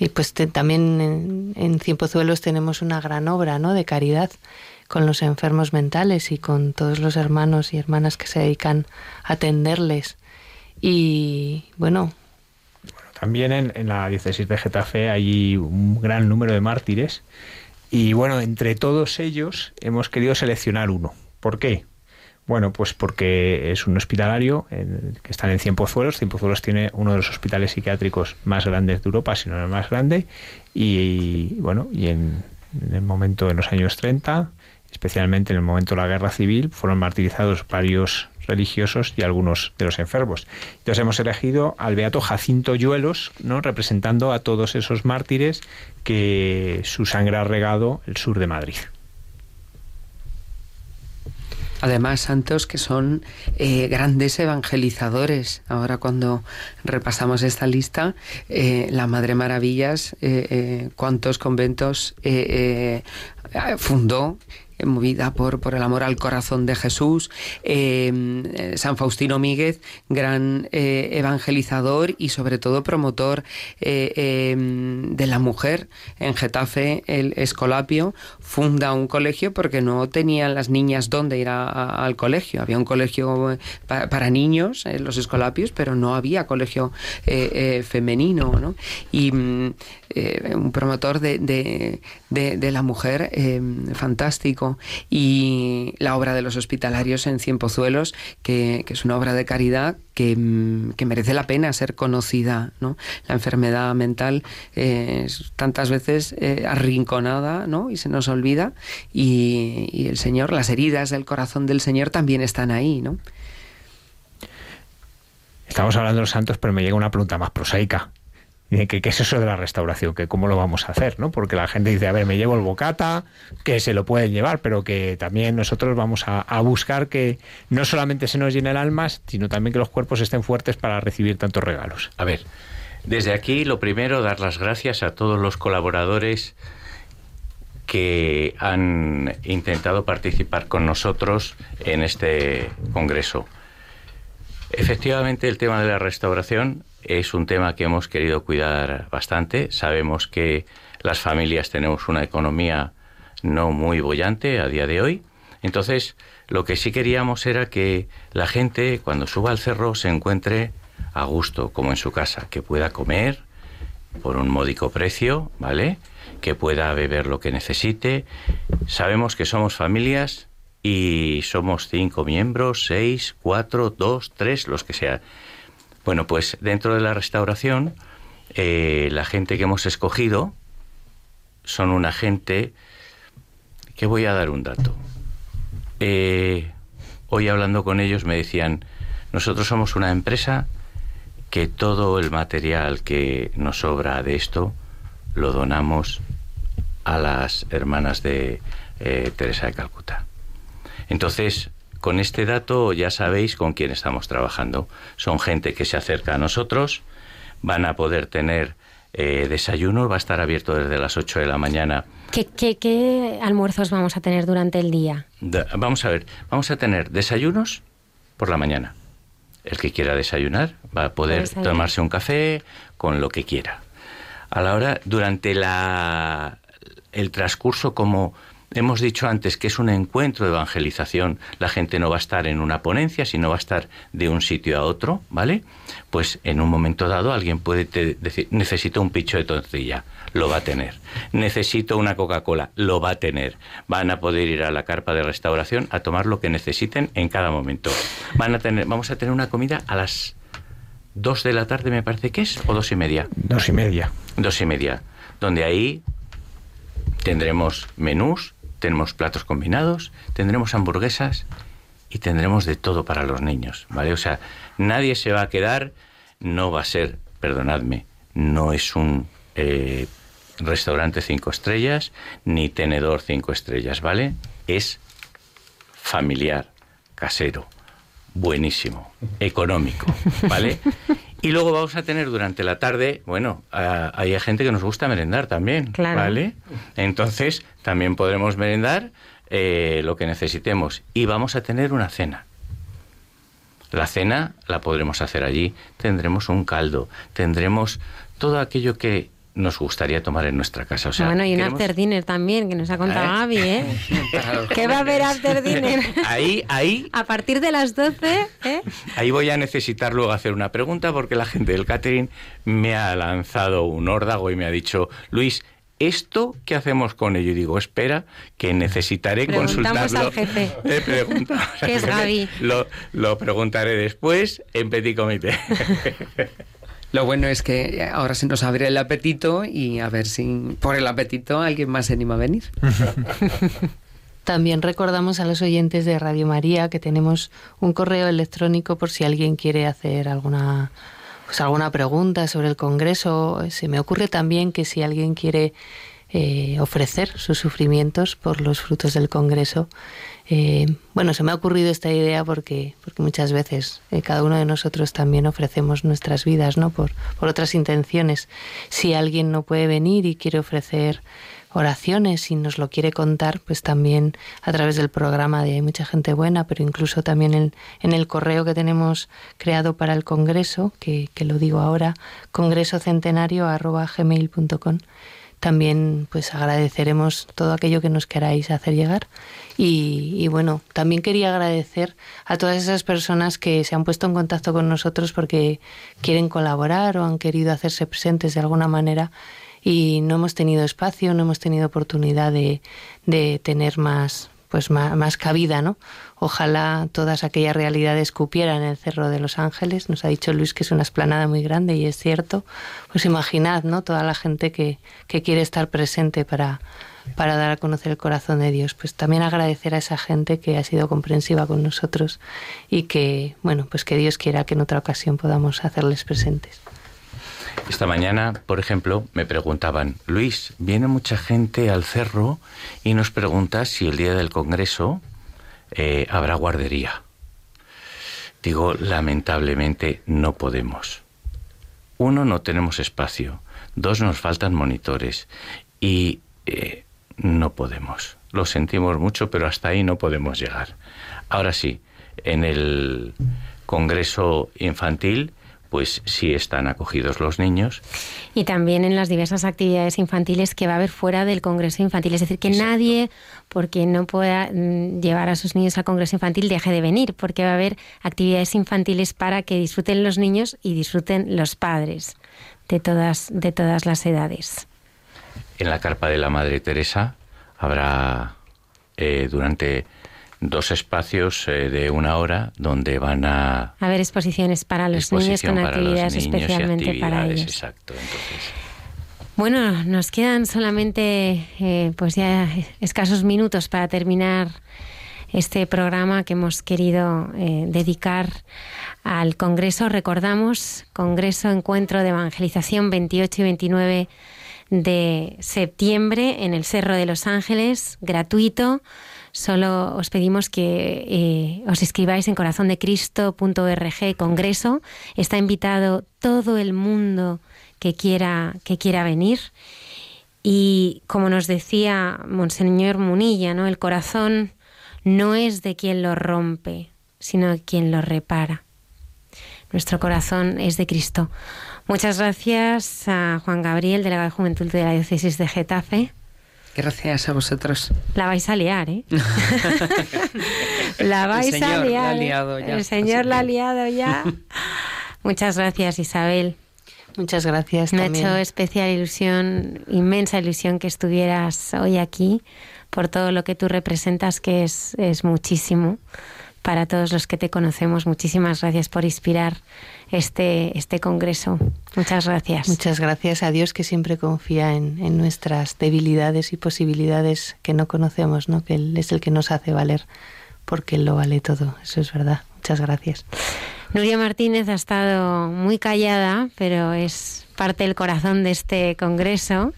y pues también en, en Cienpozuelos tenemos una gran obra ¿no? de caridad con los enfermos mentales y con todos los hermanos y hermanas que se dedican a atenderles. Y bueno, también en, la diócesis de Getafe hay un gran número de mártires y bueno, entre todos ellos hemos querido seleccionar uno. ¿Por qué? Bueno, pues porque es un hospitalario que está en Cienpozuelos. Cienpozuelos tiene uno de los hospitales psiquiátricos más grandes de Europa, si no el más grande. Y, bueno, y en, en, el momento de los años 30, especialmente en el momento de la guerra civil, fueron martirizados varios religiosos y algunos de los enfermos. Entonces hemos elegido al beato Jacinto Yuelos, ¿no? representando a todos esos mártires que su sangre ha regado el sur de Madrid. Además, santos que son eh, grandes evangelizadores. Ahora cuando repasamos esta lista, eh, la Madre Maravillas, eh, cuántos conventos fundó movida por, por el amor al corazón de Jesús. San Faustino Míguez, gran evangelizador y sobre todo promotor de la mujer en Getafe, el Escolapio, funda un colegio porque no tenían las niñas dónde ir al colegio. Había un colegio para, niños, los Escolapios, pero no había colegio femenino. ¿no? Y mm, un promotor de, de, la mujer fantástico. Y la obra de los hospitalarios en Cienpozuelos, que, que es una obra de caridad que, mm, que, merece la pena ser conocida. ¿no? La enfermedad mental es tantas veces eh, arrinconada ¿no? y se nos olvida y, y, el Señor, las heridas del corazón del Señor también están ahí. ¿no? Estamos hablando de los santos, pero me llega una pregunta más prosaica. ¿Qué, es eso de la restauración? ¿Que ¿Cómo lo vamos a hacer? ¿no? Porque la gente dice, a ver, me llevo el bocata, que se lo pueden llevar, pero que también nosotros vamos a, buscar que no solamente se nos llene el alma, sino también que los cuerpos estén fuertes para recibir tantos regalos. A ver, desde aquí lo primero, dar las gracias a todos los colaboradores que han intentado participar con nosotros en este congreso. Efectivamente, el tema de la restauración es un tema que hemos querido cuidar bastante. Sabemos que las familias tenemos una economía no muy bollante a día de hoy. Entonces, lo que sí queríamos era que la gente, cuando suba al cerro, se encuentre a gusto, como en su casa, que pueda comer por un módico precio, ¿vale? Que pueda beber lo que necesite. Sabemos que somos familias y somos cinco miembros, seis, cuatro, dos, tres, los que sean. Bueno, pues dentro de la restauración, eh, la gente que hemos escogido son una gente que voy a dar un dato. Eh, hoy hablando con ellos me decían, nosotros somos una empresa que todo el material que nos sobra de esto lo donamos a las hermanas de eh, Teresa de Calcuta. Entonces, con este dato ya sabéis con quién estamos trabajando. Son gente que se acerca a nosotros, van a poder tener eh, desayuno, va a estar abierto desde las 8 de la mañana. ¿Qué, qué, almuerzos vamos a tener durante el día? vamos a ver, vamos a tener desayunos por la mañana. El que quiera desayunar va a poder tomarse un café con lo que quiera. A la hora, durante la, el transcurso como Hemos dicho antes que es un encuentro de evangelización. La gente no va a estar en una ponencia, sino va a estar de un sitio a otro, ¿vale? Pues en un momento dado alguien puede decir, necesito un picho de tortilla, lo va a tener. Necesito una Coca-Cola, lo va a tener. Van a poder ir a la carpa de restauración a tomar lo que necesiten en cada momento. Van a tener, vamos a tener una comida a las dos de la tarde, me parece que es, o dos y media. Dos y media. Dos y media. Donde ahí tendremos menús tenemos platos combinados, tendremos hamburguesas y tendremos de todo para los niños, ¿vale? O sea, nadie se va a quedar, no va a ser, perdonadme, no es un eh, restaurante cinco estrellas ni tenedor cinco estrellas, ¿vale? Es familiar, casero, buenísimo, económico, ¿vale? Y luego vamos a tener durante la tarde, bueno, hay gente que nos gusta merendar también, ¿vale? Entonces también podremos merendar eh, lo que necesitemos y vamos a tener una cena. La cena la podremos hacer allí, tendremos un caldo, tendremos todo aquello que nos gustaría tomar en nuestra casa. O sea, bueno, y un after dinner también, que nos ha contado ¿Eh? Gaby, ¿eh? ¿Qué va a haber after dinner? Ahí, ahí... A partir de las 12, ¿eh? Ahí voy a necesitar luego hacer una pregunta porque la gente del catering me ha lanzado un órdago y me ha dicho, Luis, ¿esto qué hacemos con ello? Y digo, espera, que necesitaré consultarlo. al jefe. Eh, ¿Qué es Gaby? Lo, lo preguntaré después en petit comité. Lo bueno es que ahora se nos abre el apetito y a ver si por el apetito alguien más se anima a venir. También recordamos a los oyentes de Radio María que tenemos un correo electrónico por si alguien quiere hacer alguna pues alguna pregunta sobre el Congreso. Se me ocurre también que si alguien quiere eh, ofrecer sus sufrimientos por los frutos del Congreso, eh, bueno, se me ha ocurrido esta idea porque, porque muchas veces eh, cada uno de nosotros también ofrecemos nuestras vidas, ¿no? Por, por otras intenciones. Si alguien no puede venir y quiere ofrecer oraciones, si nos lo quiere contar, pues también a través del programa de Hay mucha gente buena, pero incluso también en, en el correo que tenemos creado para el Congreso, que, que lo digo ahora, congresocentenario.gmail.com también pues agradeceremos todo aquello que nos queráis hacer llegar y, bueno también quería agradecer a todas esas personas que se han puesto en contacto con nosotros porque quieren colaborar o han querido hacerse presentes de alguna manera y no hemos tenido espacio no hemos tenido oportunidad de, de tener más pues más, cabida, ¿no? Ojalá todas aquellas realidades cupieran en el Cerro de los Ángeles. Nos ha dicho Luis que es una esplanada muy grande y es cierto. Pues imaginad, ¿no? Toda la gente que, que quiere estar presente para, para dar a conocer el corazón de Dios. Pues también agradecer a esa gente que ha sido comprensiva con nosotros y que, bueno, pues que Dios quiera que en otra ocasión podamos hacerles presentes. Esta mañana, por ejemplo, me preguntaban, Luis, viene mucha gente al cerro y nos pregunta si el día del Congreso eh, habrá guardería. Digo, lamentablemente no podemos. Uno, no tenemos espacio. Dos, nos faltan monitores. Y eh, no podemos. Lo sentimos mucho, pero hasta ahí no podemos llegar. Ahora sí, en el Congreso Infantil pues sí están acogidos los niños. Y también en las diversas actividades infantiles que va a haber fuera del Congreso Infantil. Es decir, que nadie, porque no pueda mm, llevar a sus niños al Congreso Infantil, deje de venir, porque va a haber actividades infantiles para que disfruten los niños y disfruten los padres de todas, de todas las edades. En la carpa de la Madre Teresa habrá eh, durante dos espacios eh, de una hora donde van a... haber exposiciones para los niños con actividades especialmente para ellos. Exacto, entonces... Bueno, nos quedan solamente eh, pues ya escasos minutos para terminar este programa que hemos querido eh, dedicar al Congreso. Recordamos, Congreso Encuentro de Evangelización 28 y 29 de septiembre en el Cerro de los Ángeles, gratuito Solo os pedimos que eh, os inscribáis en corazondecristo.org congreso. Está invitado todo el mundo que quiera, que quiera venir. Y como nos decía Monseñor Munilla, ¿no? el corazón no es de quien lo rompe, sino de quien lo repara. Nuestro corazón es de Cristo. Muchas gracias a Juan Gabriel, delegado de Juventud de la Diócesis de Getafe. Gracias a vosotros. La vais a liar, ¿eh? la vais a liar. ¿eh? El Señor la ha liado ya. Muchas gracias, Isabel. Muchas gracias. Me ha hecho especial ilusión, inmensa ilusión que estuvieras hoy aquí por todo lo que tú representas, que es, es muchísimo para todos los que te conocemos. Muchísimas gracias por inspirar este, este congreso. Muchas gracias. Muchas gracias a Dios que siempre confía en, en nuestras debilidades y posibilidades que no conocemos, ¿no? que Él es el que nos hace valer, porque Él lo vale todo. Eso es verdad. Muchas gracias. Nuria Martínez ha estado muy callada, pero es parte del corazón de este congreso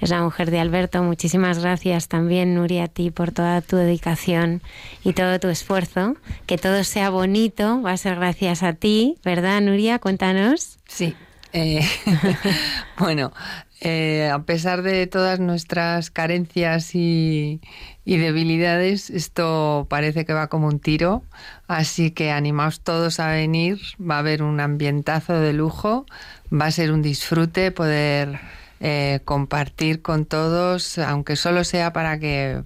es la mujer de Alberto. Muchísimas gracias también, Nuria, a ti por toda tu dedicación y todo tu esfuerzo. Que todo sea bonito, va a ser gracias a ti, ¿verdad, Nuria? Cuéntanos. Sí. Eh, bueno, eh, a pesar de todas nuestras carencias y, y, debilidades, esto parece que va como un tiro. Así que animaos todos a venir. Va a haber un ambientazo de lujo. Va a ser un disfrute poder eh, compartir con todos, aunque solo sea para que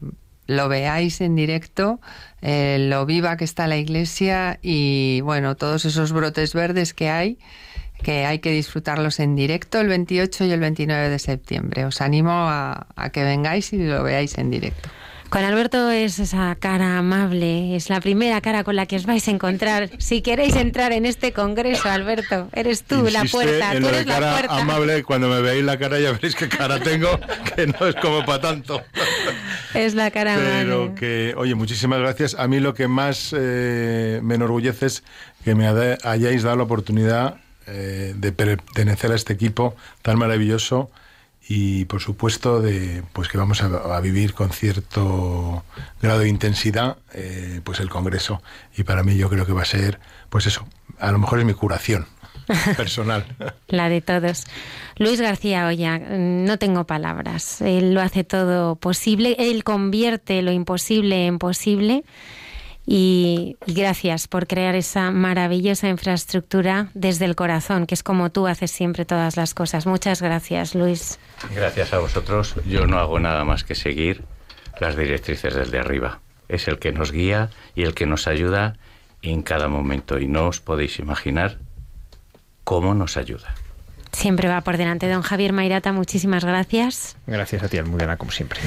lo veáis en directo, eh, lo viva que está la iglesia y bueno, todos esos brotes verdes que hay, que hay que disfrutarlos en directo el 28 y el 29 de septiembre. Os animo a que vengáis y lo veáis en directo. Con Alberto es esa cara amable, es la primera cara con la que os vais a encontrar. Si queréis entrar en este congreso, Alberto, eres tú la puerta. En tú eres cara la puerta. amable, cuando me veáis la cara ya veréis qué cara tengo, que no es como para tanto. Es la cara amable. Pero que, oye, muchísimas gracias. A mí lo que más eh, me enorgullece es que me hayáis dado la oportunidad eh, de pertenecer a este equipo tan maravilloso y por supuesto de pues que vamos a, vivir con cierto grado de intensidad eh, pues el congreso y para mí yo creo que va a ser pues eso a lo mejor es mi curación personal. La de todos. Luis García Olla, no tengo palabras. Él lo hace todo posible, él convierte lo imposible en posible. Y, y, gracias por crear esa maravillosa infraestructura desde el corazón, que es como tú haces siempre todas las cosas. Muchas gracias, Luis. Gracias a vosotros. Yo no hago nada más que seguir las directrices del de arriba. Es el que nos guía y el que nos ayuda en cada momento. Y no os podéis imaginar cómo nos ayuda. Siempre va por delante. Don Javier Mairata, muchísimas gracias. Gracias a ti, Almudena, como siempre.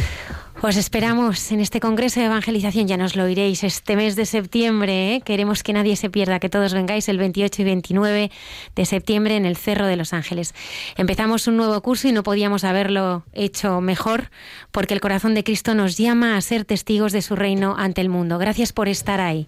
Os esperamos en este Congreso de Evangelización, ya nos lo iréis, este mes de septiembre. ¿eh? Queremos que nadie se pierda, que todos vengáis el 28 y 29 de septiembre en el Cerro de los Ángeles. Empezamos un nuevo curso y no podíamos haberlo hecho mejor porque el corazón de Cristo nos llama a ser testigos de su reino ante el mundo. Gracias por estar ahí.